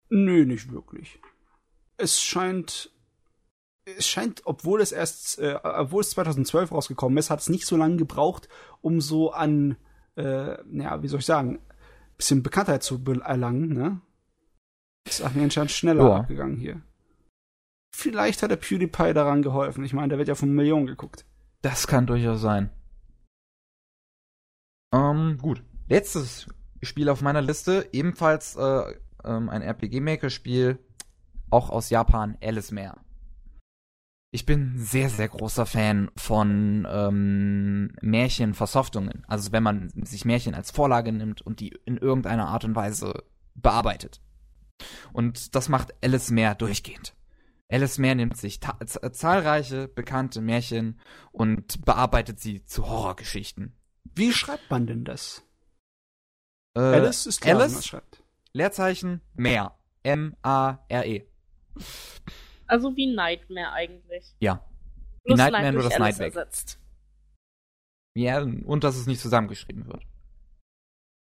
Nö, nicht wirklich. Es scheint es scheint, obwohl es erst, äh, obwohl es 2012 rausgekommen ist, hat es nicht so lange gebraucht, um so an, äh, ja, wie soll ich sagen, bisschen Bekanntheit zu erlangen, ne? Ist anscheinend schneller Ja. abgegangen hier. Vielleicht hat der PewDiePie daran geholfen. Ich meine, der wird ja von Millionen geguckt. Das kann durchaus sein. Ähm, gut. Letztes Spiel auf meiner Liste, ebenfalls äh, ähm, ein RPG-Maker-Spiel, auch aus Japan, Alice Mare. Ich bin sehr, sehr großer Fan von ähm, Märchenversoftungen. Also wenn man sich Märchen als Vorlage nimmt und die in irgendeiner Art und Weise bearbeitet. Und das macht Alice Mare durchgehend. Alice Mare nimmt sich zahlreiche bekannte Märchen und bearbeitet sie zu Horrorgeschichten. Wie schreibt man denn das? Äh, Alice ist klar, wie man Alice, schreibt. Leerzeichen, Mare. M-A-R-E. Also wie Nightmare eigentlich. Ja. Wie Nightmare, Night nur das Alice Night weg. ersetzt. Ja, und dass es nicht zusammengeschrieben wird.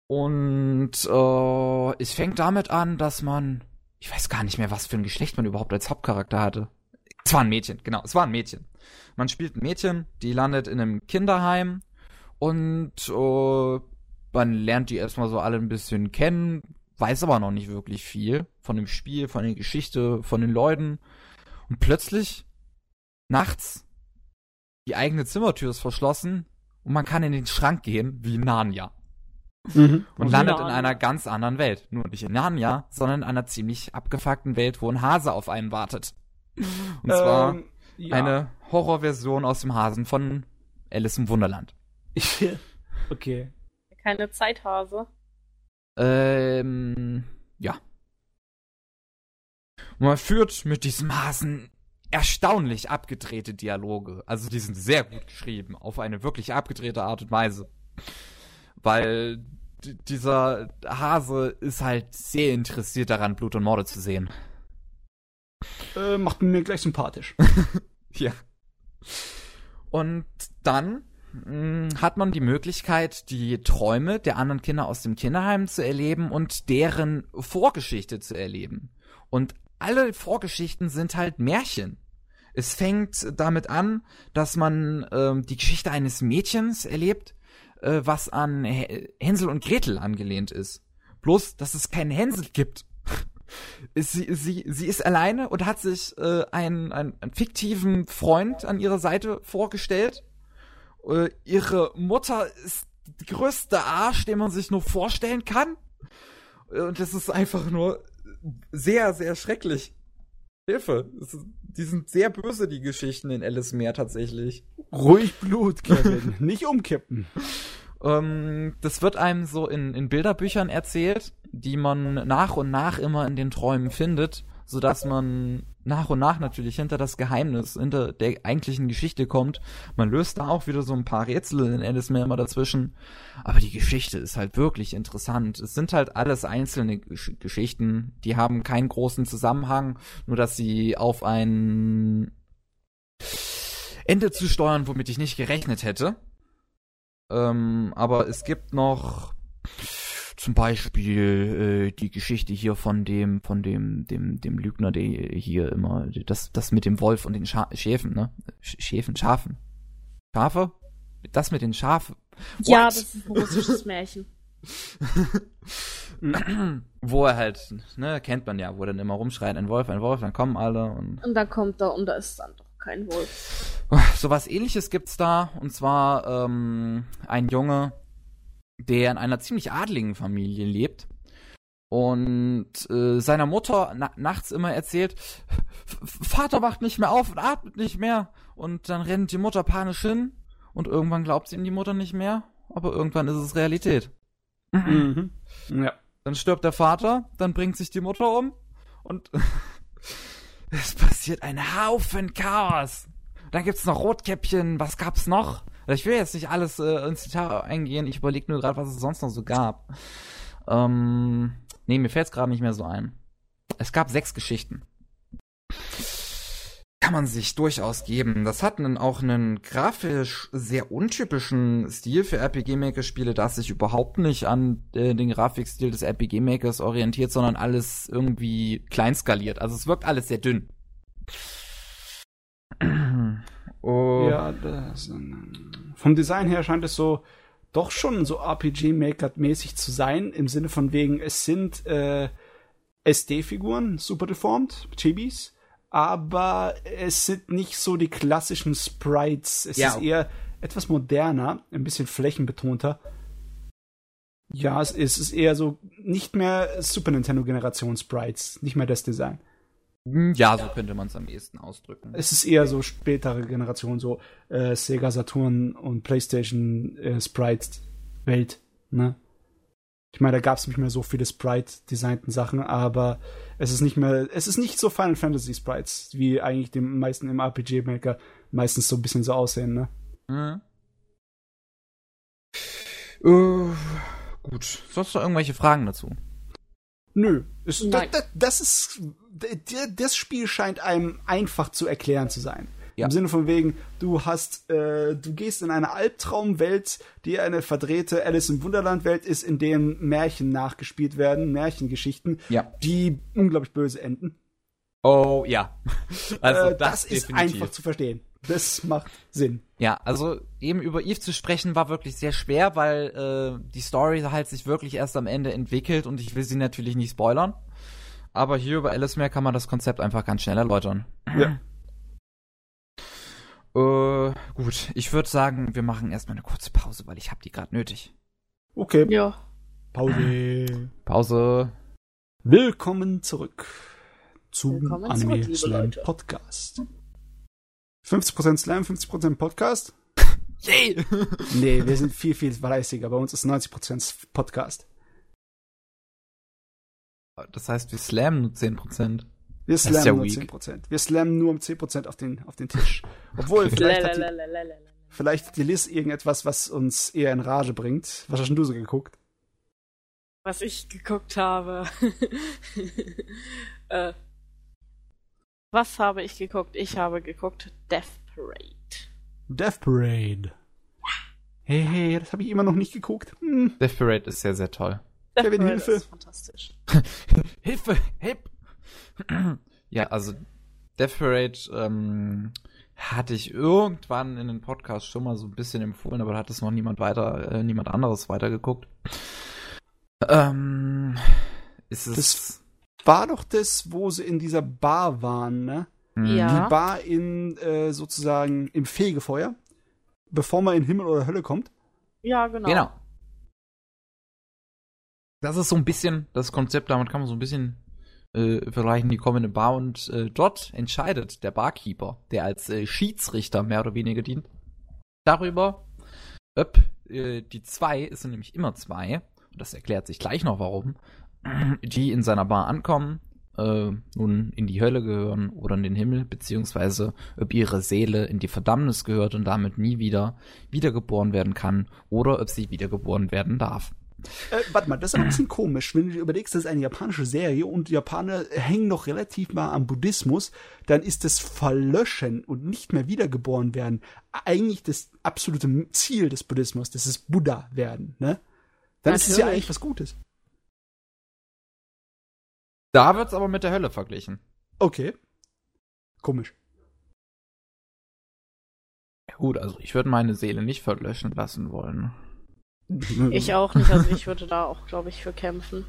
Und äh, es fängt damit an, dass man, ich weiß gar nicht mehr, was für ein Geschlecht man überhaupt als Hauptcharakter hatte. Es war ein Mädchen, genau, es war ein Mädchen. Man spielt ein Mädchen, die landet in einem Kinderheim und äh, man lernt die erstmal so alle ein bisschen kennen, weiß aber noch nicht wirklich viel von dem Spiel, von der Geschichte, von den Leuten. Und plötzlich, nachts, die eigene Zimmertür ist verschlossen und man kann in den Schrank gehen wie Narnia Mhm. und landet in einer ganz anderen Welt. Nur nicht in Narnia, sondern in einer ziemlich abgefuckten Welt, wo ein Hase auf einen wartet. Und zwar Ähm, ja. eine Horrorversion aus dem Hasen von Alice im Wunderland. okay. Keine Zeithase. Ähm, ja. Und man führt mit diesem Hasen erstaunlich abgedrehte Dialoge. Also die sind sehr gut geschrieben, auf eine wirklich abgedrehte Art und Weise. Weil dieser Hase ist halt sehr interessiert daran, Blut und Morde zu sehen. Äh, macht mir gleich sympathisch. Ja. Und dann mh, hat man die Möglichkeit, die Träume der anderen Kinder aus dem Kinderheim zu erleben und deren Vorgeschichte zu erleben. Und alle Vorgeschichten sind halt Märchen. Es fängt damit an, dass man ähm, die Geschichte eines Mädchens erlebt, äh, was an H Hänsel und Gretel angelehnt ist. Bloß, dass es keinen Hänsel gibt. Sie, sie, sie ist alleine und hat sich äh, einen, einen, einen fiktiven Freund an ihrer Seite vorgestellt. Äh, ihre Mutter ist die größte Arsch, den man sich nur vorstellen kann. Äh, Und das ist einfach nur sehr, sehr schrecklich. Hilfe. Ist, die sind sehr böse, die Geschichten in Alice Meer tatsächlich. Ruhig Blut, Kevin. Nicht umkippen. Ähm, das wird einem so in, in Bilderbüchern erzählt, die man nach und nach immer in den Träumen findet, sodass man nach und nach natürlich hinter das Geheimnis, hinter der eigentlichen Geschichte kommt. Man löst da auch wieder so ein paar Rätsel in Alice Meer immer dazwischen. Aber die Geschichte ist halt wirklich interessant. Es sind halt alles einzelne Gesch Geschichten, die haben keinen großen Zusammenhang, nur dass sie auf ein Ende zu steuern, womit ich nicht gerechnet hätte. Ähm, aber es gibt noch zum Beispiel äh, die Geschichte hier von dem, von dem, dem, dem Lügner, der hier immer, das, das mit dem Wolf und den Scha Schäfen, ne? Sch Schäfen, Schafen. Schafe? Das mit den Schafen. Ja, What? das ist ein russisches Märchen. wo er halt, ne, kennt man ja, wo er dann immer rumschreit, ein Wolf, ein Wolf, dann kommen alle und. Und dann kommt er und da ist dann doch kein Wolf. So was ähnliches gibt's da, und zwar ähm, ein Junge, der in einer ziemlich adligen Familie lebt und äh, seiner Mutter na nachts immer erzählt, Vater wacht nicht mehr auf und atmet nicht mehr. Und dann rennt die Mutter panisch hin und irgendwann glaubt sie ihm die Mutter nicht mehr, aber irgendwann ist es Realität. Mhm. Ja. Dann stirbt der Vater, dann bringt sich die Mutter um und es passiert ein Haufen Chaos. Dann gibt's noch Rotkäppchen, was gab's noch? Ich will jetzt nicht alles äh, ins Detail eingehen, ich überlege nur gerade, was es sonst noch so gab. Ähm, nee, mir fällt's gerade nicht mehr so ein. Es gab sechs Geschichten. Kann man sich durchaus geben. Das hat einen, auch einen grafisch sehr untypischen Stil für RPG Maker Spiele, das sich überhaupt nicht an äh, den Grafikstil des RPG Makers orientiert, sondern alles irgendwie kleinskaliert. Also es wirkt alles sehr dünn. oh. Ja, das, ähm, vom Design her scheint es so doch schon so RPG Maker mäßig zu sein, im Sinne von wegen, es sind äh, SD-Figuren, super deformed, Chibis, aber es sind nicht so die klassischen Sprites. Es ja. ist eher etwas moderner, ein bisschen flächenbetonter. Ja, es ist, es ist eher so nicht mehr Super Nintendo Generation Sprites, nicht mehr das Design. Hm, ja, so könnte man es am ehesten ausdrücken. Es ist eher so spätere Generation, so äh, Sega Saturn und PlayStation äh, Sprite Welt, ne? Ich meine, da gab es nicht mehr so viele Sprite-designten Sachen, aber es ist nicht mehr, es ist nicht so Final Fantasy Sprites, wie eigentlich die meisten im RPG-Maker meistens so ein bisschen so aussehen, ne? Mhm. Uh, gut. Sonst noch irgendwelche Fragen dazu? Nö. Es, das, das, ist, das Spiel scheint einem einfach zu erklären zu sein. Ja. Im Sinne von wegen, du hast, äh, du gehst in eine Albtraumwelt, die eine verdrehte Alice im Wunderland Welt ist, in denen Märchen nachgespielt werden, Märchengeschichten, ja. die unglaublich böse enden. Oh ja. Also äh, das, das ist einfach zu verstehen. Das macht Sinn. Ja, also eben über Eve zu sprechen war wirklich sehr schwer, weil äh, die Story halt sich wirklich erst am Ende entwickelt und ich will sie natürlich nicht spoilern. Aber hier über Alice Meer kann man das Konzept einfach ganz schnell erläutern. Ja. Äh, gut, ich würde sagen, wir machen erstmal eine kurze Pause, weil ich habe die gerade nötig. Okay. Ja. Pause. Pause. Willkommen zurück zum Willkommen Anime zurück, Slam Podcast. 50% Slam, 50% Podcast? Yay! nee, wir sind viel, viel fleißiger. Bei uns ist 90% Podcast. Das heißt, wir slammen nur 10%. Wir slammen ja nur weak. 10%. Wir slammen nur um 10% auf den, auf den Tisch. Obwohl, vielleicht hat, die, vielleicht hat die Liz irgendetwas, was uns eher in Rage bringt. Was hast denn du so geguckt? Was ich geguckt habe. äh, was habe ich geguckt? Ich habe geguckt Death Parade. Death Parade. Hey, hey, das habe ich immer noch nicht geguckt. Hm. Death Parade ist sehr, sehr toll. Death Kevin, Parade Hilfe. ist fantastisch. Hilfe, Hilfe ja, also Death Parade ähm, hatte ich irgendwann in den Podcast schon mal so ein bisschen empfohlen, aber da hat es noch niemand weiter, äh, niemand anderes weitergeguckt. Ähm, ist es. Das war doch das, wo sie in dieser Bar waren, ne? Mhm. Ja. Die Bar in äh, sozusagen im Fegefeuer, bevor man in Himmel oder Hölle kommt. Ja, genau. Genau. Das ist so ein bisschen das Konzept, damit kann man so ein bisschen äh, vergleichen, die kommen in eine Bar und äh, dort entscheidet der Barkeeper, der als äh, Schiedsrichter mehr oder weniger dient, darüber, ob äh, die zwei, es sind nämlich immer zwei, und das erklärt sich gleich noch warum, die in seiner Bar ankommen, äh, nun in die Hölle gehören oder in den Himmel, beziehungsweise ob ihre Seele in die Verdammnis gehört und damit nie wieder wiedergeboren werden kann oder ob sie wiedergeboren werden darf. Äh, warte mal, das ist ein bisschen komisch. Wenn du dir überlegst, das ist eine japanische Serie und Japaner hängen noch relativ mal am Buddhismus, dann ist das Verlöschen und nicht mehr wiedergeboren werden eigentlich das absolute Ziel des Buddhismus. Das ist Buddha werden, ne? Dann Natürlich. ist es ja eigentlich was Gutes. Da wird's aber mit der Hölle verglichen. Okay. Komisch. gut, also ich würde meine Seele nicht verlöschen lassen wollen. Ich auch nicht, also ich würde da auch, glaube ich, für kämpfen.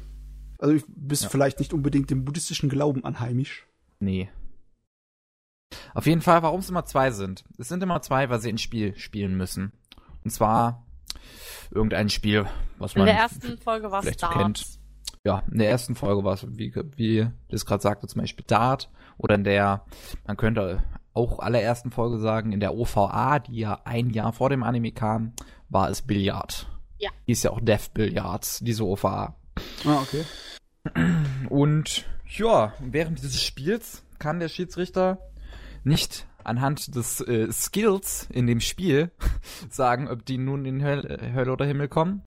Also du bist Ja. vielleicht nicht unbedingt dem buddhistischen Glauben anheimisch. Nee. Auf jeden Fall, warum es immer zwei sind. Es sind immer zwei, weil sie ein Spiel spielen müssen. Und zwar irgendein Spiel, was In man der ersten Folge war es Darts. kennt. Ja, in der ersten Folge war es, wie, wie das gerade sagte, zum Beispiel Dart. Oder in der, man könnte auch allerersten Folge sagen, in der OVA, die ja ein Jahr vor dem Anime kam, war es Billard. Ja. Die ist ja auch Death Billiards, diese OVA. Ah, okay. Und ja, während dieses Spiels kann der Schiedsrichter nicht anhand des äh, Skills in dem Spiel sagen, ob die nun in Höl Hölle oder Himmel kommen,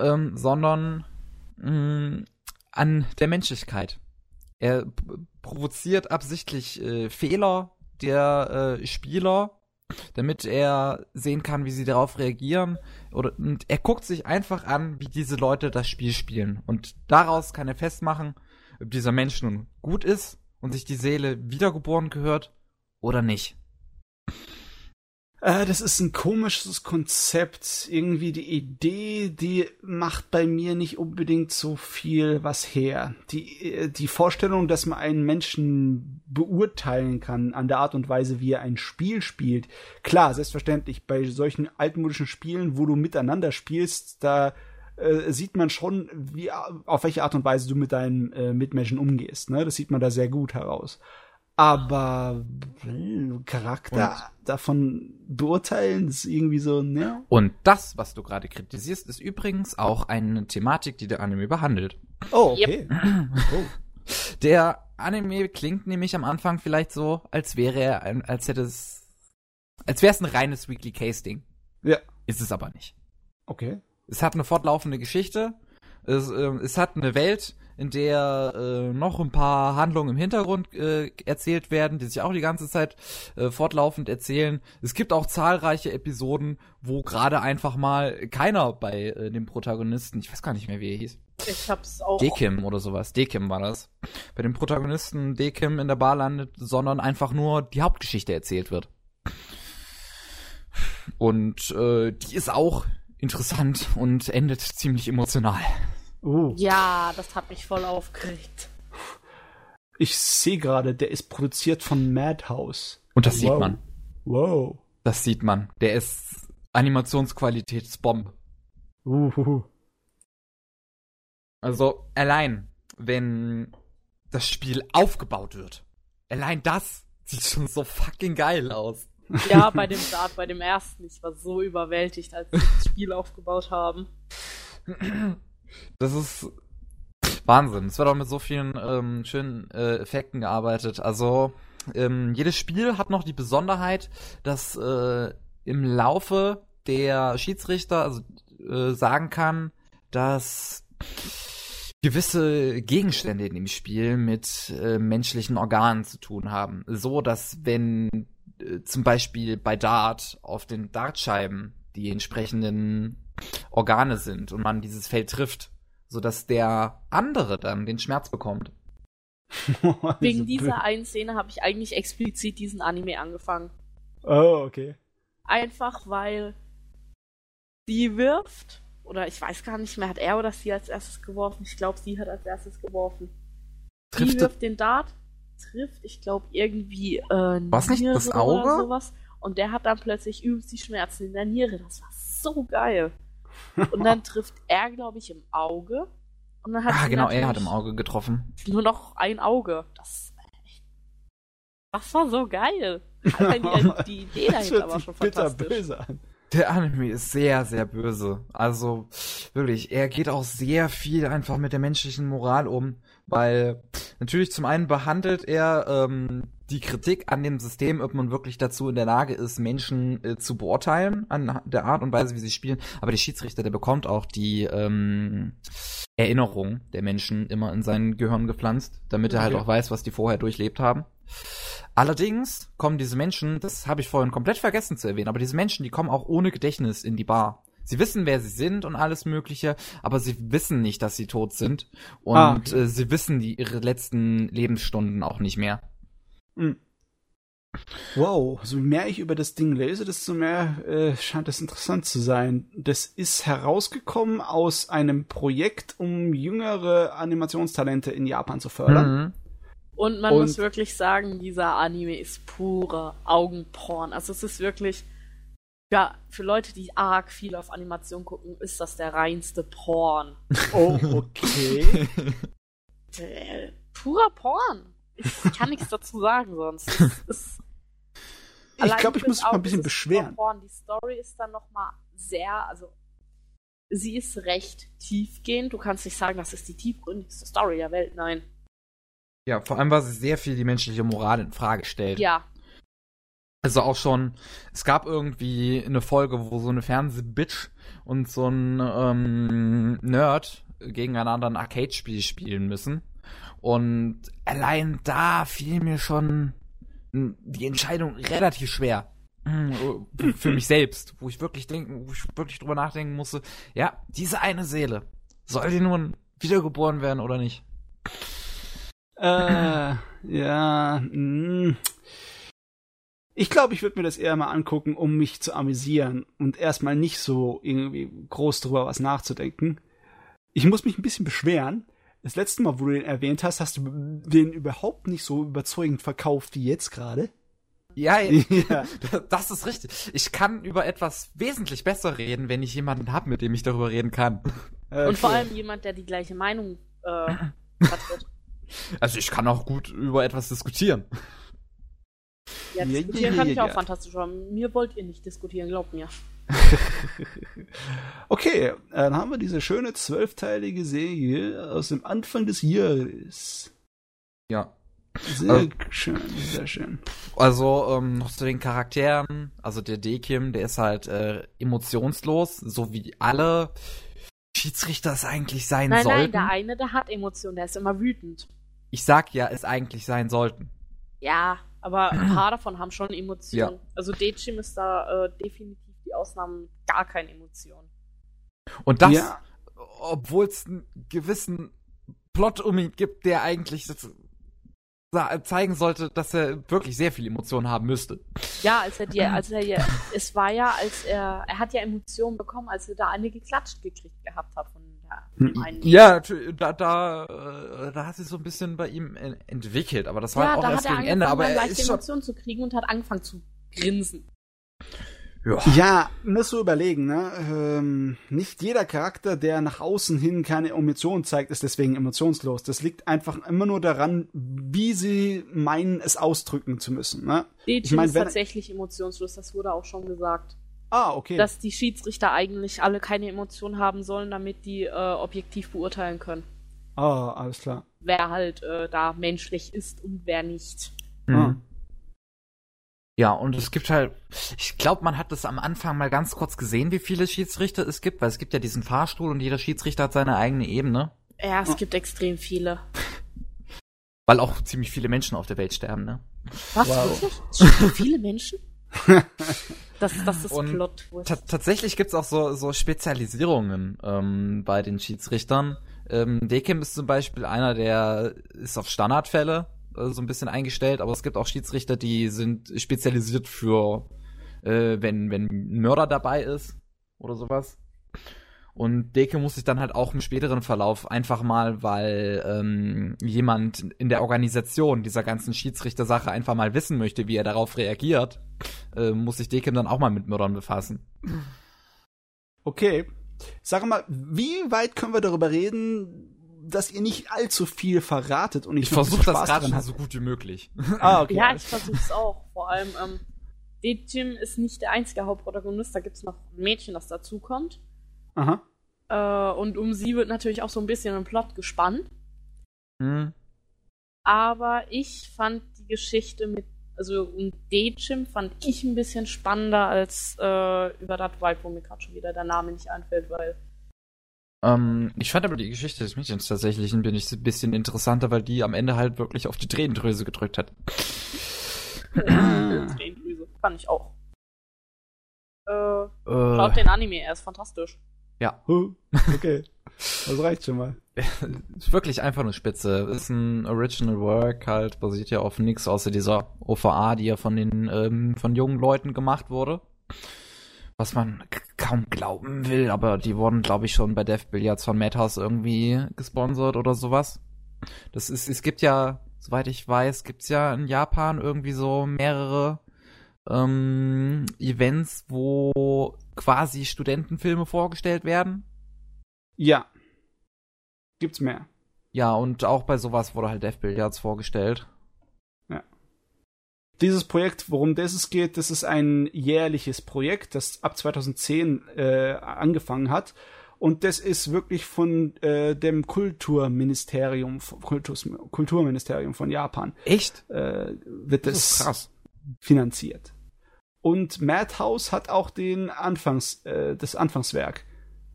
ähm, sondern mh, an der Menschlichkeit. Er provoziert absichtlich äh, Fehler der äh, Spieler, damit er sehen kann, wie sie darauf reagieren. Oder, und er guckt sich einfach an, wie diese Leute das Spiel spielen. Und daraus kann er festmachen, ob dieser Mensch nun gut ist und sich die Seele wiedergeboren gehört oder nicht. Äh, das ist ein komisches Konzept. Irgendwie die Idee, die macht bei mir nicht unbedingt so viel was her. Die, äh, die Vorstellung, dass man einen Menschen beurteilen kann an der Art und Weise, wie er ein Spiel spielt. Klar, selbstverständlich, bei solchen altmodischen Spielen, wo du miteinander spielst, da äh, sieht man schon, wie, auf welche Art und Weise du mit deinen äh, Mitmenschen umgehst. Ne? Das sieht man da sehr gut heraus. Aber äh, Charakter davon beurteilen ist irgendwie so, ne? Und das, was du gerade kritisierst, ist übrigens auch eine Thematik, die der Anime behandelt. Oh, okay. Oh. Der Anime klingt nämlich am Anfang vielleicht so, als wäre er ein, als hätte es, als wäre es ein reines Weekly Case Ding. Ja. Ist es aber nicht. Okay. Es hat eine fortlaufende Geschichte. Es, ähm, es hat eine Welt, in der äh, noch ein paar Handlungen im Hintergrund äh, erzählt werden, die sich auch die ganze Zeit äh, fortlaufend erzählen. Es gibt auch zahlreiche Episoden, wo gerade einfach mal keiner bei äh, dem Protagonisten, ich weiß gar nicht mehr, wie er hieß, Ich hab's auch. Dekim oder sowas, Dekim war das, bei dem Protagonisten Dekim in der Bar landet, sondern einfach nur die Hauptgeschichte erzählt wird. Und äh, die ist auch interessant und endet ziemlich emotional. Oh. Ja, das hat mich voll aufgeregt. Ich sehe gerade, der ist produziert von Madhouse. Und das sieht Wow. man. Wow. Das sieht man. Der ist Animationsqualitätsbombe. Uhuhu. Also allein, wenn das Spiel aufgebaut wird, allein das sieht schon so fucking geil aus. Ja, bei dem Start, bei dem ersten. Ich war so überwältigt, als sie das Spiel aufgebaut haben. Das ist Wahnsinn. Es wird auch mit so vielen ähm, schönen äh, Effekten gearbeitet. Also ähm, jedes Spiel hat noch die Besonderheit, dass äh, im Laufe der Schiedsrichter also, äh, sagen kann, dass gewisse Gegenstände in dem Spiel mit äh, menschlichen Organen zu tun haben. So, dass wenn äh, zum Beispiel bei Dart auf den Dartscheiben die entsprechenden Organe sind und man dieses Feld trifft, so dass der andere dann den Schmerz bekommt. Wegen So dieser einen Szene habe ich eigentlich explizit diesen Anime angefangen. Oh, okay. Einfach weil sie wirft, oder ich weiß gar nicht mehr, hat er oder sie als erstes geworfen? Ich glaube, sie hat als erstes geworfen. Trifft sie wirft den Dart, trifft, ich glaube, irgendwie äh, War's nicht das Niere Auge? Oder sowas. Und der hat dann plötzlich übelst die Schmerzen in der Niere. Das war so geil. Und dann trifft er, glaube ich, im Auge. Und dann hat Ah, genau, er hat im Auge getroffen. Nur noch ein Auge. Das, das war so geil. Allein die, die Idee dahinter war schon bitter fantastisch. böse an. Der Anime ist sehr, sehr böse. Also wirklich, er geht auch sehr viel einfach mit der menschlichen Moral um, weil natürlich zum einen behandelt er ähm, die Kritik an dem System, ob man wirklich dazu in der Lage ist, Menschen äh, zu beurteilen an der Art und Weise, wie sie spielen. Aber der Schiedsrichter, der bekommt auch die ähm, Erinnerung der Menschen immer in sein Gehirn gepflanzt, damit er halt Okay. auch weiß, was die vorher durchlebt haben. Allerdings kommen diese Menschen, das habe ich vorhin komplett vergessen zu erwähnen, aber diese Menschen, die kommen auch ohne Gedächtnis in die Bar. Sie wissen, wer sie sind und alles Mögliche, aber sie wissen nicht, dass sie tot sind. Und Ah, okay. äh, sie wissen die ihre letzten Lebensstunden auch nicht mehr. Hm. Wow, so mehr ich über das Ding lese, desto mehr äh, scheint es interessant zu sein. Das ist herausgekommen aus einem Projekt, um jüngere Animationstalente in Japan zu fördern. Mhm. Und man Und- muss wirklich sagen, dieser Anime ist purer Augenporn. Also es ist wirklich, ja, für Leute, die arg viel auf Animation gucken, ist das der reinste Porn. Oh, okay. Äh, purer Porn. Ich kann nichts dazu sagen sonst. Es ist ich glaube, ich muss mich mal ein bisschen beschweren. Porn. Die Story ist dann nochmal sehr, also sie ist recht tiefgehend. Du kannst nicht sagen, das ist die tiefgründigste Story der Welt. Nein. Ja, vor allem, weil sie sehr viel die menschliche Moral in Frage stellt. Ja, Also auch schon, es gab irgendwie eine Folge, wo so eine Fernsehbitch und so ein ähm, Nerd gegeneinander ein Arcade-Spiel spielen müssen. Und allein da fiel mir schon mm, die Entscheidung relativ schwer. Mm, Für mich selbst, wo ich wirklich denken, wo ich wirklich drüber nachdenken musste, ja, diese eine Seele, soll die nun wiedergeboren werden oder nicht? Äh, ja. Mh. Ich glaube, ich würde mir das eher mal angucken, um mich zu amüsieren und erstmal nicht so irgendwie groß drüber was nachzudenken. Ich muss mich ein bisschen beschweren. Das letzte Mal, wo du den erwähnt hast, hast du den überhaupt nicht so überzeugend verkauft wie jetzt gerade. Ja, Ja. das ist richtig. Ich kann über etwas wesentlich besser reden, wenn ich jemanden habe, mit dem ich darüber reden kann. und vor Okay. allem jemand, der die gleiche Meinung äh, vertritt. Also ich kann auch gut über etwas diskutieren. Ja, Ja, diskutieren ja, kann ja, ich auch ja. fantastisch, aber mir wollt ihr nicht diskutieren, glaubt mir. Okay, dann haben wir diese schöne zwölfteilige Serie aus dem Anfang des Jahres. Ja. Sehr Also- schön, sehr schön. Also ähm, noch zu den Charakteren. Also der Dekim, der ist halt äh, emotionslos, so wie alle Schiedsrichter es eigentlich sein Nein, sollten. nein, der eine, der hat Emotionen, der ist immer wütend. ich sag ja, es eigentlich sein sollten. Ja, aber ein paar davon haben schon Emotionen. Also Dejim ist da äh, definitiv die Ausnahme mit gar keine Emotionen. Und das, Ja. obwohl es einen gewissen Plot um ihn gibt, der eigentlich zeigen sollte, dass er wirklich sehr viel Emotionen haben müsste. Ja, als er dir, als er ja, es war ja, als er, er hat ja Emotionen bekommen, als er da eine geklatscht gekriegt gehabt hat von Ja, natürlich, da, da, äh, da hat sich so ein bisschen bei ihm en- entwickelt, aber das war ja auch da erst hat er gegen angefangen, Ende, aber er leichte ist schon. Emotionen zu kriegen und hat angefangen zu grinsen. Ja. Ja, musst du überlegen, ne? Ähm, nicht jeder Charakter, der nach außen hin keine Emotionen zeigt, ist deswegen emotionslos. Das liegt einfach immer nur daran, wie sie meinen, es ausdrücken zu müssen, ne? Dejim mein, ist tatsächlich emotionslos, das wurde auch schon gesagt. Ah, okay. Dass die Schiedsrichter eigentlich alle keine Emotionen haben sollen, damit die äh, objektiv beurteilen können. ah, alles klar. Wer halt äh, da menschlich ist und wer nicht. Mhm. Ja, und es gibt halt, ich glaube, man hat das am Anfang mal ganz kurz gesehen, wie viele Schiedsrichter es gibt, weil es gibt ja diesen Fahrstuhl und jeder Schiedsrichter hat seine eigene Ebene, Ja, es Oh. gibt extrem viele. weil auch ziemlich viele Menschen auf der Welt sterben, ne? Was? Wow. Wirklich? Viele Menschen? Das, das ist Und Plot. Ta tatsächlich gibt's auch so, so Spezialisierungen ähm, bei den Schiedsrichtern. Ähm, Dekim ist zum Beispiel einer, der ist auf Standardfälle äh, so ein bisschen eingestellt, aber es gibt auch Schiedsrichter, die sind spezialisiert für, äh, wenn, wenn ein Mörder dabei ist oder sowas. Und Deke muss sich dann halt auch im späteren Verlauf einfach mal, weil ähm, jemand in der Organisation dieser ganzen Schiedsrichtersache einfach mal wissen möchte, wie er darauf reagiert, äh, muss sich Dekem dann auch mal mit Mördern befassen. Okay. Sag mal, wie weit können wir darüber reden, dass ihr nicht allzu viel verratet und ich, Ich versuche das gerade so gut wie möglich. Ah, okay. Ja, ich versuch's auch. Vor allem, ähm, Dejim ist nicht der einzige Hauptprotagonist, da gibt's noch ein Mädchen, das dazukommt. Aha. Äh, und um sie wird natürlich auch so ein bisschen im Plot gespannt. Hm. Aber ich fand die Geschichte mit, also um Dejim fand ich ein bisschen spannender als äh, über das Vibe, wo mir gerade schon wieder der Name nicht einfällt, weil Ähm, ich fand aber die Geschichte des Mädchens tatsächlich ein bisschen- interessanter, weil die am Ende halt wirklich auf die Tränendrüse gedrückt hat. Tränendrüse fand ich auch. Äh, Äh, schaut den Anime, er ist fantastisch. Ja. Okay. Das reicht schon mal. ist wirklich einfach eine Spitze. Ist ein Original Work, halt, basiert ja auf nichts außer dieser OVA, die ja von den, ähm, von jungen Leuten gemacht wurde. Was man kaum glauben will, aber die wurden, glaube ich, schon bei Death Billiards von Madhouse irgendwie gesponsert oder sowas. Das ist, es gibt ja, soweit ich weiß, gibt's ja in Japan irgendwie so mehrere ähm, Events, wo quasi Studentenfilme vorgestellt werden. Ja. Gibt's mehr. Ja, und auch bei sowas wurde halt Death Billiards vorgestellt. Ja. Dieses Projekt, worum das es geht, das ist ein jährliches Projekt, das ab 2010 äh, angefangen hat. Und das ist wirklich von äh, dem Kulturministerium, Kultus, Kulturministerium von Japan. Echt? Äh, wird das, das krass. finanziert. Und Madhouse hat auch den Anfangs, äh, das Anfangswerk,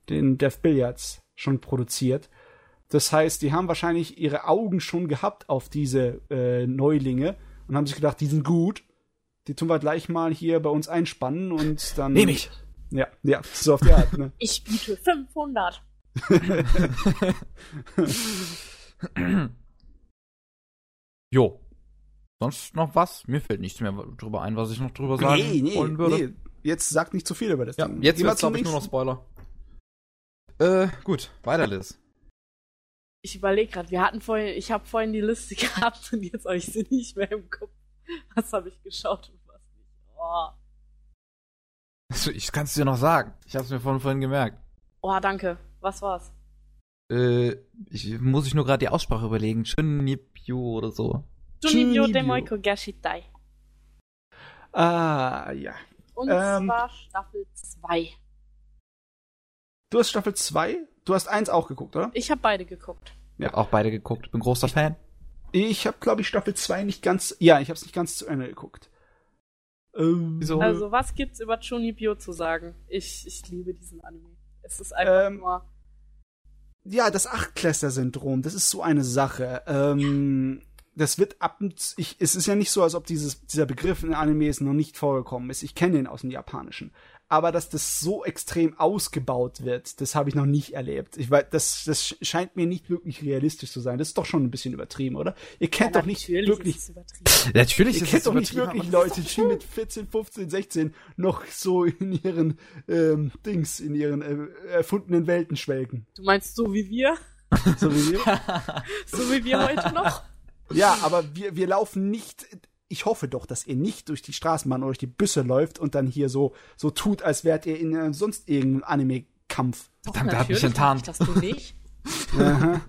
den Death Billiards, schon produziert. Das heißt, die haben wahrscheinlich ihre Augen schon gehabt auf diese äh, Neulinge und haben sich gedacht, die sind gut. Die tun wir gleich mal hier bei uns einspannen und dann. Nehm ich. Ja, ja, so auf die Art, ne? Ich biete 500. jo. Sonst noch was? Mir fällt nichts mehr drüber ein, was ich noch drüber sagen nee, nee, wollen würde. Nee, jetzt sagt nicht zu viel über das ja, Ding. jetzt wird's, glaube ich, nur noch Spoiler. Äh, gut, weiter, Liz. Ich überlege gerade, wir hatten vorhin, ich habe vorhin die Liste gehabt und jetzt habe ich sie nicht mehr im Kopf. Was habe ich geschaut und was nicht? Oh. Also, ich kann es dir noch sagen. Ich habe es mir vorhin, vorhin gemerkt. oh, danke. Was war's? Äh, ich, muss ich nur gerade die Aussprache überlegen. Chunipyu oder so. Junibyo Junibyo. Demoiko Gashitai. Ah, ja. Und Ähm. zwar Staffel 2. Du hast Staffel 2, du hast eins auch geguckt, oder? Ich habe beide geguckt. Ich hab auch beide geguckt. Bin großer Fan. Ich habe, glaube ich, Staffel 2 nicht ganz. Ja, ich habe es nicht ganz zu Ende geguckt. Ähm, Wieso? Also, was gibt's über Chunibyo zu sagen? Ich, ich liebe diesen Anime. Es ist einfach Ähm, nur. Ja, das Achtklässler-Syndrom, das ist so eine Sache. Ähm, das wird ab und zu, ich, es ist ja nicht so, als ob dieses, dieser Begriff in Animes noch nicht vorgekommen ist. Ich kenne ihn aus dem Japanischen. Aber dass das so extrem ausgebaut wird, das habe ich noch nicht erlebt. Ich weiß, das, das scheint mir nicht wirklich realistisch zu sein. Das ist doch schon ein bisschen übertrieben, oder? Ihr kennt Ja, doch nicht natürlich wirklich, Ist es übertrieben. Natürlich ihr ist kennt es doch nicht wirklich Leute, die mit 14, 15, 16 noch so in ihren ähm, Dings, in ihren äh, erfundenen Welten schwelgen. Du meinst so wie wir? So wie wir. So wie wir heute noch? Ja, aber wir, wir laufen nicht. Ich hoffe doch, dass ihr nicht durch die Straßenbahn oder durch die Büsse läuft und dann hier so, so tut, als wärt ihr in äh, sonst irgendeinem Anime-Kampf. Verdammt, der hat mich natürlich enttarnt. Das du nicht. Aha.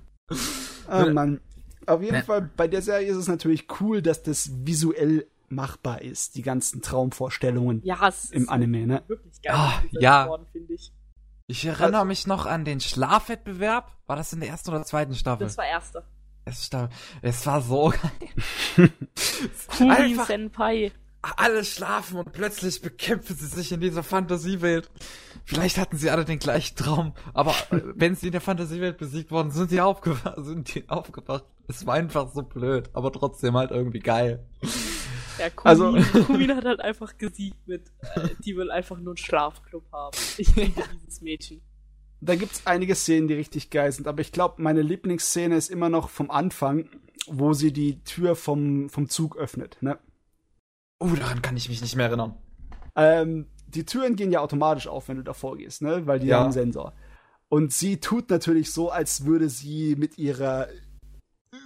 oh Mann. Auf jeden Ne. Fall, bei der Serie ist es natürlich cool, dass das visuell machbar ist, die ganzen Traumvorstellungen Ja, es im ist Anime, ne? wirklich geil Ah, ja. worden, finde ich. Ich erinnere mich noch an den Schlafwettbewerb. War das in der ersten oder zweiten Staffel? Das war erste. Es, sta- es war so geil. Kuri Senpai. Alle schlafen und plötzlich bekämpfen sie sich in dieser Fantasiewelt. Vielleicht hatten sie alle den gleichen Traum, aber äh, wenn sie in der Fantasiewelt besiegt worden, sind sie aufgewacht, sind die aufgewacht. Es war einfach so blöd, aber trotzdem halt irgendwie geil. Ja, Kumin, Also- Kumin hat halt einfach gesiegt mit, äh, die will einfach nur einen Schlafclub haben. Ich liebe dieses Mädchen. Da gibt's einige Szenen, die richtig geil sind, aber ich glaube, meine Lieblingsszene ist immer noch vom Anfang, wo sie die Tür vom, vom Zug öffnet, ne? Oh, daran kann ich mich nicht mehr erinnern. Ähm, die Türen gehen ja automatisch auf, wenn du davor gehst, ne? Weil die Ja. haben einen Sensor. Und sie tut natürlich so, als würde sie mit ihrer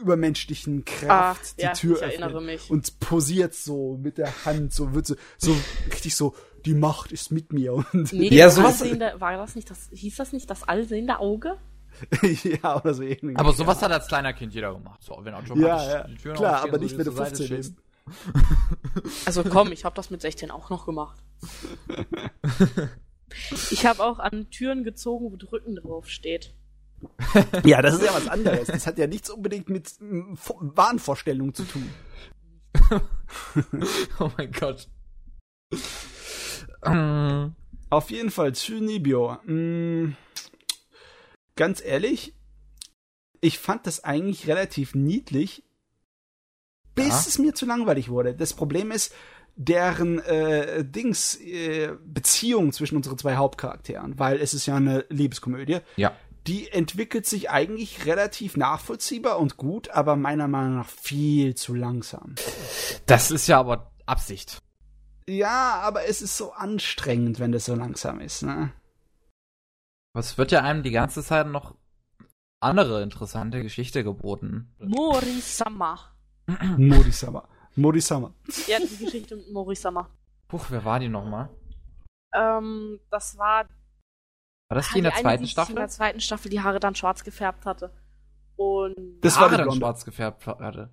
übermenschlichen Kraft die ja, Tür ich erinnere öffnen. mich. Und posiert so mit der Hand, so wird so, so richtig so, die Macht ist mit mir. Und Nee, Ja, sowas- war das nicht das, hieß das nicht das allsehende Auge? ja, oder so ähnlich. Aber sowas hat als kleiner Kind jeder gemacht. So, wenn automatisch Ja, ja. die Türen Klar, aber so nicht, wenn du zur Seite 15 schieben. bist. Also komm, ich habe das mit 16 auch noch gemacht. Ich habe auch an Türen gezogen, wo Drücken drauf steht. Ja, das ist ja was anderes. Das hat ja nichts unbedingt mit Vo- Wahnvorstellungen zu tun. Oh mein Gott. Ähm, Auf jeden Fall, Tsunibyo. Mm, ganz ehrlich, ich fand das eigentlich relativ niedlich, bis Ja. es mir zu langweilig wurde. Das Problem ist, deren äh, Dings äh, Beziehung zwischen unseren zwei Hauptcharakteren, weil es ist ja eine Liebeskomödie. ja. die entwickelt sich eigentlich relativ nachvollziehbar und gut, aber meiner Meinung nach viel zu langsam. Das ist ja aber Absicht. Ja, aber es ist so anstrengend, wenn das so langsam ist, ne? Was wird ja einem die ganze Zeit noch andere interessante Geschichte geboten? Morisama. Morisama. Morisama. Ja, die Geschichte mit Morisama. Puch, wer war die nochmal? Ähm, das war War das ah, die in der eine, zweiten die sich Staffel? In der zweiten Staffel die Haare dann schwarz gefärbt hatte. Und Das Die war die Haare dann schwarz gefärbt hatte.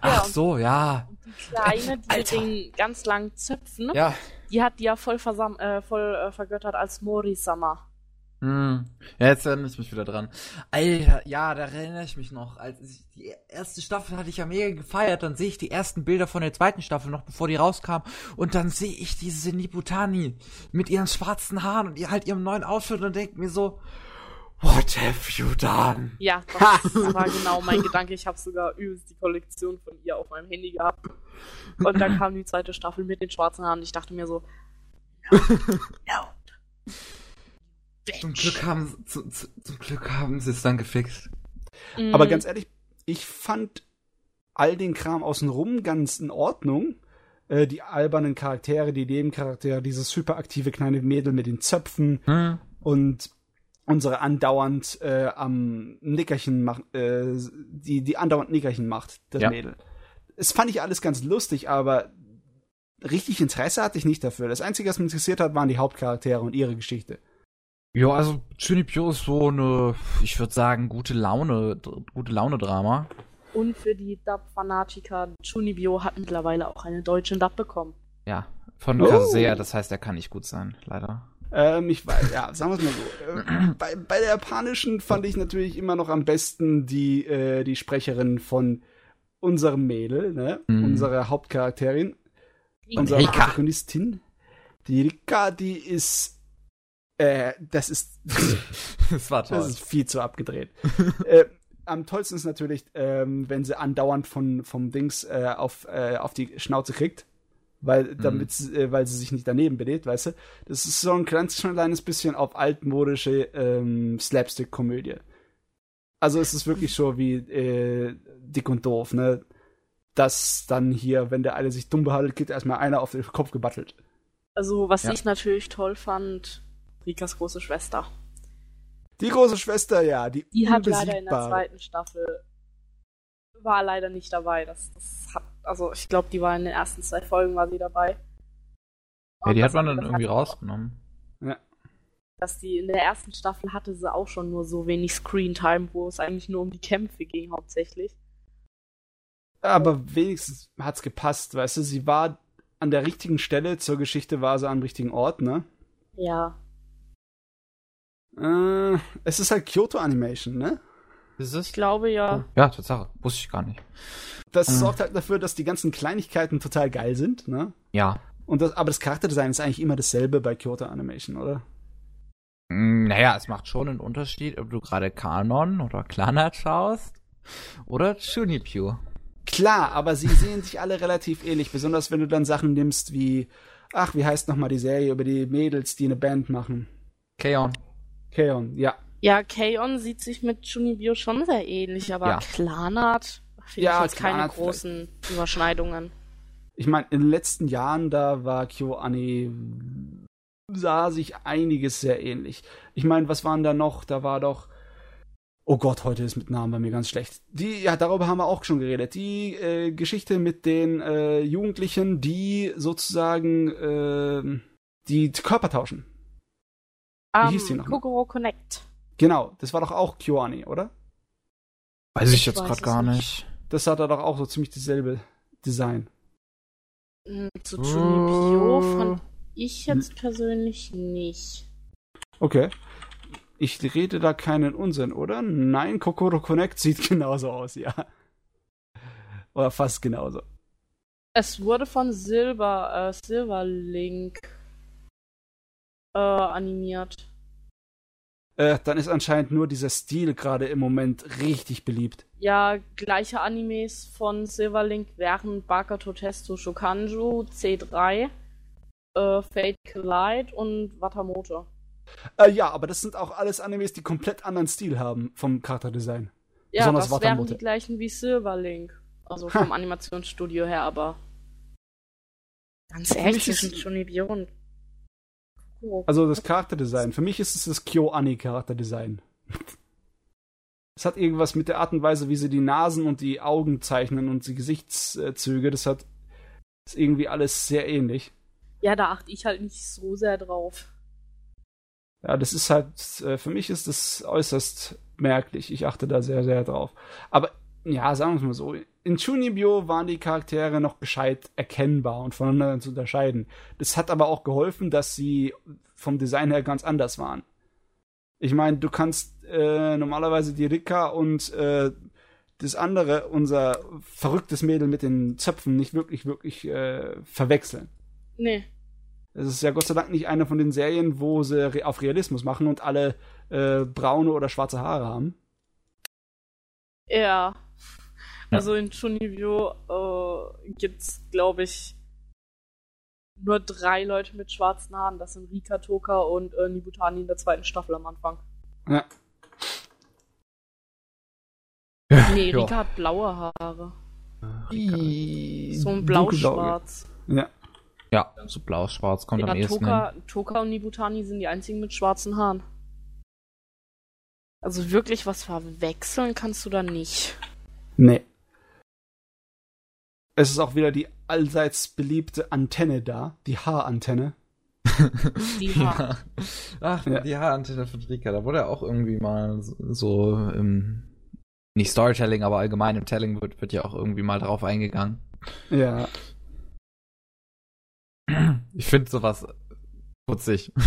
Ach und- so, ja. die Kleine, die mit Alter. den ganz langen Zöpfen, Ja. die hat die ja voll, versam äh, voll äh, vergöttert als Morisama. Hm. Ja, jetzt erinnere ich mich wieder dran. Alter, ja, da erinnere ich mich noch. Als ich, die erste Staffel hatte ich ja mega gefeiert. Dann sehe ich die ersten Bilder von der zweiten Staffel noch, bevor die rauskam. Und dann sehe ich diese Nibutani mit ihren schwarzen Haaren und ihr halt ihrem neuen Outfit und denke mir so, what have you done? Ja, das war genau mein Gedanke. Ich habe sogar übelst die Kollektion von ihr auf meinem Handy gehabt. Und dann kam die zweite Staffel mit den schwarzen Haaren. Ich dachte mir so, no, no. Zum Glück haben, zu, zu, zum Glück haben sie es dann gefixt. Mhm. Aber ganz ehrlich, ich fand all den Kram außenrum ganz in Ordnung. Äh, die albernen Charaktere, die Nebencharaktere, dieses hyperaktive kleine Mädel mit den Zöpfen Hm. und unsere andauernd äh, am Nickerchen macht, äh, die, die andauernd Nickerchen macht, das Ja. Mädel. Das fand ich alles ganz lustig, aber richtig Interesse hatte ich nicht dafür. Das Einzige, was mich interessiert hat, waren die Hauptcharaktere und ihre Geschichte. Ja, also Junipio ist so eine, ich würde sagen, gute Laune, gute Laune-Drama. Und für die Dub-Fanatiker, Chunibyo hat mittlerweile auch eine deutsche Dub bekommen. Ja, von Oh. Kasea, das heißt, er kann nicht gut sein, leider. Ähm, ich weiß, ja, sagen wir es mal so. Äh, bei, bei der japanischen fand ich natürlich immer noch am besten die, äh, die Sprecherin von unserem Mädel, ne? Mhm. Unsere Hauptcharakterin, unsere Rika. Protagonistin. Die Rika, die ist, äh, das ist, Das war das ist viel zu abgedreht. äh, am tollsten ist natürlich, ähm, wenn sie andauernd von, vom Dings äh, auf, äh, auf die Schnauze kriegt. Weil, damit, sie- äh, weil sie sich nicht daneben benehmt, weißt du? Das ist so ein ganz kleines bisschen auf altmodische ähm, Slapstick-Komödie. Also es ist wirklich so wie äh, dick und doof, ne? Dass dann hier, wenn der eine sich dumm behandelt, kriegt erstmal einer auf den Kopf gebattelt. Also, was Ja. ich natürlich toll fand, Rikas große Schwester. Die große Schwester, ja, die, Die hat leider in der zweiten Staffel war leider nicht dabei. Das, das also ich glaube, die war in den ersten zwei Folgen war sie dabei. Ja, die hat man dann irgendwie auch- rausgenommen. Dass die in der ersten Staffel hatte sie auch schon nur so wenig Screentime, wo es eigentlich nur um die Kämpfe ging hauptsächlich. Aber wenigstens hat's gepasst, weißt du, sie war an der richtigen Stelle, zur Geschichte war sie am richtigen Ort, ne? Ja. Äh, es ist halt Kyoto Animation, ne? Ist es? Ich glaube ja. Ja, Tatsache. Wusste ich gar nicht. Das Mhm. sorgt halt dafür, dass die ganzen Kleinigkeiten total geil sind, ne? Ja. Und das, aber das Charakterdesign ist eigentlich immer dasselbe bei Kyoto Animation, oder? Mm, Naja, es macht schon einen Unterschied, ob du gerade Kanon oder Clanat schaust oder Junipio. Klar, aber sie sehen sich alle relativ ähnlich, besonders wenn du dann Sachen nimmst wie, ach, wie heißt nochmal die Serie über die Mädels, die eine Band machen? Keon. Keon, ja. Ja, K-On sieht sich mit Junibio schon sehr ähnlich, aber Ja. Klanat finde Ja, ich jetzt keine großen Überschneidungen. Ich meine, in den letzten Jahren, da war KyoAni, sah sich einiges sehr ähnlich. Ich meine, was waren da noch? Da war doch, oh Gott, heute ist mit Namen bei mir ganz schlecht. Die, ja, darüber haben wir auch schon geredet. Die äh, Geschichte mit den äh, Jugendlichen, die sozusagen äh, die Körper tauschen. Wie hieß die noch mal? Kokoro Connect. Genau, das war doch auch KyoAni, oder? Weiß ich Ich jetzt gerade gar nicht. nicht. Das hat er doch auch so ziemlich dasselbe Design. Hm, Zu. Junibio fand ich jetzt persönlich nicht. Okay. Ich rede da keinen Unsinn, oder? Nein, Kokoro Connect sieht genauso aus, ja. Oder fast genauso. Es wurde von Silber, äh, Silverlink äh, animiert. Äh, dann ist anscheinend nur dieser Stil gerade im Moment richtig beliebt. Ja, gleiche Animes von Silverlink wären Bakato Testo Shokanju, C3, äh, Fate Collide und Watamote. Äh, ja, aber das sind auch alles Animes, die komplett anderen Stil haben vom Charakterdesign. Ja, Besonders das wären Watamote. die gleichen wie Silverlink. Also vom Animationsstudio her, aber. Ganz ehrlich, zwischen Shunibyo und. Kokoro. Also das Charakterdesign. Für mich ist es das Kyo-Ani-Charakterdesign. Es hat irgendwas mit der Art und Weise, wie sie die Nasen und die Augen zeichnen und die Gesichtszüge. Das hat ist irgendwie alles sehr ähnlich. Ja, da achte ich halt nicht so sehr drauf. Ja, das ist halt, äh, für mich ist das äußerst merklich. Ich achte da sehr, sehr drauf. Aber, ja, sagen wir es mal so. In Chunibyo waren die Charaktere noch gescheit erkennbar und voneinander zu unterscheiden. Das hat aber auch geholfen, dass sie vom Design her ganz anders waren. Ich meine, du kannst äh, normalerweise die Rika und äh, das andere, unser verrücktes Mädel mit den Zöpfen, nicht wirklich, wirklich äh, verwechseln. Nee. Es ist ja Gott sei Dank nicht eine von den Serien, wo sie auf Realismus machen und alle äh, braune oder schwarze Haare haben. Ja. Also in Shunibyo äh, gibt's, glaube ich, nur drei Leute mit schwarzen Haaren. Das sind Rika, Toka und äh, Nibutani in der zweiten Staffel am Anfang. Ja. Nee, Ja. Rika hat blaue Haare. So ein blau-schwarz. Ja. Ja, so blau-schwarz kommt am Ja, ehesten hin. Toka, Toka und Nibutani sind die einzigen mit schwarzen Haaren. Also wirklich was verwechseln kannst du da nicht. Nee. Es ist auch wieder die allseits beliebte Antenne da, die Haarantenne. Die Haare. Ja. Ach, Ja. die Haarantenne von Rika, da wurde ja auch irgendwie mal so, so im, nicht Storytelling, aber allgemein im Telling wird, wird ja auch irgendwie mal drauf eingegangen. Ja. Ich finde sowas putzig.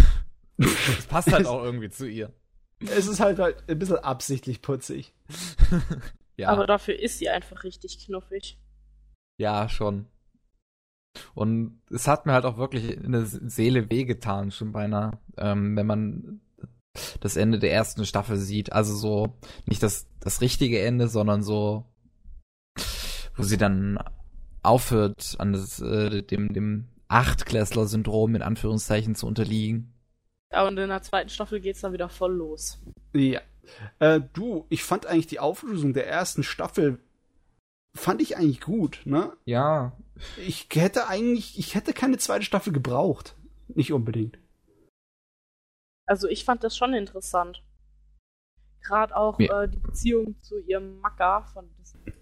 Das passt halt auch irgendwie zu ihr. Es ist halt, halt ein bisschen absichtlich putzig. Ja, Aber dafür ist sie einfach richtig knuffig. Ja, schon. Und es hat mir halt auch wirklich in der Seele wehgetan, schon beinahe, ähm, wenn man das Ende der ersten Staffel sieht. Also so, nicht das, das richtige Ende, sondern so, wo sie dann aufhört, an das, äh, dem, dem Achtklässler-Syndrom in Anführungszeichen zu unterliegen. Ja, und in der zweiten Staffel geht's dann wieder voll los. Ja. Äh, du, ich fand eigentlich die Auflösung der ersten Staffel fand ich eigentlich gut, ne? Ja, Ich hätte eigentlich, ich hätte keine zweite Staffel gebraucht. Nicht unbedingt. Also ich fand das schon interessant. Gerade auch Ja. äh, die Beziehung zu ihrem Macker von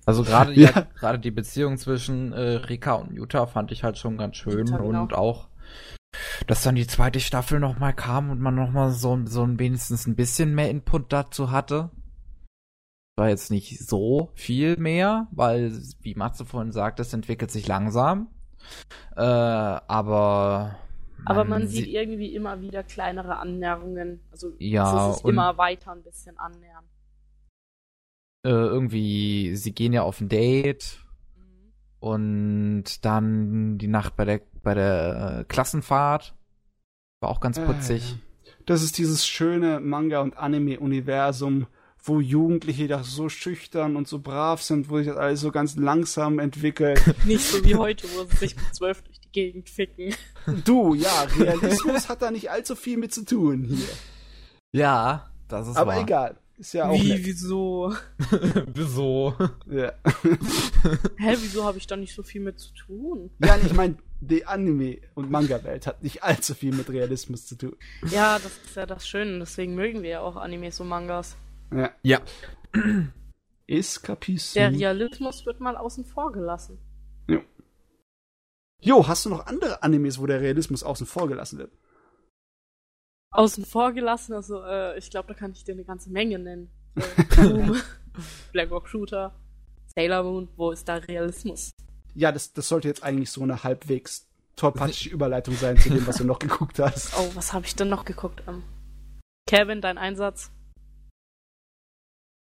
Also gerade Ja. ja. gerade die Beziehung zwischen äh, Rika und Jutta fand ich halt schon ganz schön Jutta, genau. und auch dass dann die zweite Staffel noch mal kam und man noch mal so so ein wenigstens ein bisschen mehr Input dazu hatte. War jetzt nicht so viel mehr, weil wie Matze vorhin sagt, es entwickelt sich langsam. Äh, aber Aber man sieht sie- irgendwie immer wieder kleinere Annäherungen. Also Ja, es ist sich immer weiter ein bisschen annähern. äh, irgendwie sie gehen ja auf ein Date Mhm. Und dann die Nacht bei der bei der äh, Klassenfahrt war auch ganz Äh, putzig. ja. Das ist dieses schöne Manga- und Anime-Universum, wo Jugendliche doch so schüchtern und so brav sind, wo sich das alles so ganz langsam entwickelt. Nicht so wie heute, wo sie sich mit zwölf durch die Gegend ficken. du, ja, Realismus hat da nicht allzu viel mit zu tun hier. Ja, das ist Aber wahr. egal. Ist ja auch Wie, nett. wieso? Wieso? Ja. Hä, wieso habe ich da nicht so viel mit zu tun? ja, ich meine, die Anime- und Manga-Welt hat nicht allzu viel mit Realismus zu tun. Ja, das ist ja das Schöne. Deswegen mögen wir ja auch Animes und Mangas. Ja. Ja. Escapism. Der Realismus wird mal außen vor gelassen. Jo, hast du noch andere Animes, wo der Realismus außen vor gelassen wird? Außen vor gelassen, also äh, ich glaube, da kann ich dir eine ganze Menge nennen. Äh, Doom, Black Rock Shooter, Sailor Moon, wo ist da Realismus? Ja, das, das sollte jetzt eigentlich so eine halbwegs tollpatschige Überleitung sein zu dem, was du noch geguckt hast. Oh, was habe ich denn noch geguckt? Ähm, Kevin, dein Einsatz?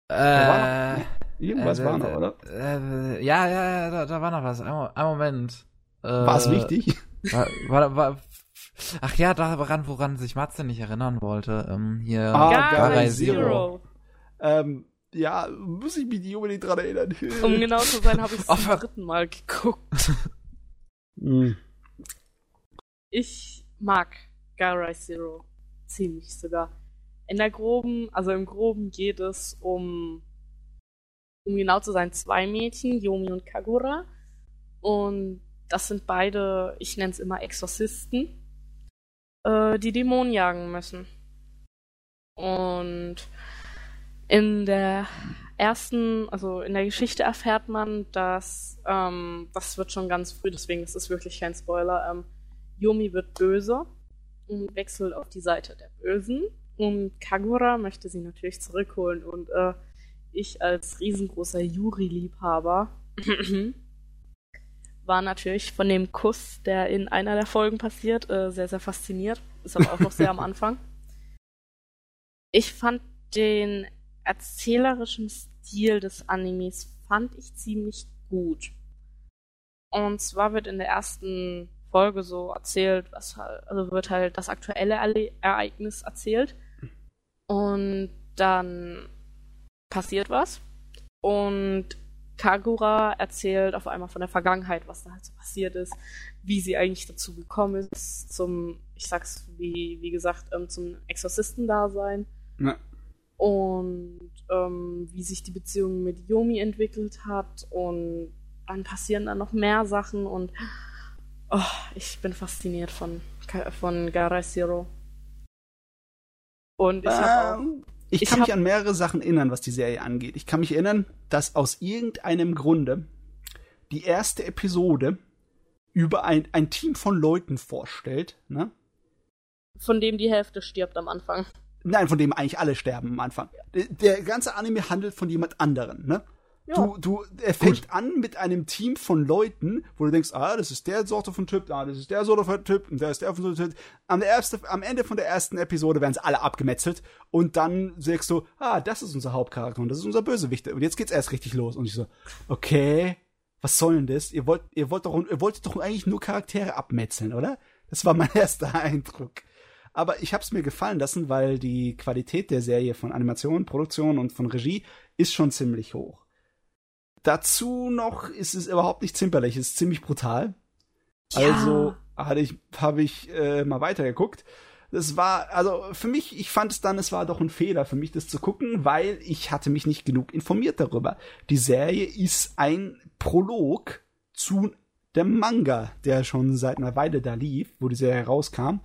War Äh, Irgendwas äh, war noch, oder? Äh, ja, ja, ja, da, da war noch was. Ein, ein Moment. Äh, War es wichtig? War, war, war, ach ja, daran, woran sich Matze nicht erinnern wollte. Ähm, hier Ah, Gar Garai Zero. Zero. Ähm, ja, muss ich mich nicht unbedingt dran erinnern. Um genau zu sein, habe ich es zum dritten Mal geguckt. Hm. Ich mag Garai Zero ziemlich sogar. In der groben, also im groben geht es um, um genau zu sein, zwei Mädchen, Yomi und Kagura. Und das sind beide, ich nenne es immer Exorzisten, äh, die Dämonen jagen müssen. Und in der ersten, also in der Geschichte erfährt man, dass, ähm, das wird schon ganz früh, deswegen ist es wirklich kein Spoiler, ähm, Yomi wird böse und wechselt auf die Seite der Bösen. Und Kagura möchte sie natürlich zurückholen. Und äh, ich als riesengroßer Yuri-Liebhaber war natürlich von dem Kuss, der in einer der Folgen passiert, äh, sehr, sehr fasziniert. Ist aber auch noch sehr am Anfang. Ich fand den erzählerischen Stil des Animes fand ich ziemlich gut. Und zwar wird in der ersten Folge so erzählt, was halt, also wird halt das aktuelle Ereignis erzählt. Und dann passiert was. Und Kagura erzählt auf einmal von der Vergangenheit, was da halt so passiert ist, wie sie eigentlich dazu gekommen ist, zum, ich sag's wie, wie gesagt, ähm, zum Exorzistendasein. Ja. Und ähm, wie sich die Beziehung mit Yomi entwickelt hat. Und dann passieren dann noch mehr Sachen und oh, ich bin fasziniert von, von Garai Zero. Und ich habe ähm, ich, ich kann hab... mich an mehrere Sachen erinnern, was die Serie angeht. Ich kann mich erinnern, dass aus irgendeinem Grunde die erste Episode über ein, ein Team von Leuten vorstellt, ne? Von dem die Hälfte stirbt am Anfang. Nein, von dem eigentlich alle sterben am Anfang. Der, der ganze Anime handelt von jemand anderen, ne? Ja. Du, du, er fängt an mit einem Team von Leuten, wo du denkst, ah, das ist der Sorte von Typ, ah, das ist der Sorte von Typ, und der ist der von Typ. Am, erste, am Ende von der ersten Episode werden sie alle abgemetzelt und dann sagst du, ah, das ist unser Hauptcharakter und das ist unser Bösewicht. Und jetzt geht's erst richtig los. Und ich so, okay, was soll denn das? Ihr wollt, ihr wollt doch, ihr wolltet doch eigentlich nur Charaktere abmetzeln, oder? Das war mein erster Eindruck. Aber ich hab's mir gefallen lassen, weil die Qualität der Serie von Animation, Produktion und von Regie ist schon ziemlich hoch. Dazu noch ist es überhaupt nicht zimperlich, es ist ziemlich brutal. Ja. Also hatte ich, habe ich äh, mal weitergeguckt. Das war, also für mich, ich fand es dann, es war doch ein Fehler für mich, das zu gucken, weil ich hatte mich nicht genug informiert darüber. Die Serie ist ein Prolog zu dem Manga, der schon seit einer Weile da lief, wo die Serie rauskam.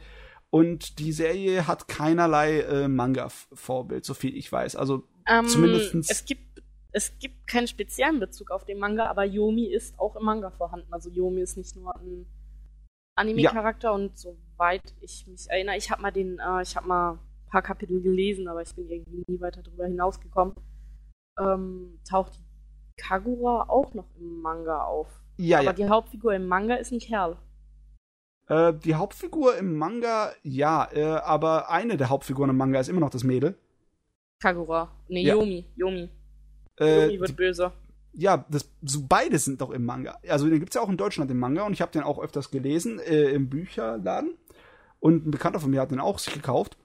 Und die Serie hat keinerlei äh, Manga-Vorbild, so viel ich weiß. Also ähm, zumindest. Es gibt es gibt keinen speziellen Bezug auf den Manga, aber Yomi ist auch im Manga vorhanden. Also Yomi ist nicht nur ein Anime-Charakter ja. und soweit ich mich erinnere, ich habe mal den, äh, ich habe mal ein paar Kapitel gelesen, aber ich bin irgendwie nie weiter darüber hinausgekommen. Ähm, taucht Kagura auch noch im Manga auf. Ja, aber ja. die Hauptfigur im Manga ist ein Kerl. Äh, die Hauptfigur im Manga, ja, äh, aber eine der Hauptfiguren im Manga ist immer noch das Mädel. Kagura. Nee, ja. Yomi. Yomi. Äh, wird böse. Ja, das, so beide sind doch im Manga. Also den gibt's ja auch in Deutschland im Manga und ich habe den auch öfters gelesen äh, im Bücherladen. Und ein Bekannter von mir hat den auch sich gekauft.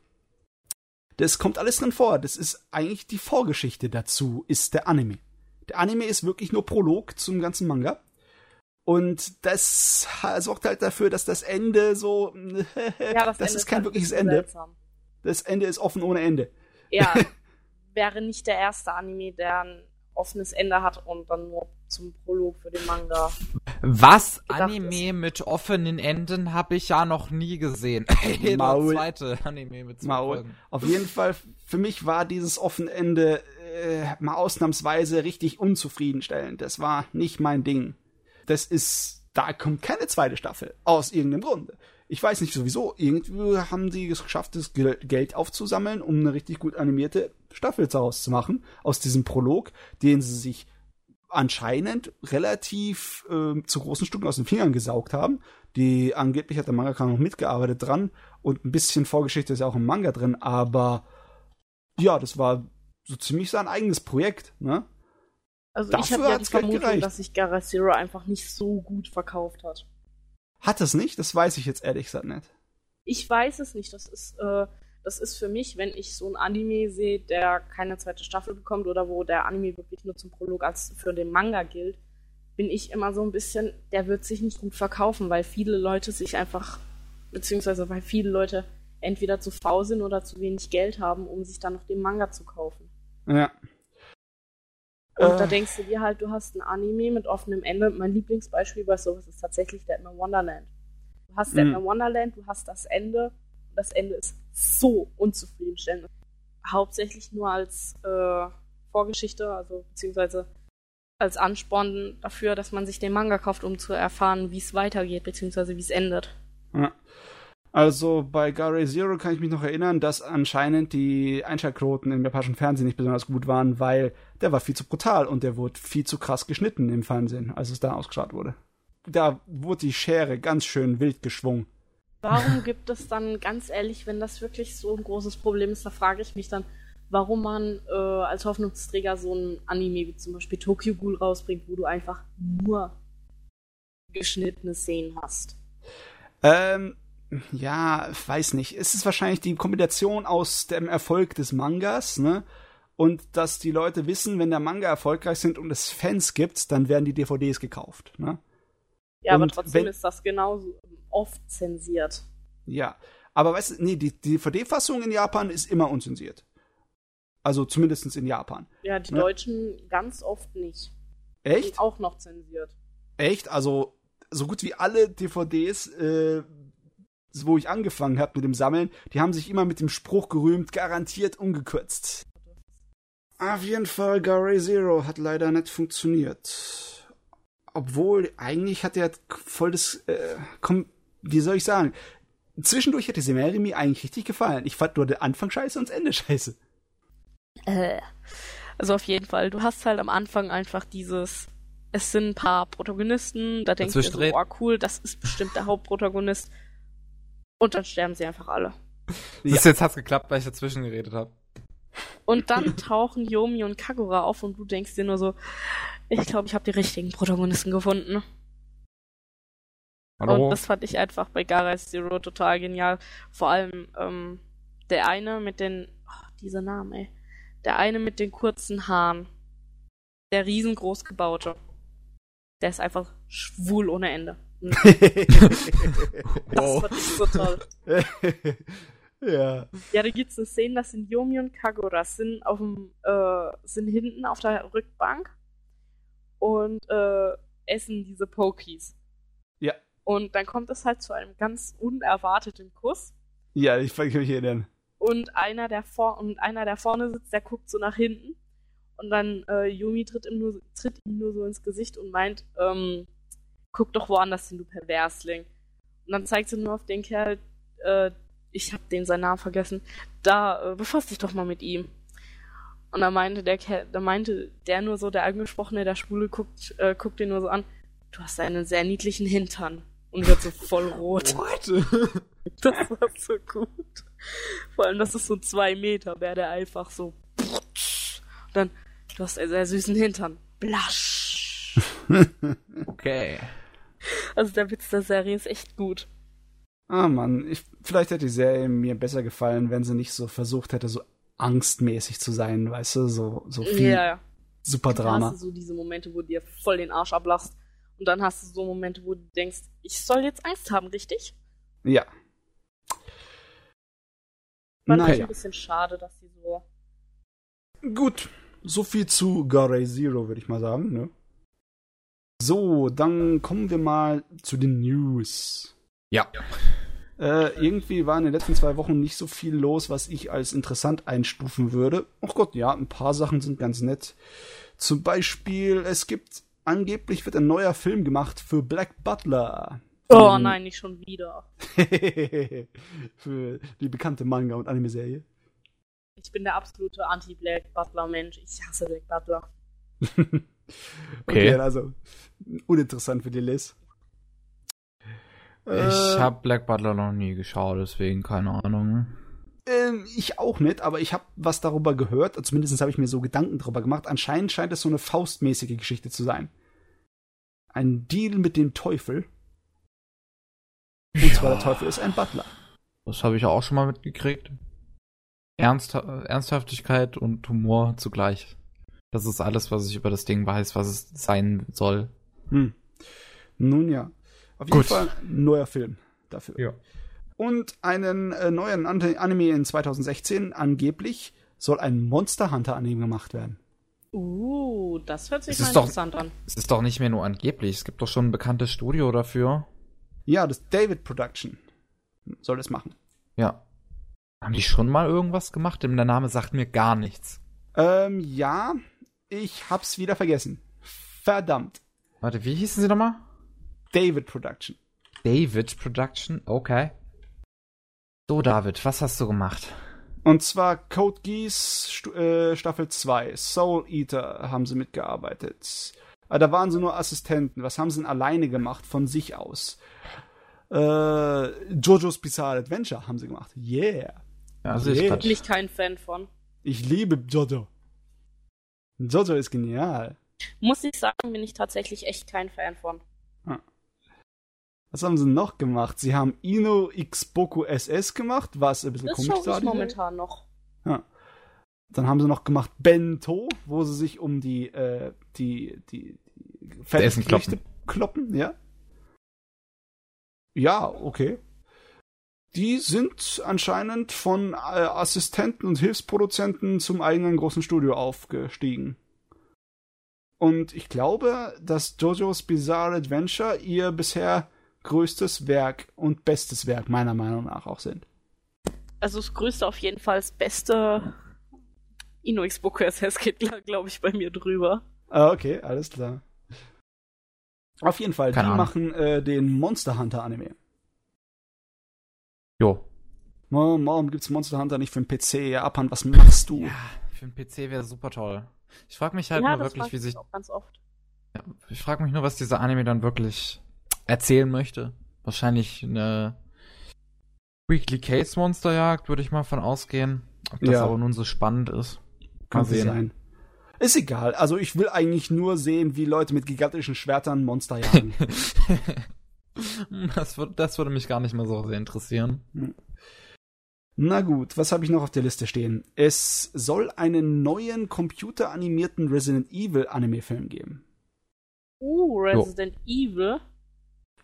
Das kommt alles drin vor. Das ist eigentlich die Vorgeschichte dazu, ist der Anime. Der Anime ist wirklich nur Prolog zum ganzen Manga. Und das sorgt halt dafür, dass das Ende so. ja, das, das Ende ist kein halt wirkliches Ende. Seltsam. Das Ende ist offen ohne Ende. Ja, wäre nicht der erste Anime, der ein offenes Ende hat und dann nur zum Prolog für den Manga. Was Anime ist. mit offenen Enden habe ich ja noch nie gesehen. Maul. zweite Anime mit zwei Maul. Folgen. Auf jeden Fall für mich war dieses offene Ende äh, mal ausnahmsweise richtig unzufriedenstellend. Das war nicht mein Ding. Das ist da kommt keine zweite Staffel aus irgendeinem Grunde ich weiß nicht sowieso, irgendwie haben sie es geschafft, das Geld aufzusammeln, um eine richtig gut animierte Staffel daraus zu machen, aus diesem Prolog, den sie sich anscheinend relativ äh, zu großen Stücken aus den Fingern gesaugt haben. Die angeblich hat der Mangaka noch mitgearbeitet dran und ein bisschen Vorgeschichte ist ja auch im Manga drin, aber ja, das war so ziemlich sein eigenes Projekt, ne? Also Dafür ich habe ja die Vermutung, dass sich Gara Zero einfach nicht so gut verkauft hat. Hat es nicht? Das weiß ich jetzt ehrlich gesagt nicht. Ich weiß es nicht. Das ist, äh, das ist für mich, wenn ich so ein Anime sehe, der keine zweite Staffel bekommt oder wo der Anime wirklich nur zum Prolog als für den Manga gilt, bin ich immer so ein bisschen, der wird sich nicht gut verkaufen, weil viele Leute sich einfach, beziehungsweise weil viele Leute entweder zu faul sind oder zu wenig Geld haben, um sich dann noch den Manga zu kaufen. Ja. Und Äh. da denkst du dir halt, du hast ein Anime mit offenem Ende. Mein Lieblingsbeispiel bei sowas ist tatsächlich Deadman Wonderland. Du hast Mhm. Deadman Wonderland, du hast das Ende. Und das Ende ist so unzufriedenstellend. Hauptsächlich nur als äh, Vorgeschichte, also beziehungsweise als Ansporn dafür, dass man sich den Manga kauft, um zu erfahren, wie es weitergeht, beziehungsweise wie es endet. Ja. Also bei Gare Zero kann ich mich noch erinnern, dass anscheinend die Einschaltquoten im japanischen Fernsehen nicht besonders gut waren, weil der war viel zu brutal und der wurde viel zu krass geschnitten im Fernsehen, als es da ausgestrahlt wurde. Da wurde die Schere ganz schön wild geschwungen. Warum gibt es dann, ganz ehrlich, wenn das wirklich so ein großes Problem ist, da frage ich mich dann, warum man äh, als Hoffnungsträger so ein Anime wie zum Beispiel Tokyo Ghoul rausbringt, wo du einfach nur geschnittene Szenen hast. Ähm, ja, weiß nicht. Es ist wahrscheinlich die Kombination aus dem Erfolg des Mangas, ne? Und dass die Leute wissen, wenn der Manga erfolgreich sind und es Fans gibt, dann werden die DVDs gekauft, ne? Ja, aber Und trotzdem wenn- ist das genauso oft zensiert. Ja. Aber weißt du, nee, die, die DVD-Fassung in Japan ist immer unzensiert. Also zumindest in Japan. Ja, die Ja. Deutschen ganz oft nicht. Echt? Und auch noch zensiert. Echt? Also so gut wie alle DVDs, äh, wo ich angefangen habe mit dem Sammeln, die haben sich immer mit dem Spruch gerühmt, garantiert ungekürzt. Auf jeden Fall, Gare Zero hat leider nicht funktioniert. Obwohl, eigentlich hat er voll das, äh, komm, wie soll ich sagen? Zwischendurch hat die Serie mir eigentlich richtig gefallen. Ich fand nur den Anfang scheiße und das Ende scheiße. Äh. Also auf jeden Fall, du hast halt am Anfang einfach dieses, es sind ein paar Protagonisten, da denkst du so, oh cool, das ist bestimmt der Hauptprotagonist. Und dann sterben sie einfach alle. Ja. Das jetzt hat's geklappt, weil ich dazwischen geredet habe. Und dann tauchen Yomi und Kagura auf und du denkst dir nur so, ich glaube, ich habe die richtigen Protagonisten gefunden. Hallo? Und das fand ich einfach bei Garage Zero total genial. Vor allem ähm, der eine mit den, oh, diese Namen, ey. Der eine mit den kurzen Haaren. Der riesengroß gebaute. Der ist einfach schwul ohne Ende. Das fand ich so toll. ja. Ja, da gibt's eine Szene, das sind Yomi und Kagura, sind auf dem, äh, sind hinten auf der Rückbank und äh, essen diese Pokies. Ja. Und dann kommt es halt zu einem ganz unerwarteten Kuss. Ja, ich kann mich erinnern. Und einer, der vor und einer, der vorne sitzt, der guckt so nach hinten. Und dann äh, Yumi tritt ihm, nur, tritt ihm nur so ins Gesicht und meint, ähm, guck doch woanders hin, du Perversling. Und dann zeigt sie nur auf den Kerl, äh, ich hab den seinen Namen vergessen, da, äh, befass dich doch mal mit ihm. Und da meinte der Kerl, da meinte der nur so, der Angesprochene, der Schwule, guckt, äh, guckt den nur so an, du hast einen sehr niedlichen Hintern. Und wird so voll rot. What? Das war so gut. Vor allem, das ist so zwei Meter, wäre der einfach so. Und dann, du hast einen sehr süßen Hintern. Blasch. Okay. Also der Witz der Serie ist echt gut. Ah Mann, ich, vielleicht hätte die Serie mir besser gefallen, wenn sie nicht so versucht hätte, so angstmäßig zu sein, weißt du, so, so viel Ja, ja. super Drama. hast du so diese Momente, wo du dir voll den Arsch ablachst. Und dann hast du so Momente, wo du denkst, ich soll jetzt Angst haben, richtig? Ja. Fand ich Naja, ein bisschen schade, dass die so. gut. So viel zu Gare Zero, würde ich mal sagen, ne? So, dann kommen wir mal zu den News. Ja. Äh, irgendwie war in den letzten zwei Wochen nicht so viel los, was ich als interessant einstufen würde. Ach Gott, ja, ein paar Sachen sind ganz nett. Zum Beispiel, es gibt, angeblich wird ein neuer Film gemacht für Black Butler. Oh Mhm. nein, nicht schon wieder. für die bekannte Manga- und Anime-Serie. Ich bin der absolute Anti-Black Butler-Mensch. Ich hasse Black Butler. Okay. also uninteressant für die Liz. Ich Äh, habe Black Butler noch nie geschaut, deswegen keine Ahnung. Ähm, ich auch nicht, aber ich habe was darüber gehört. Zumindest habe ich mir so Gedanken darüber gemacht. Anscheinend scheint es so eine faustmäßige Geschichte zu sein. Ein Deal mit dem Teufel. Und zwar der Teufel ist ein Butler. Das habe ich auch schon mal mitgekriegt. Ernst, Ernsthaftigkeit und Humor zugleich. Das ist alles, was ich über das Ding weiß, was es sein soll. Hm. Nun ja. Auf jeden Gut. Fall ein neuer Film dafür. Ja. und einen äh, neuen Ante- Anime in 2016. Angeblich soll ein Monster Hunter Anime gemacht werden. Uh, das hört sich Es mal ist doch- interessant an. Es ist doch nicht mehr nur angeblich. Es gibt doch schon ein bekanntes Studio dafür. Ja, das David Production soll das machen. Ja. Haben die schon mal irgendwas gemacht? Denn der Name sagt mir gar nichts. Ähm, ja, ich hab's wieder vergessen. Verdammt. Warte, wie hießen sie nochmal? David Production. David Production? Okay. So, David, was hast du gemacht? Und zwar Code Geass Stu äh, Staffel 2, Soul Eater haben sie mitgearbeitet. Aber da waren sie nur Assistenten. Was haben sie denn alleine gemacht von sich aus? Äh, Jojo's Bizarre Adventure haben sie gemacht. Yeah. Ich Yeah. Bin ich kein Fan von. Ich liebe Jojo. Jojo ist genial. Muss ich sagen, bin ich tatsächlich echt kein Fan von. Was haben sie noch gemacht? Sie haben Ino X Boku SS gemacht, was ein bisschen Das komisch ich die momentan noch. Ja. Dann haben sie noch gemacht Bento, wo sie sich um die, äh, die, die, die Essen Fertiggerichte kloppen, ja. Ja, okay. Die sind anscheinend von äh, Assistenten und Hilfsproduzenten zum eigenen großen Studio aufgestiegen. Und ich glaube, dass JoJo's Bizarre Adventure ihr bisher größtes Werk und bestes Werk meiner Meinung nach auch sind. Also das größte auf jeden Fall, das beste Inox Boku SS geht, glaube ich, bei mir drüber. Ah, okay, alles klar. Auf jeden Fall, Keine die Ahnung. machen äh, den Monster Hunter Anime. Jo. Warum, warum gibt's Monster Hunter nicht für den PC? Ja, Abhand, was machst du? Ja, für den PC wäre super toll. Ich frage mich halt ja, nur das wirklich, wie ich sich. auch ganz oft. Ich frage mich nur, was dieser Anime dann wirklich erzählen möchte. Wahrscheinlich eine Weekly Case Monsterjagd, würde ich mal von ausgehen. Ob das Ja. aber nun so spannend ist. Kann Mal sehen. sein. Ist egal. Also ich will eigentlich nur sehen, wie Leute mit gigantischen Schwertern Monster jagen. das, würd, das würde mich gar nicht mehr so sehr interessieren. Na gut, was habe ich noch auf der Liste stehen? Es soll einen neuen computeranimierten Resident Evil Anime-Film geben. Uh, Resident Evil.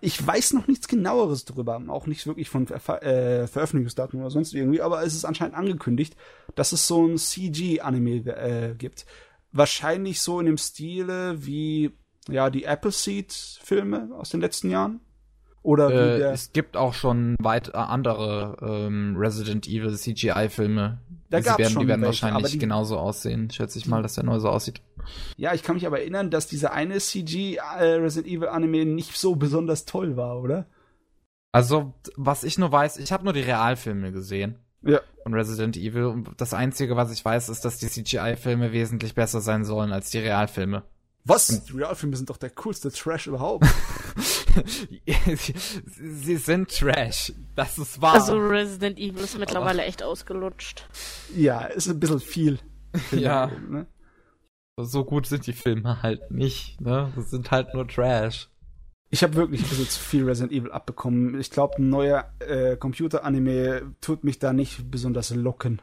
Ich weiß noch nichts genaueres drüber, auch nicht wirklich von Ver äh, Veröffentlichungsdaten oder sonst irgendwie, aber es ist anscheinend angekündigt, dass es so ein CG-Anime äh, gibt. Wahrscheinlich so in dem Stile wie ja die Appleseed-Filme aus den letzten Jahren. Oder Äh, es gibt auch schon weit äh, andere ähm, Resident Evil CGI-Filme. Da die gab's werden, schon die werden welche, wahrscheinlich die- genauso aussehen, schätze ich mal, dass der neu so aussieht. Ja, ich kann mich aber erinnern, dass dieser eine CG äh, Resident Evil Anime nicht so besonders toll war, oder? Also, was ich nur weiß, ich habe nur die Realfilme gesehen Ja. von Resident Evil und das Einzige, was ich weiß, ist, dass die CGI-Filme wesentlich besser sein sollen als die Realfilme. Was? Die Realfilme sind doch der coolste Trash überhaupt. sie, sind Trash. Das ist wahr. Also Resident Evil ist mittlerweile echt ausgelutscht. ja, ist ein bisschen viel. Ja. Ne? so gut sind die Filme halt nicht, ne? Das sind halt nur Trash. Ich habe wirklich ein bisschen zu viel Resident Evil abbekommen. Ich glaube, ein neuer äh, Computer-Anime tut mich da nicht besonders locken.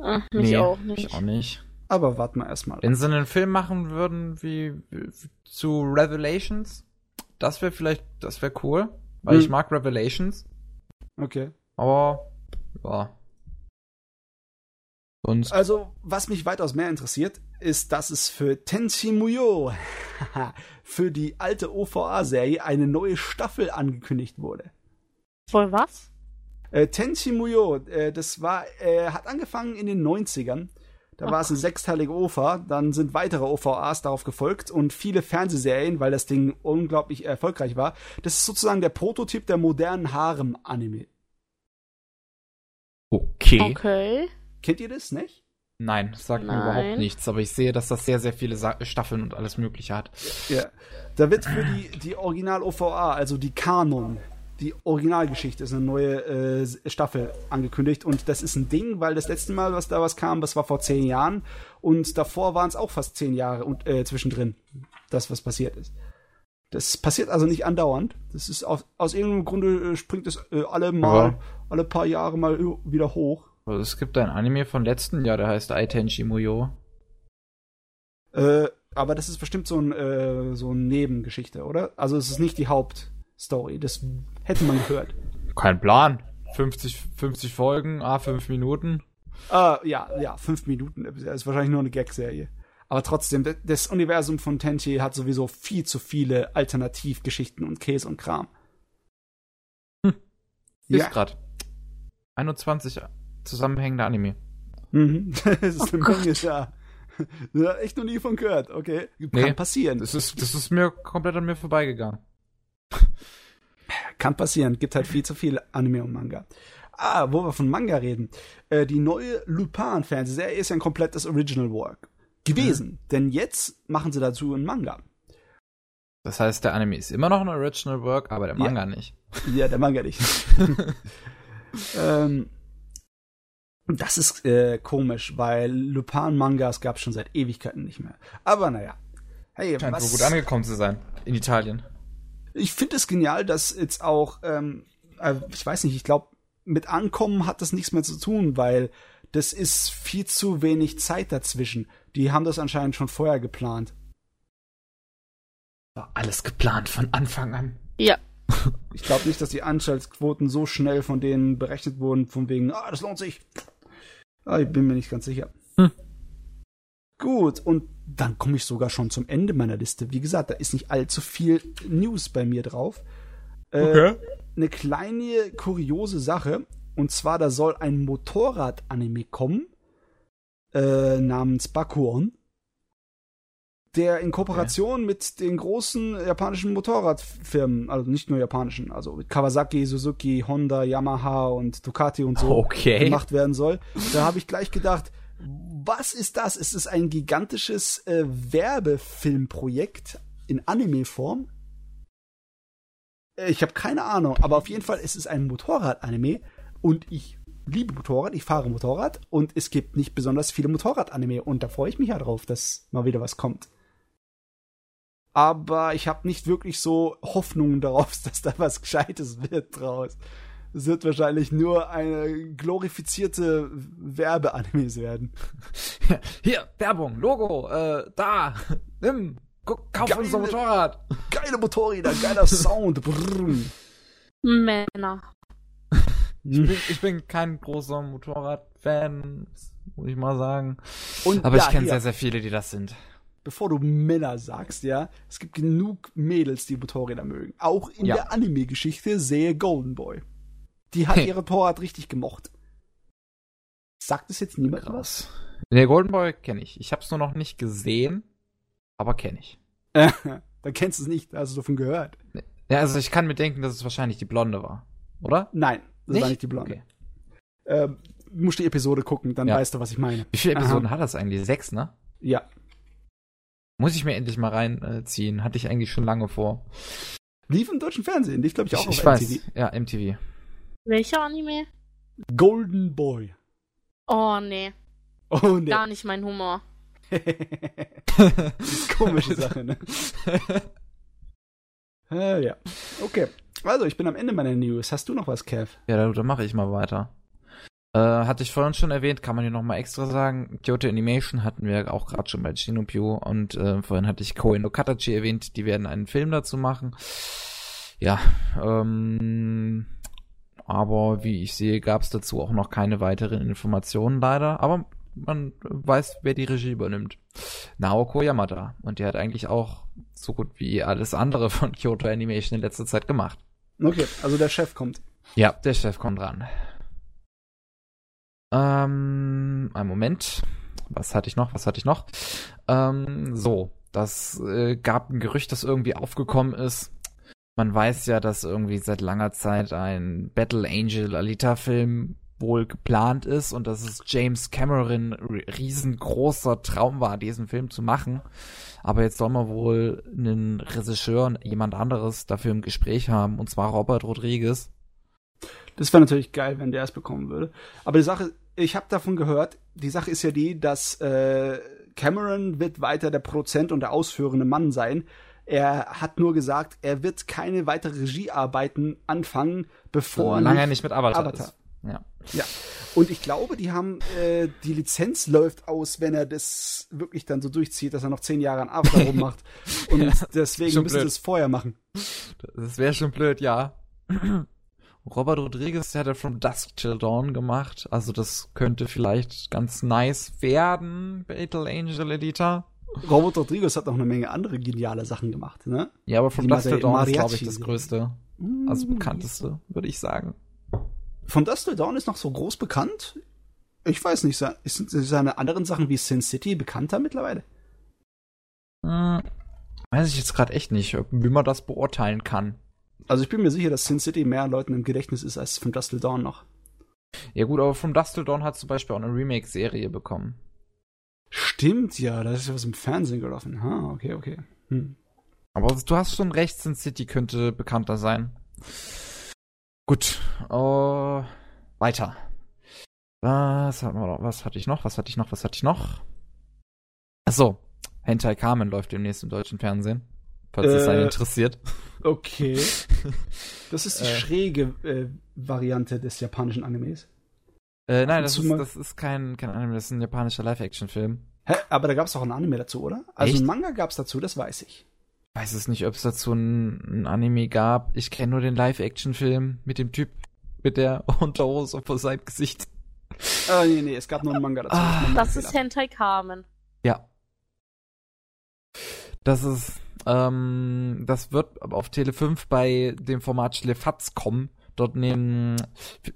Ah, mich Nee, auch nicht. Ich auch nicht. Aber warten wir erstmal. Wenn sie einen Film machen würden wie, wie zu Revelations, das wäre vielleicht, das wäre cool, weil Hm. ich mag Revelations, Okay. aber ja. Sonst Also, was mich weitaus mehr interessiert, ist, dass es für Tenchi Muyo, für die alte OVA-Serie, eine neue Staffel angekündigt wurde. Voll was? Äh, Tenchi Muyo, äh, das war, äh, hat angefangen in den 90ern. Da war es eine sechsteilige OVA, dann sind weitere OVAs darauf gefolgt und viele Fernsehserien, weil das Ding unglaublich erfolgreich war. Das ist sozusagen der Prototyp der modernen Harem-Anime. okay. Okay. Kennt ihr das, nicht? Nein, das sagt mir Nein. überhaupt nichts, aber ich sehe, dass das sehr, sehr viele Sa Staffeln und alles Mögliche hat. Ja. Da wird für die, die Original-OVA, also die Kanon, die Originalgeschichte ist eine neue äh, Staffel angekündigt und das ist ein Ding, weil das letzte Mal, was da was kam, das war vor zehn Jahren und davor waren es auch fast zehn Jahre und, äh, zwischendrin, das was passiert ist. Das passiert also nicht andauernd. Das ist aus, aus irgendeinem Grunde äh, springt es äh, alle mal, Ja. alle paar Jahre mal wieder hoch. Also es gibt ein Anime von letzten Jahr, der heißt Aitenshi Muyo. Äh, aber das ist bestimmt so ein äh, so eine Nebengeschichte, oder? Also es ist nicht die Hauptstory. Das hätte man gehört. Kein Plan. 50, 50 Folgen, a 5 Minuten. Äh, ja, ja, fünf Minuten. Das ist wahrscheinlich nur eine Gag-Serie. Aber trotzdem, das Universum von Tenchi hat sowieso viel zu viele Alternativgeschichten und Käse und Kram. Hm. Ist Ja, grad. 21 zusammenhängende Anime. mhm. das ist Oh eine Gott. Menge da. Ja, echt noch nie von gehört, okay. Kann Nee. passieren. Das ist, das ist mir komplett an mir vorbeigegangen. Kann passieren. Gibt halt viel zu viel Anime und Manga. Ah, wo wir von Manga reden. Äh, die neue Lupin-Fernsehserie ist ja ein komplettes Original Work gewesen. Denn jetzt machen sie dazu einen Manga. Das heißt, der Anime ist immer noch ein Original Work, aber der Ja. Manga nicht. Ja, der Manga nicht. ähm, das ist äh, komisch, weil Lupin-Mangas gab es schon seit Ewigkeiten nicht mehr. Aber naja. Hey, Scheint was, wohl gut angekommen zu sein. In Italien. Ich finde es genial, dass jetzt auch, ähm, äh, ich weiß nicht, ich glaube, mit Ankommen hat das nichts mehr zu tun, weil das ist viel zu wenig Zeit dazwischen. Die haben das anscheinend schon vorher geplant. War alles geplant von Anfang an. Ja. Ich glaube nicht, dass die Anschaltquoten so schnell von denen berechnet wurden, von wegen, ah, das lohnt sich. Ah, ich bin mir nicht ganz sicher. Hm. Gut, und dann komme ich sogar schon zum Ende meiner Liste. Wie gesagt, da ist nicht allzu viel News bei mir drauf. Äh, eine kleine kuriose Sache. Und zwar, da soll ein Motorrad-Anime kommen, äh, namens Bakuon, der in Kooperation mit den großen japanischen Motorradfirmen, also nicht nur japanischen, also mit Kawasaki, Suzuki, Honda, Yamaha und Ducati und so Okay. gemacht werden soll. Da habe ich gleich gedacht, was ist das? Ist es ein gigantisches äh, Werbefilmprojekt in Anime-Form? Äh, Ich habe keine Ahnung, aber auf jeden Fall ist es ein Motorrad-Anime und ich liebe Motorrad, ich fahre Motorrad und es gibt nicht besonders viele Motorrad-Anime und da freue ich mich ja drauf, dass mal wieder was kommt. Aber ich habe nicht wirklich so Hoffnungen darauf, dass da was Gescheites wird draus. Es wird wahrscheinlich nur eine glorifizierte Werbeanimes werden. Hier, Werbung, Logo, äh, da, nimm, guck, kauf Geile- unser Motorrad. Geile Motorräder, geiler Sound. Brrr. Männer. Ich bin, ich bin kein großer Motorrad-Fan, muss ich mal sagen. Und Aber ja, ich kenne sehr, sehr viele, die das sind. bevor du Männer sagst, ja, es gibt genug Mädels, die Motorräder mögen. Auch in Ja. der Anime-Geschichte sehe Golden Boy. Die hat Hey. ihr Motorrad richtig gemocht. Sagt es jetzt niemand was? Der Golden Boy kenne ich. Ich habe es nur noch nicht gesehen, aber kenne ich. Dann kennst du es nicht, hast du davon gehört. Ja, also ich kann mir denken, dass es wahrscheinlich die Blonde war, oder? Nein, das war nicht die Blonde. Okay. Ähm, musst die Episode gucken, dann Ja. weißt du, was ich meine. Wie viele Aha. Episoden hat das eigentlich? Sechs, ne? Ja. Muss ich mir endlich mal reinziehen. Hatte ich eigentlich schon lange vor. Lief im deutschen Fernsehen, lief, glaube ich, auch Ich, auf ich weiß. MTV. Ja, MTV. Welcher Anime? Golden Boy. Oh, nee. Oh, ne. Gar nicht mein Humor. das ist eine komische Sache, ne? äh, ja. Okay. Also, ich bin am Ende meiner News. Hast du noch was, Kev? Ja, da, da mache ich mal weiter. Äh, hatte ich vorhin schon erwähnt, kann man hier nochmal extra sagen. Kyoto Animation hatten wir auch gerade schon bei Shinopio und äh, vorhin hatte ich Koe no Katachi erwähnt, die werden einen Film dazu machen. Ja, ähm, aber wie ich sehe, gab es dazu auch noch keine weiteren Informationen leider, aber man weiß, wer die Regie übernimmt. Naoko Yamada. Und der hat eigentlich auch so gut wie alles andere von Kyoto Animation in letzter Zeit gemacht. Okay, also der Chef kommt. Ja, der Chef kommt ran. Ähm, einen Moment. Was hatte ich noch? Was hatte ich noch? Ähm, so, das äh, gab ein Gerücht, das irgendwie aufgekommen ist. Man weiß ja, dass irgendwie seit langer Zeit ein Battle Angel Alita Film wohl geplant ist und dass es James Cameron riesengroßer Traum war, diesen Film zu machen. Aber jetzt soll man wohl einen Regisseur jemand anderes dafür im Gespräch haben, und zwar Robert Rodriguez. Das wäre natürlich geil, wenn der es bekommen würde. Aber die Sache, ich habe davon gehört, die Sache ist ja die, dass äh, Cameron wird weiter der Produzent und der ausführende Mann sein. Er hat nur gesagt, er wird keine weitere Regiearbeiten anfangen, bevor Solange er nicht- nicht mit Avatar, Avatar. ist. Ja. Ja. Und ich glaube, die haben, äh, die Lizenz läuft aus, wenn er das wirklich dann so durchzieht, dass er noch zehn Jahre an Avatar rummacht. Und Ja, deswegen müssen sie blöd. es vorher machen. Das wäre schon blöd, ja. Robert Rodriguez, hat ja From Dusk Till Dawn gemacht. Also das könnte vielleicht ganz nice werden, Battle Angel Elita. Robert Rodriguez hat noch eine Menge andere geniale Sachen gemacht, ne? Ja, aber Dusk Till Dawn ist, glaube ich, das größte. Also bekannteste, würde ich sagen. Von Dust Till Dawn ist noch so groß bekannt? Ich weiß nicht, sind seine anderen Sachen wie Sin City bekannter mittlerweile? Hm, weiß ich jetzt gerade echt nicht, wie man das beurteilen kann. Also ich bin mir sicher, dass Sin City mehr Leuten im Gedächtnis ist als von Dust Till Dawn noch. Ja gut, aber From Dusk Till Dawn hat zum Beispiel auch eine Remake-Serie bekommen. Stimmt ja, da ist ja was im Fernsehen gelaufen. Ah, okay, okay. Hm. Aber du hast schon recht, Sin City könnte bekannter sein. Gut, äh, weiter. Was, hatten wir noch? was hatte ich noch? Was hatte ich noch? Was hatte ich noch? Achso, Hentai Kamen läuft demnächst im deutschen Fernsehen. Falls es Äh, einen interessiert. Okay. Das ist die Äh. schräge äh, Variante des japanischen Animes. Äh, nein, das ist, das ist kein, kein Anime, das ist ein japanischer Live-Action-Film. Hä? Aber da gab es auch ein Anime dazu, oder? Also Echt? ein Manga gab es dazu, das weiß ich. Ich weiß es nicht, ob es dazu ein, ein Anime gab. Ich kenne nur den Live-Action-Film mit dem Typ mit der Unterhose vor seinem Gesicht. Ah, nee, nee, es gab nur einen Manga dazu. Ah, Das ist Hentai Carmen. Ja. Das ist, ähm, das wird auf Tele 5 bei dem Format Schlefatz kommen. Dort nehmen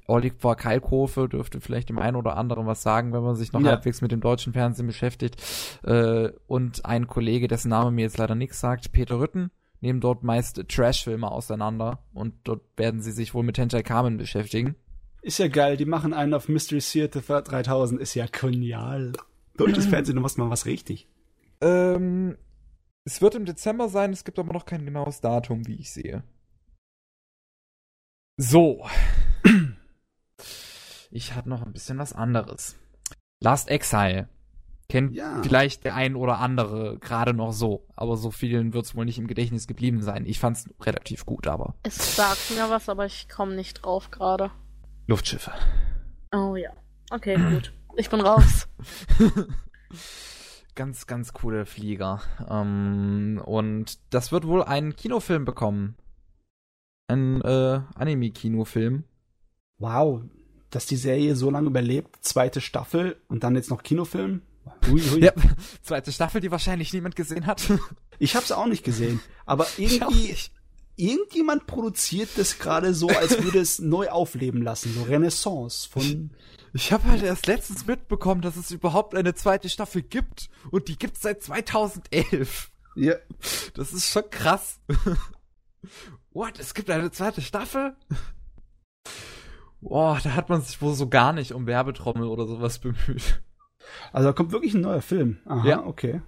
Oliver Kalkofe, dürfte vielleicht dem einen oder anderen was sagen, wenn man sich noch Ja. halbwegs mit dem deutschen Fernsehen beschäftigt. Äh, und ein Kollege, dessen Name mir jetzt leider nichts sagt, Peter Rütten, nehmen dort meist Trash-Filme auseinander und dort werden sie sich wohl mit Hentai Kamen beschäftigen. Ist ja geil, die machen einen auf Mystery Theater 3000, ist ja genial. Deutsches Fernsehen, du machst mal was richtig. Ähm, es wird im Dezember sein, es gibt aber noch kein genaues Datum, wie ich sehe. So. Ich habe noch ein bisschen was anderes. Last Exile. Kennt Ja. vielleicht der ein oder andere gerade noch so, aber so vielen wird es wohl nicht im Gedächtnis geblieben sein. Ich fand's relativ gut, aber Es sagt mir was, aber ich komme nicht drauf gerade. Luftschiffe. Oh ja. Okay, gut. Ich bin raus. Ganz, ganz coole Flieger. Ähm, und das wird wohl einen Kinofilm bekommen. Ein äh, Anime-Kinofilm. Wow, dass die Serie so lange überlebt, zweite Staffel und dann jetzt noch Kinofilm. Hui, hui. Ja, zweite Staffel, die wahrscheinlich niemand gesehen hat. Ich hab's auch nicht gesehen, aber irgendwie irgendjemand produziert das gerade so, als würde es neu aufleben lassen, so Renaissance von Ich habe halt erst letztens mitbekommen, dass es überhaupt eine zweite Staffel gibt. Und die gibt's seit 2011. ja, Das ist schon krass. What? Es gibt eine zweite Staffel? Boah, da hat man sich wohl so gar nicht um Werbetrommel oder sowas bemüht. also da kommt wirklich ein neuer Film. Aha, Ja. okay.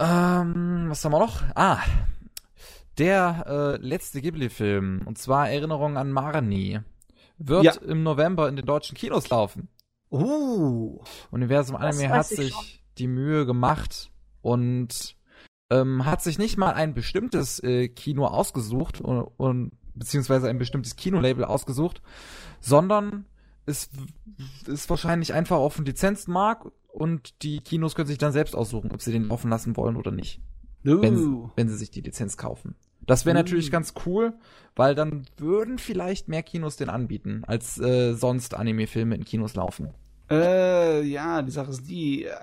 Ähm, was haben wir noch? Ah, der äh, letzte Ghibli-Film, und zwar Erinnerung an Marnie, wird Ja. im November in den deutschen Kinos laufen. Uh, Universum Anime hat ich sich schon. die Mühe gemacht und ähm, hat sich nicht mal ein bestimmtes äh, Kino ausgesucht und, und beziehungsweise ein bestimmtes Kinolabel ausgesucht, sondern es ist wahrscheinlich einfach auf den Lizenzmarkt und die Kinos können sich dann selbst aussuchen, ob sie den offen lassen wollen oder nicht, wenn, uh. wenn sie sich die Lizenz kaufen. Das wäre natürlich ganz cool, weil dann würden vielleicht mehr Kinos den anbieten, als äh, sonst Anime-Filme in Kinos laufen. Äh, ja, die Sache ist die, äh,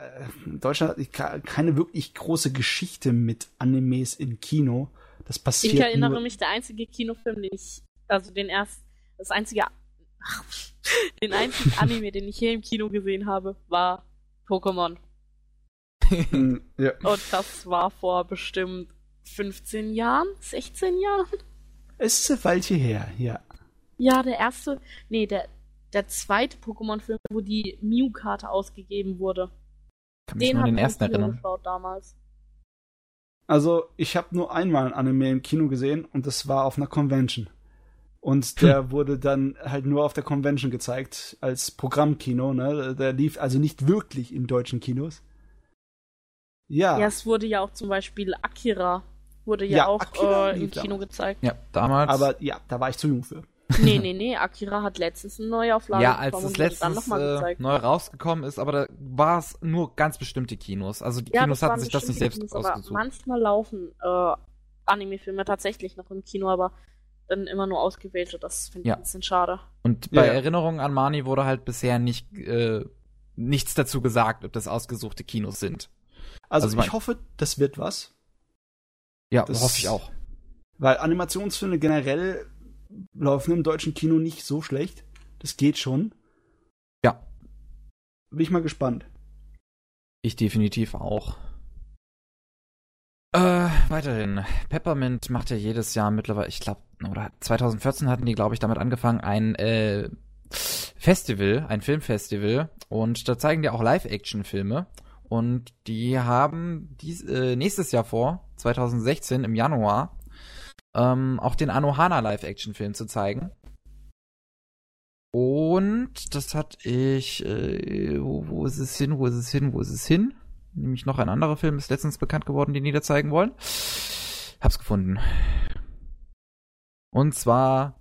Deutschland hat ke- keine wirklich große Geschichte mit Animes im Kino. Das passiert Ich erinnere nur, mich, der einzige Kinofilm, den ich, also den erst, das einzige, ach, den einzigen Anime, den ich hier im Kino gesehen habe, war Pokémon. Mm, ja. Und das war vor bestimmt 15 Jahren, 16 Jahren. Es ist ein Weilchen her, ja. Ja, der erste, nee, der, der zweite Pokémon-Film, wo die Mew-Karte ausgegeben wurde. Kann mich Den nur an habe den ich im ersten Kino erinnern. geschaut damals. Also, ich habe nur einmal ein Anime im Kino gesehen und das war auf einer Convention. Und der wurde dann halt nur auf der Convention gezeigt als Programmkino, ne? Der lief also nicht wirklich in deutschen Kinos. Ja. Ja, es wurde ja auch zum Beispiel Akira, wurde ja, Ja, auch äh, im Kino damals. gezeigt. Ja, damals. aber ja, da war ich zu jung für. Nee, nee, nee, Akira hat letztens eine Neuauflage ja, als es letztens nochmal äh, neu rausgekommen ist, aber da war es nur ganz bestimmte Kinos. Also die ja, Kinos hatten sich das nicht selbst Kinos, aber ausgesucht. manchmal laufen äh, Anime-Filme tatsächlich noch im Kino, aber dann immer nur ausgewählte. Das finde ich Ja. ein bisschen schade. Und bei Ja. Erinnerungen an Mani wurde halt bisher nicht äh, nichts dazu gesagt, ob das ausgesuchte Kinos sind. Also, Also mein- ich hoffe, das wird was. Ja, Das- hoffe ich auch. Weil Animationsfilme generell laufen im deutschen Kino nicht so schlecht. Das geht schon. Ja. Bin ich mal gespannt. Ich definitiv auch. Äh, weiterhin. Peppermint macht ja jedes Jahr mittlerweile, ich glaube, oder 2014 hatten die, glaube ich, damit angefangen, ein äh, Festival, ein Filmfestival. Und da zeigen die auch Live-Action-Filme. Und die haben dies, äh, nächstes Jahr vor, 2016 im Januar, ähm, auch den Anohana Live-Action-Film zu zeigen. Und das hat ich, äh, wo, wo ist es hin, wo ist es hin, wo ist es hin? Nämlich noch ein anderer Film ist letztens bekannt geworden, den die da zeigen wollen. Hab's gefunden. Und zwar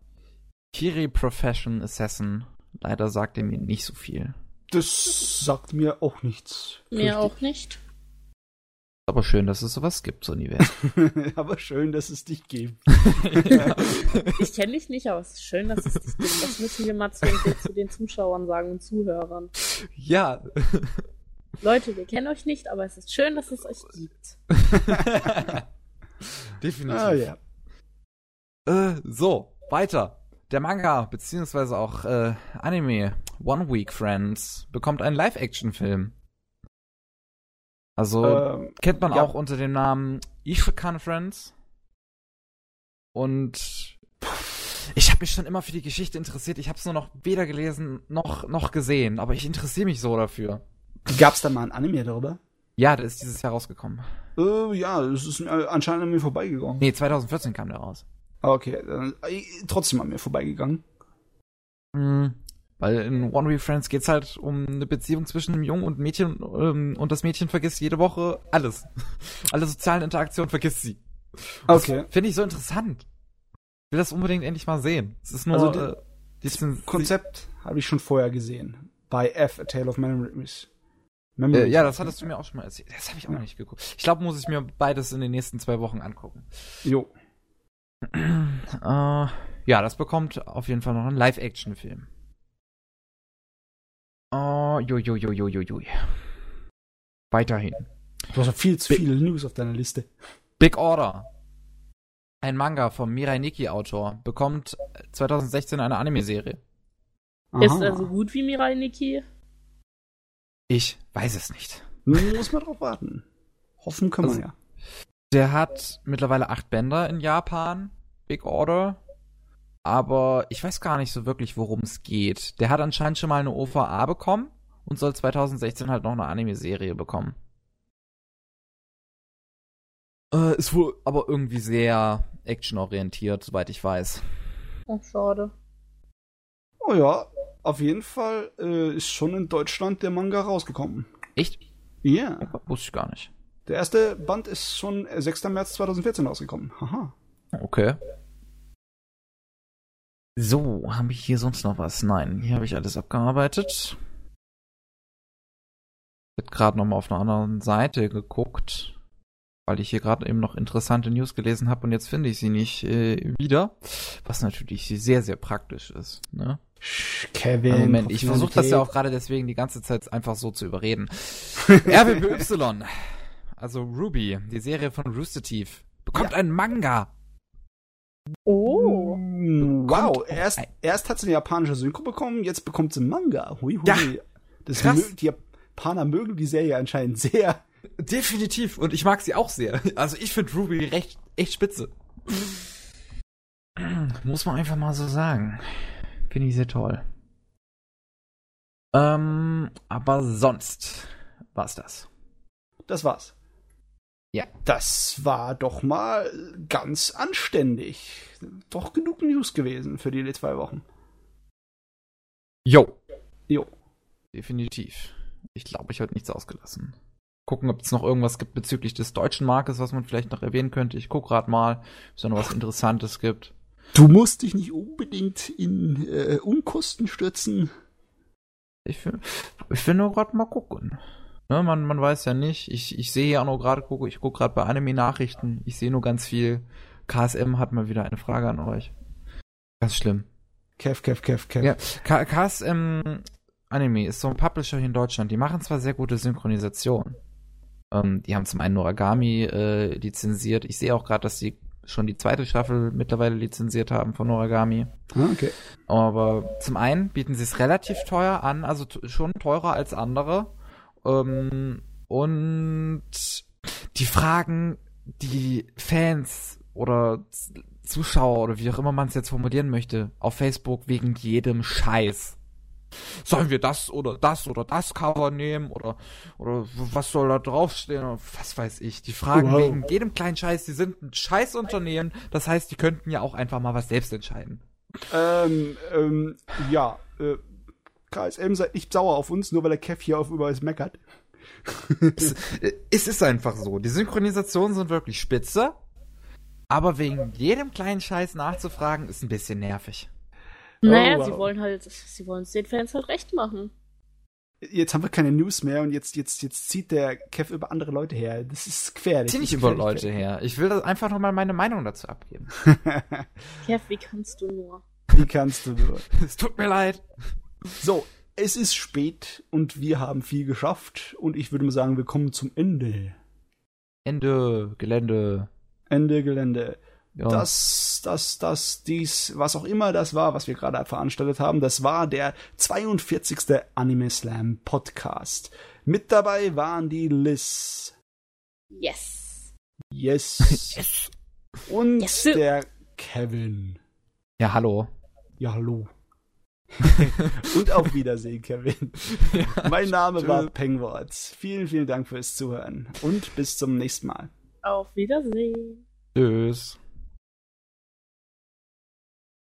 Kiri Profession Assassin. Leider sagt er mir nicht so viel. Das sagt mir auch nichts. Mir auch nicht. Aber schön, dass es sowas gibt, so Universum. Aber schön, dass es dich gibt. Ich kenne dich nicht, aber es ist schön, dass es dich gibt. Das müssen wir mal zu, zu den Zuschauern sagen und Zuhörern. ja. Leute, wir kennen euch nicht, aber es ist schön, dass es euch gibt. Definitiv. Ah ja. Äh, so, weiter. Der Manga, beziehungsweise auch äh, Anime One Week Friends, bekommt einen Live-Action-Film. Also Ähm, kennt man ja. auch unter dem Namen Ishikan Friends. Und ich habe mich schon immer für die Geschichte interessiert. Ich habe es nur noch weder gelesen noch noch gesehen, aber ich interessiere mich so dafür. Gab's da mal ein Anime darüber? Ja, der ist dieses Jahr rausgekommen. Äh, ja, es ist anscheinend an mir vorbeigegangen. Nee, 2014 kam der raus. Ah, Okay, dann, äh, trotzdem an mir vorbeigegangen. Mhm. Weil in One Week Friends geht's halt um eine Beziehung zwischen einem Jungen und einem Mädchen ähm, und das Mädchen vergisst jede Woche alles. Alle sozialen Interaktionen vergisst sie. Okay. Finde ich so interessant. Ich will das unbedingt endlich mal sehen. Es ist nur Also die- äh, diesen, Konzept habe ich schon vorher gesehen. Bei F, A Tale of Memories. Äh, Memories. ja, das hattest du mir auch schon mal erzählt. Das habe ich auch noch nicht geguckt. Ich glaube, muss ich mir beides in den nächsten zwei Wochen angucken. Jo. Äh, ja, das bekommt auf jeden Fall noch einen Live-Action-Film. Oh, jo, jo, jo, jo, jo, jo. Weiterhin. Du hast ja viel zu viele News auf deiner Liste. Big Order. Ein Manga vom Mirai Nikki Autor bekommt 2016 eine Anime-Serie. Ist er so gut wie Mirai Nikki? Ich weiß es nicht. Muss man drauf warten. Hoffen können wir Also- ja. Der hat mittlerweile acht Bänder in Japan. Big Order. Aber ich weiß gar nicht so wirklich, worum es geht. Der hat anscheinend schon mal eine OVA bekommen und soll 2016 halt noch eine Anime-Serie bekommen. Äh, ist wohl aber irgendwie sehr actionorientiert, soweit ich weiß. Oh, schade. Oh ja, auf jeden Fall äh, ist schon in Deutschland der Manga rausgekommen. Echt? Ja. Wusste ich gar nicht. Der erste Band ist schon äh, 6. März 2014 rausgekommen. Haha. Okay. So, habe ich hier sonst noch was? Nein, hier habe ich alles abgearbeitet. Ich hab gerade nochmal auf einer anderen Seite geguckt, weil ich hier gerade eben noch interessante News gelesen habe und jetzt finde ich sie nicht äh, wieder, was natürlich sehr, sehr praktisch ist. Ne? Kevin. Moment, ich versuche das ja auch gerade deswegen die ganze Zeit einfach so zu überreden. RBBY, also Ruby, die Serie von Rooster Teeth, bekommt einen Manga. Oh. Bekommt Wow, erst, erst hat sie eine japanische Synchro bekommen, jetzt bekommt sie einen Manga. Hui, hui. Ja, das krass. die Japaner mögen die Serie anscheinend sehr. Definitiv. Und ich mag sie auch sehr. Also ich finde Ruby recht, echt spitze. Muss man einfach mal so sagen. Finde ich sehr toll. Ähm, aber sonst war's das. Das war's. Ja. Das war doch mal ganz anständig. Doch genug News gewesen für die zwei Wochen. Jo. Jo. Definitiv. Ich glaube, ich habe nichts ausgelassen. Gucken, ob es noch irgendwas gibt bezüglich des deutschen Marktes, was man vielleicht noch erwähnen könnte. Ich guck gerade mal, ob es da noch was Interessantes gibt. Du musst dich nicht unbedingt in äh, Unkosten stürzen. Ich will, ich will nur gerade mal gucken. Ne, man, man weiß ja nicht. Ich, ich sehe ja auch nur gerade, gucke, ich gucke gerade bei Anime-Nachrichten. Ich sehe nur ganz viel. KSM hat mal wieder eine Frage an euch. Ganz schlimm. Kev, Kev, Kev, Kev. Ja, Ka- KSM Anime ist so ein Publisher hier in Deutschland. Die machen zwar sehr gute Synchronisation. Ähm, die haben zum einen Noragami äh, lizenziert. Ich sehe auch gerade, dass die schon die zweite Staffel mittlerweile lizenziert haben von Noragami. Ah, okay. Aber zum einen bieten sie es relativ teuer an, also schon teurer als andere. Ähm, und die fragen die Fans oder Zuschauer oder wie auch immer man es jetzt formulieren möchte, auf Facebook wegen jedem Scheiß. Sollen wir das oder das oder das Cover nehmen oder oder was soll da draufstehen oder was weiß ich. Die fragen Wow. wegen jedem kleinen Scheiß. Die sind ein Scheißunternehmen. Das heißt, die könnten ja auch einfach mal was selbst entscheiden. Ähm, ähm, ja, äh, KSM seid nicht sauer auf uns, nur weil der Kev hier auf überall meckert. es, es ist einfach so. Die Synchronisationen sind wirklich spitze. Aber wegen jedem kleinen Scheiß nachzufragen, ist ein bisschen nervig. Naja, wow. sie wollen halt, sie wollen es den Fans halt recht machen. Jetzt haben wir keine News mehr und jetzt, jetzt, jetzt zieht der Kev über andere Leute her. Das ist gefährlich. Zieh nicht über gefährlich. Leute her. Ich will das einfach nochmal meine Meinung dazu abgeben. Kev, wie kannst du nur? Wie kannst du nur? es tut mir leid. So, es ist spät und wir haben viel geschafft und ich würde mal sagen, wir kommen zum Ende. Ende, Gelände. Ende Gelände. Ja. Das, das, das, dies, was auch immer das war, was wir gerade veranstaltet haben, das war der 42. Anime Slam Podcast. Mit dabei waren die Liz. Yes. Yes. Yes. Und Yes, der Kevin. Ja, hallo. Ja, hallo. Und auf Wiedersehen, Kevin. mein Name war Pengwort. Vielen, vielen Dank fürs Zuhören und bis zum nächsten Mal. Auf Wiedersehen. Tschüss.